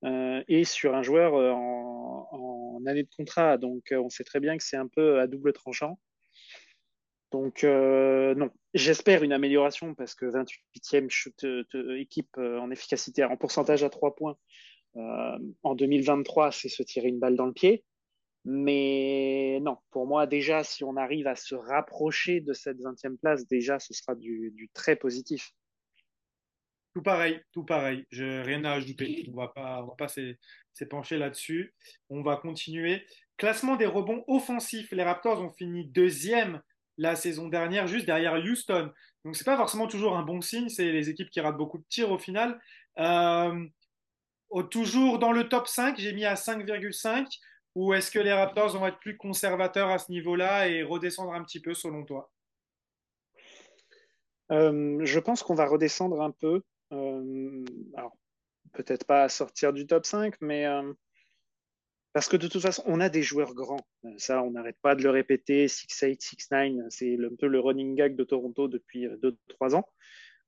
et sur un joueur en, en, année de contrat. Donc, on sait très bien que c'est un peu à double tranchant. Donc, euh, non, j'espère une amélioration parce que 28e chute, euh, équipe euh, en efficacité, en pourcentage à 3 points en 2023, c'est se tirer une balle dans le pied. Mais non, pour moi, déjà, si on arrive à se rapprocher de cette 20e place, déjà, ce sera du, très positif. Tout pareil, tout pareil. Je rien à ajouter. On va pas, va pas s'épancher là-dessus. On va continuer. Classement des rebonds offensifs. Les Raptors ont fini deuxième la saison dernière, juste derrière Houston. Donc, ce n'est pas forcément toujours un bon signe. C'est les équipes qui ratent beaucoup de tirs au final. Euh, toujours dans le top 5, j'ai mis à 5,5. Ou est-ce que les Raptors vont être plus conservateurs à ce niveau-là et redescendre un petit peu selon toi? Euh, Je pense qu'on va redescendre un peu. Euh, peut-être pas à sortir du top 5, mais parce que de toute façon, on a des joueurs grands. Euh, ça, on n'arrête pas de le répéter. 6-8, 6-9, c'est un peu le running gag de Toronto depuis 2-3 euh, ans.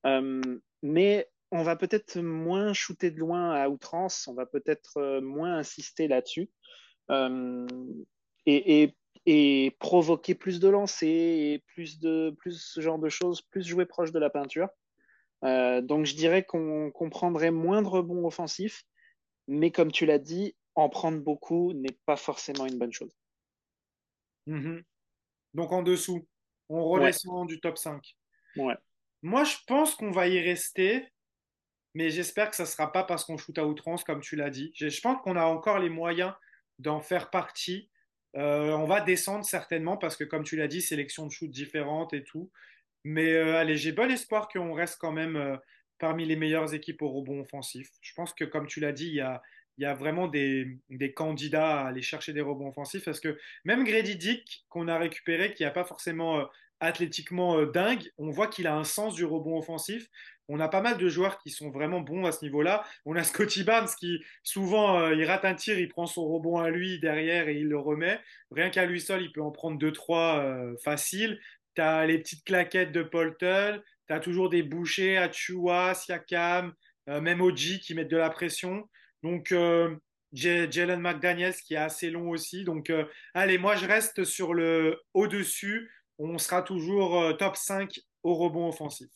Euh, mais on va peut-être moins shooter de loin à outrance. On va peut-être moins insister là-dessus. et, provoquer plus de lancers et plus de plus ce genre de choses, plus jouer proche de la peinture. Donc je dirais qu'on prendrait moins de rebonds offensifs, mais comme tu l'as dit, en prendre beaucoup n'est pas forcément une bonne chose. Mhm. Donc en dessous, on redescend du top 5. Ouais. Moi, je pense qu'on va y rester, mais j'espère que ça ne sera pas parce qu'on shoot à outrance, comme tu l'as dit. Je pense qu'on a encore les moyens d'en faire partie. Euh, on va descendre certainement parce que, comme tu l'as dit, sélection de shoot différente et tout. Mais euh, allez, j'ai bon espoir qu'on reste quand même euh, parmi les meilleures équipes au rebond offensif. Je pense que, comme tu l'as dit, il y a, vraiment des, candidats à aller chercher des rebonds offensifs parce que même Grady Dick, qu'on a récupéré, qui n'a pas forcément euh, athlétiquement dingue, on voit qu'il a un sens du rebond offensif. On a pas mal de joueurs qui sont vraiment bons à ce niveau-là. On a *laughs* Scotty Barnes qui, souvent, il rate un tir, il prend son rebond à lui derrière et il le remet. Rien qu'à lui seul, il peut en prendre 2-3 faciles. Tu as les petites claquettes de Poltel, tu as toujours des bouchers à Chua, Siakam, même Oji qui mettent de la pression. Donc, euh, Jalen McDaniels qui est assez long aussi. Donc, euh, allez, moi, je reste sur le au-dessus. On sera toujours euh, top 5 au rebond offensif.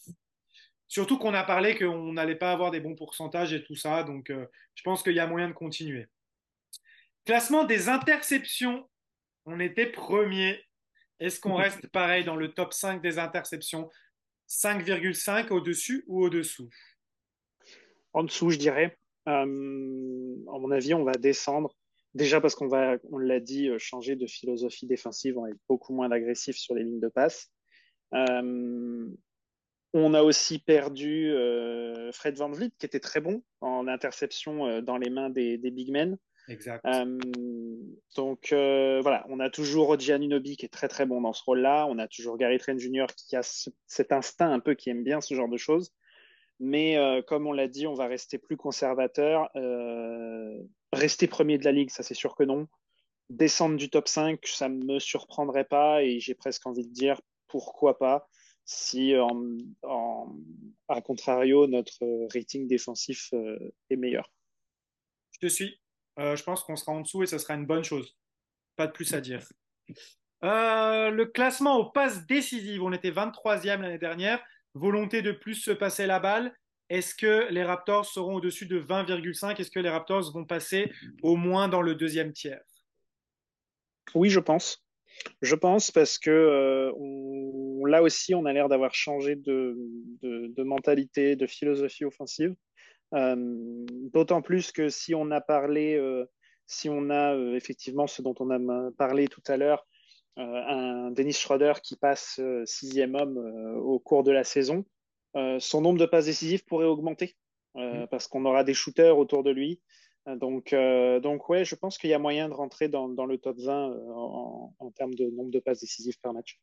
Surtout qu'on a parlé qu'on n'allait pas avoir des bons pourcentages et tout ça. Donc, je pense qu'il y a moyen de continuer. Classement des interceptions. On était premier. Est-ce qu'on reste pareil dans le top 5 des interceptions? 5,5 au-dessus ou au-dessous? En dessous, je dirais. Euh, à mon avis, on va descendre. Déjà parce qu'on va, on l'a dit, changer de philosophie défensive, on va être beaucoup moins agressif sur les lignes de passe. Euh, on a aussi perdu euh, Fred Van Vliet, qui était très bon en interception euh, dans les mains des, big men. Exact. Donc voilà, on a toujours Giannunobi qui est très très bon dans ce rôle-là. On a toujours Gary Trent Jr. qui a cet instinct un peu qui aime bien ce genre de choses. Mais comme on l'a dit, on va rester plus conservateur. rester premier de la ligue, ça c'est sûr que non. Descendre du top 5, ça ne me surprendrait pas et j'ai presque envie de dire pourquoi pas si à contrario notre rating défensif euh, est meilleur. Je te suis. Euh, je pense qu'on sera en dessous et ce sera une bonne chose. Pas de plus à dire. Euh, le classement aux passes décisives, on était 23e l'année dernière. Volonté de plus se passer la balle. Est-ce que les Raptors seront au-dessus de 20,5 Est-ce que les Raptors vont passer au moins dans le deuxième tiers? Oui, je pense. Je pense parce que euh, là aussi, on a l'air d'avoir changé de, mentalité, de philosophie offensive. Euh, d'autant plus que si on a parlé, euh, si on a effectivement ce dont on a parlé tout à l'heure, un Dennis Schroeder qui passe sixième homme au cours de la saison, son nombre de passes décisives pourrait augmenter mmh. parce qu'on aura des shooters autour de lui. Donc, euh, donc ouais, je pense qu'il y a moyen de rentrer dans, dans le top 20 euh, en, en, termes de nombre de passes décisives par match.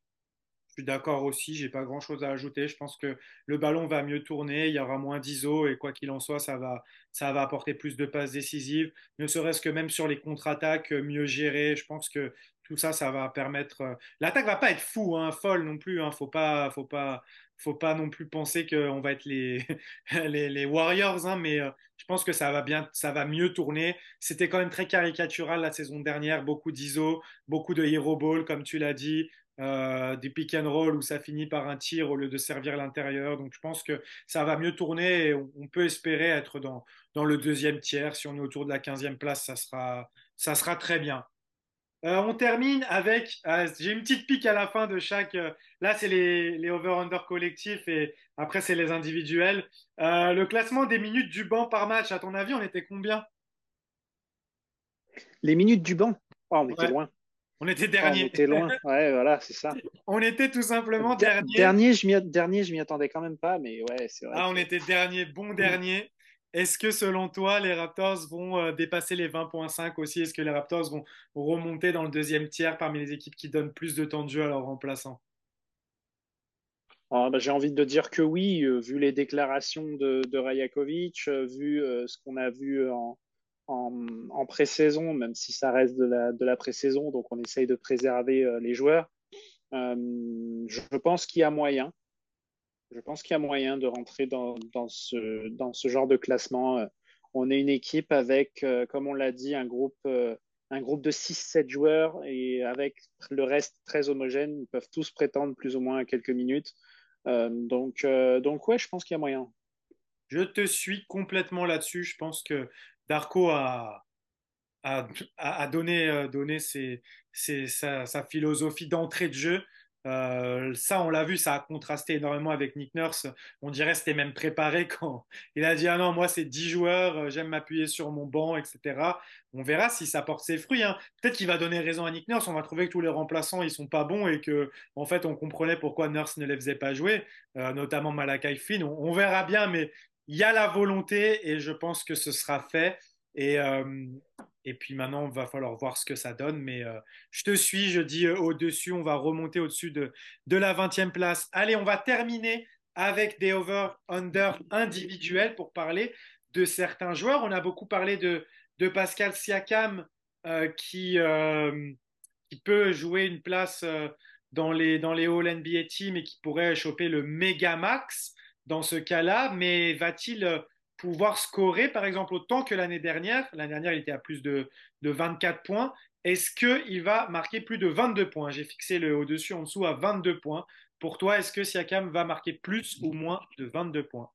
Je suis d'accord aussi, j'ai pas grand chose à ajouter. Je pense que le ballon va mieux tourner, il y aura moins d'ISO et quoi qu'il en soit, ça va, apporter plus de passes décisives, ne serait-ce que même sur les contre-attaques, euh, mieux gérer. Je pense que tout ça, ça va permettre. L'attaque va pas être fou, hein, folle non plus. Hein, faut pas, faut pas, non plus penser qu'on va être *laughs* les, les, Warriors, hein, mais euh, je pense que ça va bien, ça va mieux tourner. C'était quand même très caricatural la saison dernière, beaucoup d'ISO, beaucoup de hero ball, comme tu l'as dit, euh, des pick and roll où ça finit par un tir au lieu de servir l'intérieur. Donc je pense que ça va mieux tourner et on, peut espérer être dans, dans le deuxième tiers. Si on est autour de la 15e place, ça sera, ça sera très bien. Euh, on termine avec, euh, j'ai une petite pique à la fin de chaque, euh, là c'est les, les over-under collectifs et après c'est les individuels. le classement des minutes du banc par match, à ton avis, on était combien? Les minutes du banc? Oh, On était loin. On était dernier. on était loin, ouais, voilà, c'est ça. *laughs* on était tout simplement dernier. Dernier, je m'y attendais quand même pas, mais ouais, c'est vrai. Ah, on était dernier, bon *laughs* dernier. Est-ce que selon toi, les Raptors vont euh, dépasser les 20.5 aussi? Est-ce que les Raptors vont remonter dans le deuxième tiers parmi les équipes qui donnent plus de temps de jeu à leurs remplaçants? Ah, bah, J'ai envie de dire que oui, euh, vu les déclarations de, de Rajakovic, euh, vu ce qu'on a vu en, en, pré-saison, même si ça reste de la, de pré-saison, donc on essaye de préserver les joueurs. je pense qu'il y a moyen je pense qu'il y a moyen de rentrer dans, ce, genre de classement. On est une équipe avec, euh, comme on l'a dit, un groupe, euh, de 6-7 joueurs et avec le reste très homogène. Ils peuvent tous prétendre plus ou moins à quelques minutes. Euh, donc, donc, ouais, je pense qu'il y a moyen. Je te suis complètement là-dessus. Je pense que Darko a, a, donné, donné sa, philosophie d'entrée de jeu. Euh, ça, on l'a vu, ça a contrasté énormément avec Nick Nurse. On dirait c'était même préparé *laughs* quand il a dit Ah non, moi c'est 10 joueurs, euh, j'aime m'appuyer sur mon banc, etc. On verra si ça porte ses fruits. Hein. Peut-être qu'il va donner raison à Nick Nurse. On va trouver que tous les remplaçants ils sont pas bons et que en fait on comprenait pourquoi Nurse ne les faisait pas jouer, euh, notamment Malakai Finn. On, verra bien, mais il y a la volonté et je pense que ce sera fait. Et, et puis maintenant, il va falloir voir ce que ça donne. Mais euh, je te suis, je dis euh, au-dessus, on va remonter au-dessus de, de la 20e place. Allez, on va terminer avec des over-under individuels pour parler de certains joueurs. On a beaucoup parlé de, de Pascal Siakam euh, qui, qui peut jouer une place dans les, dans les All NBA Teams et qui pourrait choper le méga max dans ce cas-là. Mais va-t-il pouvoir scorer, par exemple, autant que l'année dernière? L'année dernière, il était à plus de, de 24 points. Est-ce qu'il va marquer plus de 22 points? J'ai fixé le au-dessus, en dessous à 22 points. Pour toi, est-ce que Siakam va marquer plus ou moins de 22 points?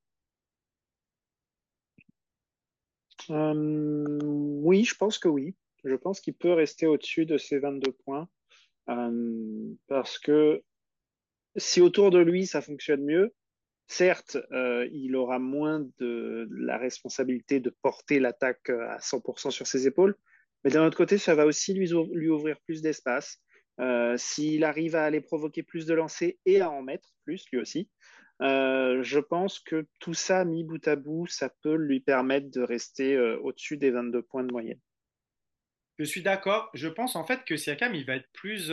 Euh, Oui, je pense que oui. Je pense qu'il peut rester au-dessus de ces 22 points. Euh, parce que si autour de lui, ça fonctionne mieux, Certes, euh, il aura moins de la responsabilité de porter l'attaque euh, à 100% sur ses épaules, Mais d'un autre côté, ça va aussi lui, lui ouvrir plus d'espace. Euh, s'il arrive à aller provoquer plus de lancers et à en mettre plus lui aussi, je pense que tout ça mis bout à bout, ça peut lui permettre de rester au-dessus des 22 points de moyenne. Je suis d'accord. Je pense en fait que Siakam, il va être plus,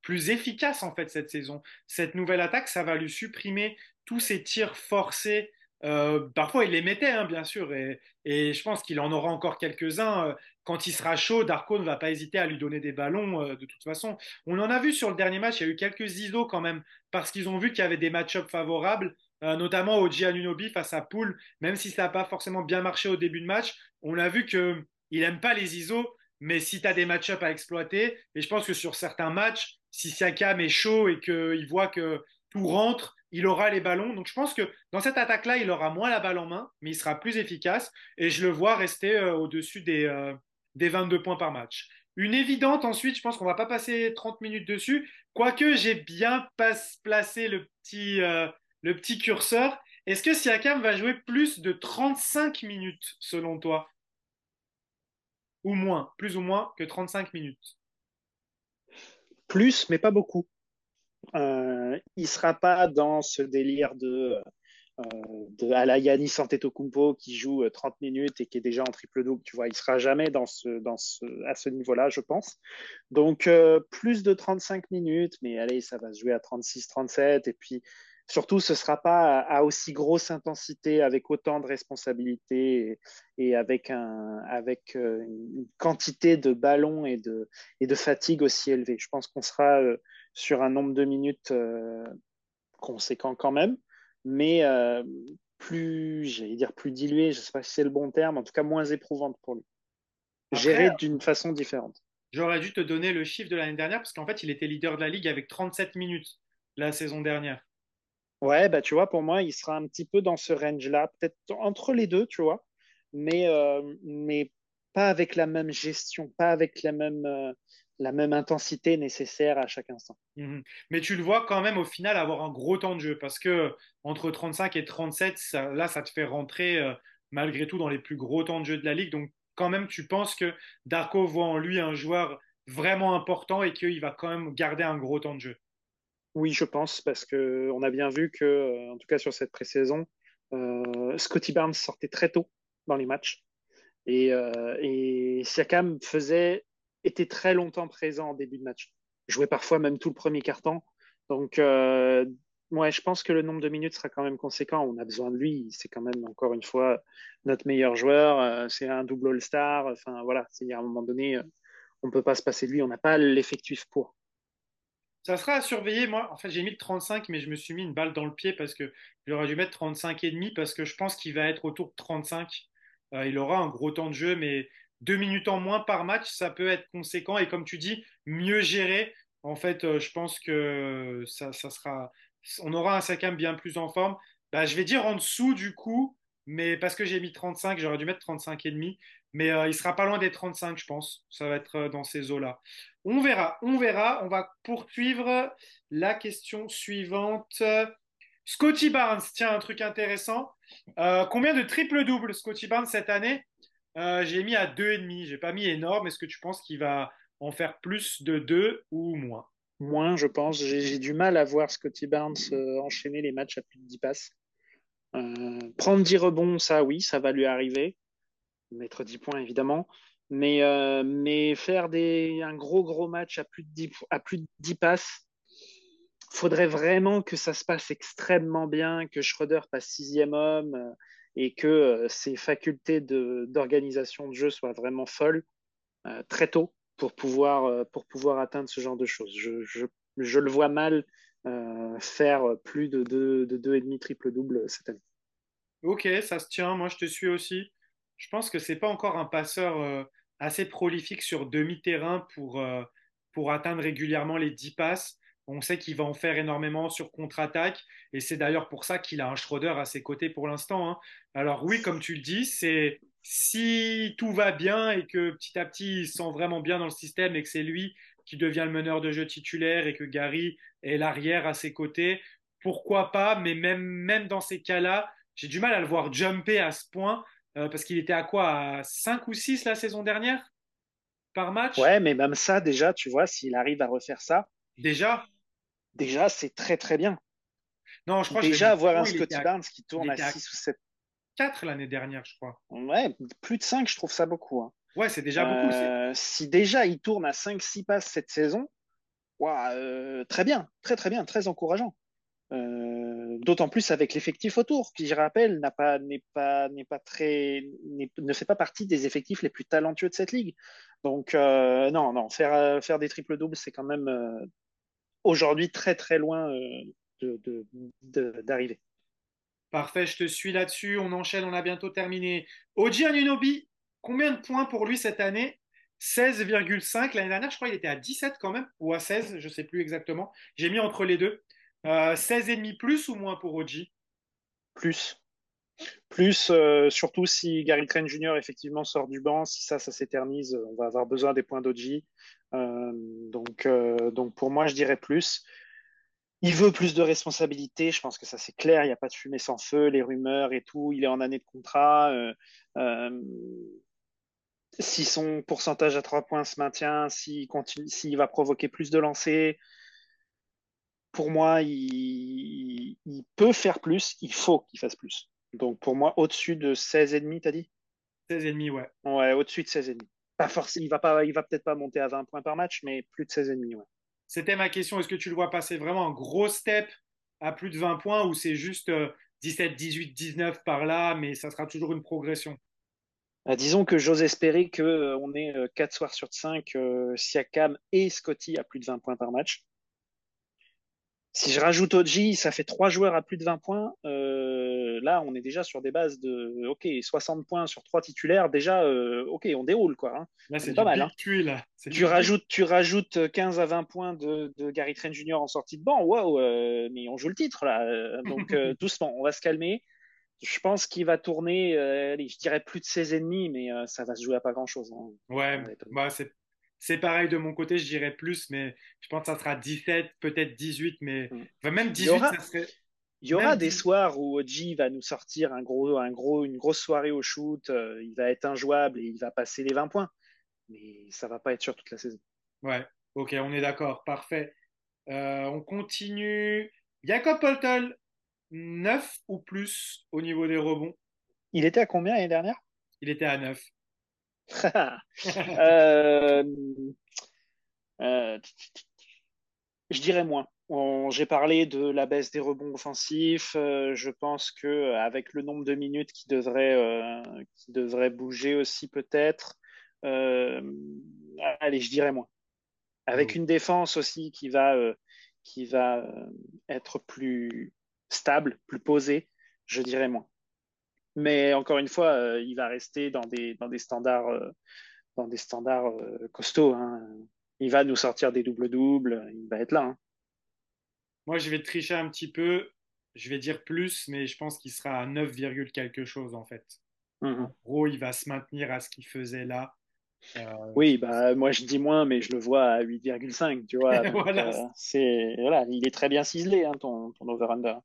plus efficace en fait cette saison. Cette nouvelle attaque, ça va lui supprimer tous ces tirs forcés euh, parfois, il les mettait, hein, bien sûr, et, je pense qu'il en aura encore quelques-uns. Euh, quand il sera chaud, Darko ne va pas hésiter à lui donner des ballons euh, de toute façon. On en a vu sur le dernier match, il y a eu quelques ISO quand même, parce qu'ils ont vu qu'il y avait des match-ups favorables, notamment au Giannunobi face à Poole, même si ça n'a pas forcément bien marché au début de match. On a vu qu'il n'aime pas les ISO, mais si tu as des match-ups à exploiter, et je pense que sur certains matchs, si Siakam est chaud et qu'il voit que tout rentre, il aura les ballons. Donc je pense que dans cette attaque-là, il aura moins la balle en main, mais il sera plus efficace. Et je le vois rester euh, au-dessus des, euh, des 22 points par match. Une évidente ensuite, je pense qu'on va pas passer 30 minutes dessus, quoique j'ai bien placé le petit, euh, le petit curseur. Est-ce que Siakam va jouer plus de 35 minutes selon toi? Ou moins, plus ou moins que 35 minutes? Plus, mais pas beaucoup. Euh, il sera pas dans ce délire de, euh, de Antetokounmpo qui joue 30 euh, minutes et qui est déjà en triple-double. Tu vois, il sera jamais à ce niveau-là, je pense. Donc, plus de 35 minutes, mais allez, ça va se jouer à 36, 37. Et puis, surtout, ce ne sera pas à, aussi grosse intensité, avec autant de responsabilités et, avec, avec une quantité de ballons et de, et de fatigue aussi élevée. Je pense qu'on sera sur un nombre de minutes euh, conséquent quand même, mais euh, plus, j'allais dire plus dilué, je ne sais pas si c'est le bon terme, en tout cas moins éprouvante pour lui. Géré d'une façon différente. J'aurais dû te donner le chiffre de l'année dernière parce qu'en fait, il était leader de la ligue avec 37 minutes la saison dernière. Ouais, bah tu vois, pour moi, il sera un petit peu dans ce range-là, peut-être entre les deux, tu vois, mais, euh, mais pas avec la même gestion, pas avec la même, la même intensité nécessaire à chaque instant. Mhm. Mais tu le vois quand même au final avoir un gros temps de jeu parce que entre 35 et 37, là, ça te fait rentrer euh, malgré tout dans les plus gros temps de jeu de la ligue. Donc, quand même, tu penses que Darko voit en lui un joueur vraiment important et qu'il va quand même garder un gros temps de jeu? Oui, je pense parce que on a bien vu que, euh, en tout cas sur cette pré-saison, euh, Scotty Barnes sortait très tôt dans les matchs et, et Siakam faisait était très longtemps présent en début de match. Jouait parfois même tout le premier quart-temps. Donc, euh, je pense que le nombre de minutes sera quand même conséquent. On a besoin de lui. C'est quand même, encore une fois, notre meilleur joueur. Euh, c'est un double All-Star. Enfin, voilà, c'est à un moment donné, euh, on ne peut pas se passer de lui. On n'a pas l'effectif pour. Ça sera à surveiller. Moi, en fait, j'ai mis le 35, mais je me suis mis une balle dans le pied parce que j'aurais dû mettre 35 et demi parce que je pense qu'il va être autour de 35. il aura un gros temps de jeu, mais deux minutes en moins par match, ça peut être conséquent et comme tu dis, mieux géré. En fait, euh, je pense que ça, sera, on aura un Sakam bien plus en forme. Bah, je vais dire en dessous du coup, mais parce que j'ai mis 35, j'aurais dû mettre 35 et demi. Mais euh, il sera pas loin des 35, je pense. Ça va être euh, dans ces eaux-là. On verra, on verra. On va poursuivre la question suivante. Scotty Barnes, tiens, un truc intéressant. combien de triple-double Scotty Barnes cette année? Euh, j'ai mis à 2,5. J'ai pas mis énorme. Est-ce que tu penses qu'il va en faire plus de 2 ou moins? Moins, je pense. J'ai du mal à voir Scotty Barnes euh, enchaîner les matchs à plus de 10 passes. Euh, prendre 10 rebonds, ça oui, ça va lui arriver. Mettre 10 points, évidemment. Mais, mais faire des, un gros, gros match à plus de 10, à plus de 10 passes, faudrait vraiment que ça se passe extrêmement bien, que Schroeder passe sixième homme et que euh, ses facultés d'organisation de, jeu soient vraiment folles euh, très tôt pour pouvoir, euh, pour pouvoir atteindre ce genre de choses. Je, je, je le vois mal faire plus de 2,5 de deux, de triple-double cette année. Ok, ça se tient, moi je te suis aussi. Je pense que c'est pas encore un passeur assez prolifique sur demi-terrain pour, pour atteindre régulièrement les 10 passes. On sait qu'il va en faire énormément sur contre-attaque et c'est d'ailleurs pour ça qu'il a un Schroeder à ses côtés pour l'instant. Hein. Alors oui, comme tu le dis, c'est si tout va bien et que petit à petit il se sent vraiment bien dans le système et que c'est lui qui devient le meneur de jeu titulaire et que Gary est l'arrière à ses côtés, pourquoi pas? Mais même, même dans ces cas-là, j'ai du mal à le voir jumper à ce point euh, parce qu'il était à quoi? À 5 ou 6 la saison dernière? Par match? Ouais, mais même ça, déjà, tu vois, s'il arrive à refaire ça. Déjà? Déjà, c'est très très bien. Non, je crois Déjà, avoir un Scotty Barnes qui tourne à 6 ou 7. 4 l'année dernière, je crois. Ouais, plus de 5, je trouve ça beaucoup. Hein. Ouais, c'est déjà beaucoup. Euh, si déjà il tourne à 5-6 passes cette saison, euh, très bien, très très bien, très encourageant. Euh, d'autant plus avec l'effectif autour, qui je rappelle n'a pas n'est pas n'est pas très ne fait pas partie des effectifs les plus talentueux de cette ligue. Donc non non faire faire des triples doubles c'est quand même aujourd'hui très très loin d'arriver. Parfait, je te suis là-dessus. On enchaîne, on a bientôt terminé. Oji Anunobi, combien de points pour lui cette année? 16,5. L'année dernière, je crois qu'il était à 17 quand même, ou à 16, je ne sais plus exactement. J'ai mis entre les deux. Euh, 16,5 plus ou moins pour Oji? Plus. Plus, euh, surtout si Gary Trent Jr. effectivement sort du banc, si ça, ça s'éternise, on va avoir besoin des points d'Oji. Euh, donc, euh, donc pour moi, je dirais plus. Il veut plus de responsabilités, je pense que ça c'est clair, il n'y a pas de fumée sans feu, les rumeurs et tout, il est en année de contrat. si son pourcentage à trois points se maintient, s'il va provoquer plus de lancers, pour moi, il, peut faire plus, il faut qu'il fasse plus. Donc pour moi, au-dessus de 16,5, t'as dit? 16,5, ouais. Ouais, au-dessus de 16,5. Pas forcément, il va pas, il va peut-être pas monter à 20 points par match, mais plus de 16,5, ouais. C'était ma question. Est-ce que tu le vois passer vraiment un gros step à plus de 20 points ou c'est juste 17, 18, 19 par là, mais ça sera toujours une progression? Bah, Disons que j'ose espérer qu'on euh, ait 4 euh, soirs sur 5, euh, Siakam et Scotty à plus de 20 points par match. Si je rajoute Oji, ça fait trois joueurs à plus de 20 points. Euh, là, on est déjà sur des bases de OK, 60 points sur trois titulaires. Déjà, euh, OK, on déroule quoi. Hein. Là, c'est pas mal. Hein. là. Tu rajoutes, tu rajoutes 15 à 20 points de, de Gary Trent Jr. en sortie de banc. Waouh, euh, mais on joue le titre là. Donc *laughs* doucement, on va se calmer. Je pense qu'il va tourner, allez, je dirais plus de 16,5, mais ça va se jouer à pas grand chose. Hein. Ouais, bah, c'est c'est pareil de mon côté, je dirais plus, mais je pense que ça sera 17, peut-être 18, mais mm. même 18, il aura, ça serait. Il y aura des soirs où Oji va nous sortir un gros, un gros, une grosse soirée au shoot, euh, il va être injouable et il va passer les 20 points. Mais ça va pas être sur toute la saison. Ouais, ok, on est d'accord, parfait. Euh, on continue. Jacob Poltel, 9 ou plus au niveau des rebonds? Il était à combien l'année dernière? Il était à 9. *laughs* Euh, euh, je dirais moins. J'ai parlé de la baisse des rebonds offensifs. Euh, je pense que avec le nombre de minutes qui devrait, qui devrait bouger aussi peut-être, allez, je dirais moins. Avec mmh. une défense aussi qui va, qui va être plus stable, plus posée, je dirais moins. Mais encore une fois, euh, il va rester dans des, dans des standards, euh, dans des standards euh, costauds. Hein. Il va nous sortir des doubles-doubles, il va être là. Hein. Moi, je vais tricher un petit peu. Je vais dire plus, mais je pense qu'il sera à 9, quelque chose en fait. Mm-hmm. En gros, il va se maintenir à ce qu'il faisait là. oui, bah moi je dis moins, mais je le vois à 8,5, tu vois. *laughs* voilà. c'est voilà, il est très bien ciselé, hein, ton, ton over-under.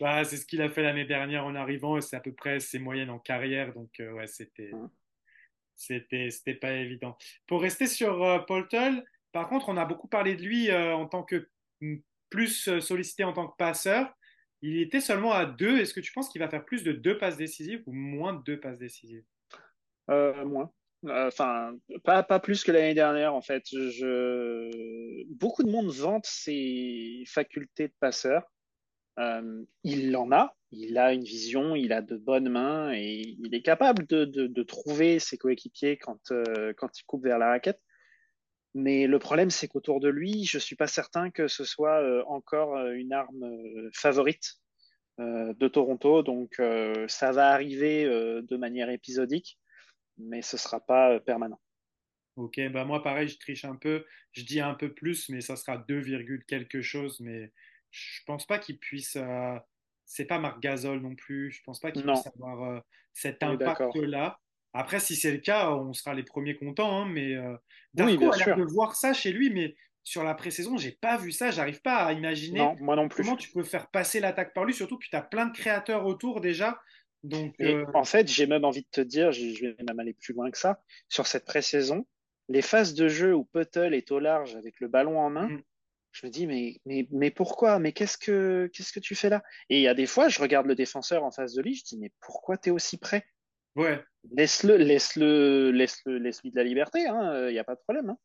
Bah, c'est ce qu'il a fait l'année dernière en arrivant. C'est à peu près ses moyennes en carrière. Donc, euh, ouais, c'était, c'était, c'était pas évident. Pour rester sur euh, Paul Tull, par contre, on a beaucoup parlé de lui euh, en tant que plus sollicité en tant que passeur. Il était seulement à deux. Est-ce que tu penses qu'il va faire plus de deux passes décisives ou moins de deux passes décisives? Moins. Enfin, pas, plus que l'année dernière, en fait. Beaucoup de monde vante ses facultés de passeur. Euh, il en a, il a une vision, il a de bonnes mains et il est capable de, trouver ses coéquipiers euh, quand il coupe vers la raquette. Mais le problème, c'est qu'autour de lui, je ne suis pas certain que ce soit euh, encore une arme favorite de Toronto. Donc, ça va arriver de manière épisodique, mais ce ne sera pas permanent. Ok, bah moi pareil, je triche un peu, je dis un peu plus, mais ça sera 2, quelque chose, mais je pense pas qu'il puisse. Euh, c'est pas Marc Gasol non plus. Je pense pas qu'il puisse avoir euh, cet impact-là. Après, si c'est le cas, on sera les premiers contents. Hein, mais euh, Darko a l'air de voir ça chez lui, mais sur la pré-saison, j'ai pas vu ça. J'arrive pas à imaginer moi non plus. comment tu peux faire passer l'attaque par lui, surtout que tu as plein de créateurs autour déjà. Donc, en fait, j'ai même envie de te dire, je vais même aller plus loin que ça. Sur cette pré-saison, les phases de jeu où Puttle est au large avec le ballon en main, mm. je me dis, mais, mais, mais pourquoi? Mais qu'est-ce que, qu'est-ce que tu fais là? Et il y a des fois, je regarde le défenseur en face de lui, je dis, mais pourquoi tu es aussi près? Ouais. Laisse-le, laisse-le, laisse-le, laisse-lui de la liberté, il hein, n'y a pas de problème. Hein.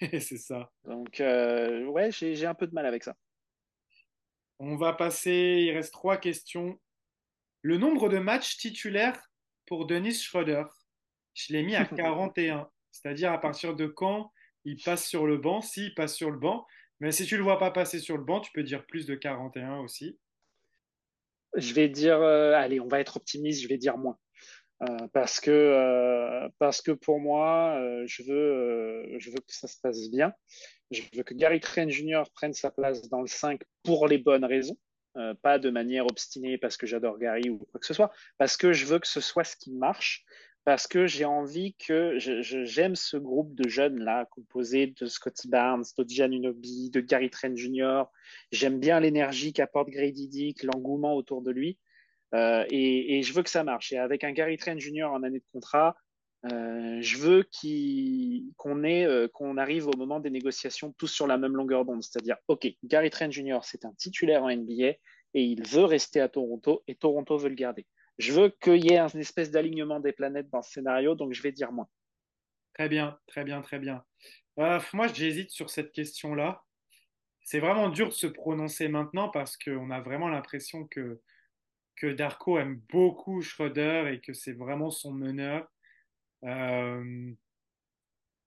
*laughs* c'est ça. Donc, euh, ouais, j'ai un peu de mal avec ça. On va passer, il reste trois questions. Le nombre de matchs titulaires pour Denis Schroeder, je l'ai mis à *laughs* 41. C'est-à-dire à partir de quand il passe sur le banc, s'il passe sur le banc. Mais si tu ne le vois pas passer sur le banc, tu peux dire plus de 41 aussi. Je vais dire, euh, allez, on va être optimiste, je vais dire moins. Euh, parce, que, euh, parce que pour moi, euh, je, veux, je veux que ça se passe bien. Je veux que Gary Trent Jr. prenne sa place dans le 5 pour les bonnes raisons. pas de manière obstinée parce que j'adore Gary ou quoi que ce soit, parce que je veux que ce soit ce qui marche, parce que j'ai envie que j'aime ce groupe de jeunes là, composé de Scotty Barnes, de Unobi, de Gary Trent Jr. J'aime bien l'énergie qu'apporte Grady Dick, l'engouement autour de lui. Euh, et, je veux que ça marche. Et avec un Gary Trent Jr. en année de contrat, euh, je veux qu'on euh, qu'on arrive au moment des négociations tous sur la même longueur d'onde. C'est-à-dire, OK, Gary Trent Jr., c'est un titulaire en NBA et il veut rester à Toronto et Toronto veut le garder. Je veux qu'il y ait une espèce d'alignement des planètes dans ce scénario, donc je vais dire moins. Très bien, très bien, très bien. moi, j'hésite sur cette question-là. C'est vraiment dur de se prononcer maintenant parce qu'on a vraiment l'impression que que Darko aime beaucoup Schroeder et que c'est vraiment son meneur. Euh, je ne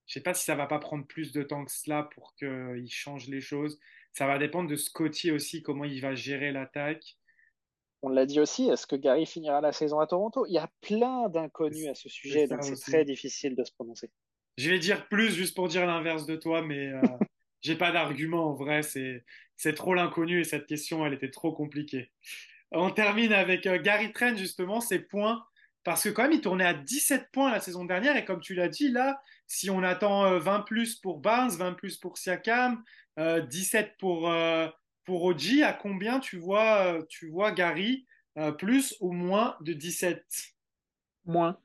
sais pas si ça va pas prendre plus de temps que cela pour qu'il change les choses. Ça va dépendre de Scotty aussi, comment il va gérer l'attaque. On l'a dit aussi, est-ce que Gary finira la saison à Toronto? Il y a plein d'inconnus à ce sujet, donc c'est très difficile de se prononcer. Je vais dire plus juste pour dire l'inverse de toi, mais euh, *laughs* j'ai pas d'argument en vrai. C'est trop l'inconnu et cette question, elle était trop compliquée. On termine avec euh, Gary Trent, justement, ses points. Parce que quand même, il tournait à 17 points la saison dernière. Et comme tu l'as dit, là, si on attend 20 euh, plus pour Barnes, 20 plus pour Siakam, 17 euh, pour, pour Oji, à combien tu vois, tu vois Gary plus ou moins de 17 Moins.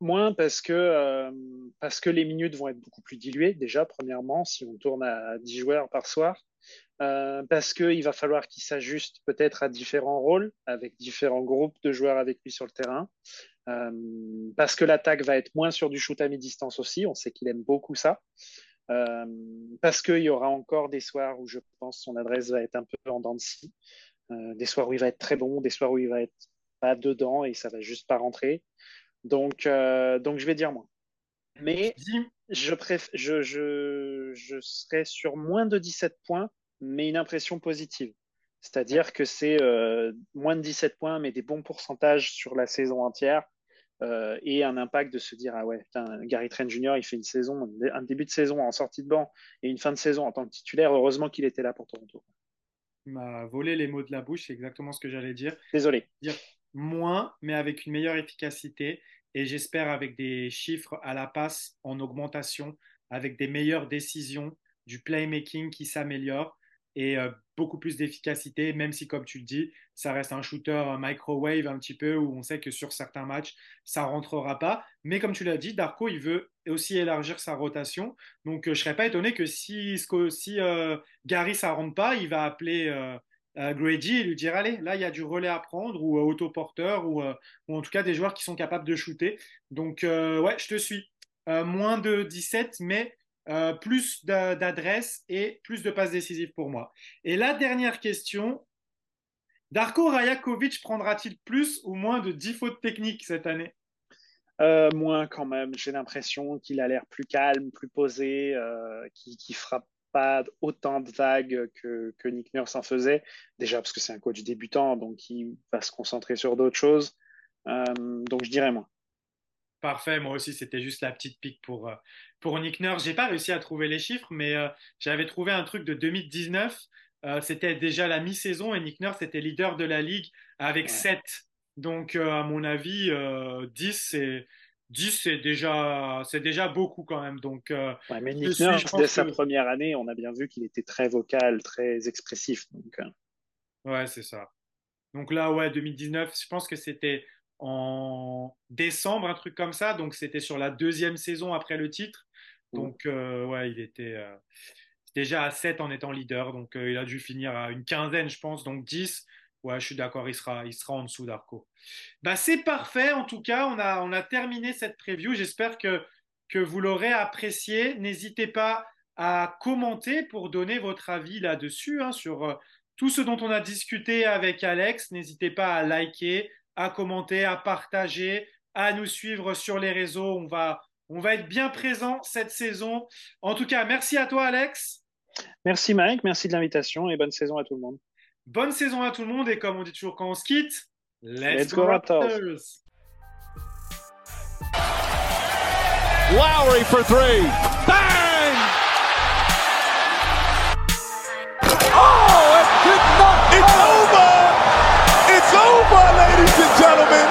Moins parce que, parce que les minutes vont être beaucoup plus diluées, déjà, premièrement, si on tourne à 10 joueurs par soir. Euh, parce qu'il va falloir qu'il s'ajuste peut-être à différents rôles, avec différents groupes de joueurs avec lui sur le terrain. Euh, parce que l'attaque va être moins sur du shoot à mi-distance aussi, on sait qu'il aime beaucoup ça. Euh, parce qu'il y aura encore des soirs où je pense son adresse va être un peu en dents de scie. des soirs où il va être très bon, des soirs où il va être pas dedans et ça va juste pas rentrer. Donc, donc je vais dire moins. Mais je, préf... je, je, je serai sur moins de 17 points mais une impression positive. C'est-à-dire que c'est euh, moins de 17 points, mais des bons pourcentages sur la saison entière. Euh, et un impact de se dire ah ouais Gary Trent Jr il fait une saison un début de saison en sortie de banc et une fin de saison en tant que titulaire heureusement qu'il était là pour Toronto il m'a volé les mots de la bouche c'est exactement ce que j'allais dire désolé dire moins mais avec une meilleure efficacité et j'espère avec des chiffres à la passe en augmentation avec des meilleures décisions du playmaking qui s'améliore et euh, beaucoup plus d'efficacité, même si, comme tu le dis, ça reste un shooter microwave un petit peu, où on sait que sur certains matchs, ça rentrera pas. Mais comme tu l'as dit, Darko, il veut aussi élargir sa rotation. Donc, je euh, je serais pas étonné que si, si euh, Gary, ça rentre pas, il va appeler Grady et lui dire, allez, là, il y a du relais à prendre, ou autoporteur, ou, ou en tout cas des joueurs qui sont capables de shooter. Donc, ouais, je te suis. moins de 17, mais euh, plus d'adresses et plus de passes décisives pour moi. Et la dernière question, Darko Rajakovic prendra-t-il plus ou moins de 10 fautes techniques cette année? Euh, Moins quand même. J'ai l'impression qu'il a l'air plus calme, plus posé, euh, qui, qui frappe pas autant de vagues que, que Nick Nurse en faisait. Déjà parce que c'est un coach débutant, donc il va se concentrer sur d'autres choses. donc je dirais moins. Parfait, moi aussi c'était juste la petite pique pour, pour Nick Nurse, j'ai pas réussi à trouver les chiffres, mais euh, j'avais trouvé un truc de 2019. Euh, c'était déjà la mi-saison et Nick Nurse était leader de la ligue avec 7. Donc, euh, à mon avis, 10, c'est. 10, c'est déjà, c'est déjà beaucoup quand même. Donc, mais Nick Nurse, dès sa première année, on a bien vu qu'il était très vocal, très expressif. Donc, Ouais, c'est ça. Donc là, ouais, 2019, je pense que c'était en décembre, un truc comme ça. Donc c'était sur la deuxième saison après le titre Donc, ouais, il était déjà à 7 en étant leader. Donc, il a dû finir à une quinzaine, je pense. Donc, 10. Ouais, je suis d'accord, il sera, il sera en dessous d'Arco. Bah, c'est parfait. En tout cas, on a, on a terminé cette preview. J'espère que, que vous l'aurez apprécié. N'hésitez pas à commenter pour donner votre avis là-dessus, hein, sur euh, tout ce dont on a discuté avec Alex. N'hésitez pas à liker, à commenter, à partager, à nous suivre sur les réseaux. On va, on va être bien présent cette saison. En tout cas, merci à toi, Alex. Merci, Mike. Merci de l'invitation et bonne saison à tout le monde. Bonne saison à tout le monde. Et comme on dit toujours quand on se quitte, let's, go, Raptors. Lowry for three. Bang! Oh. It's over. It's over, ladies and gentlemen.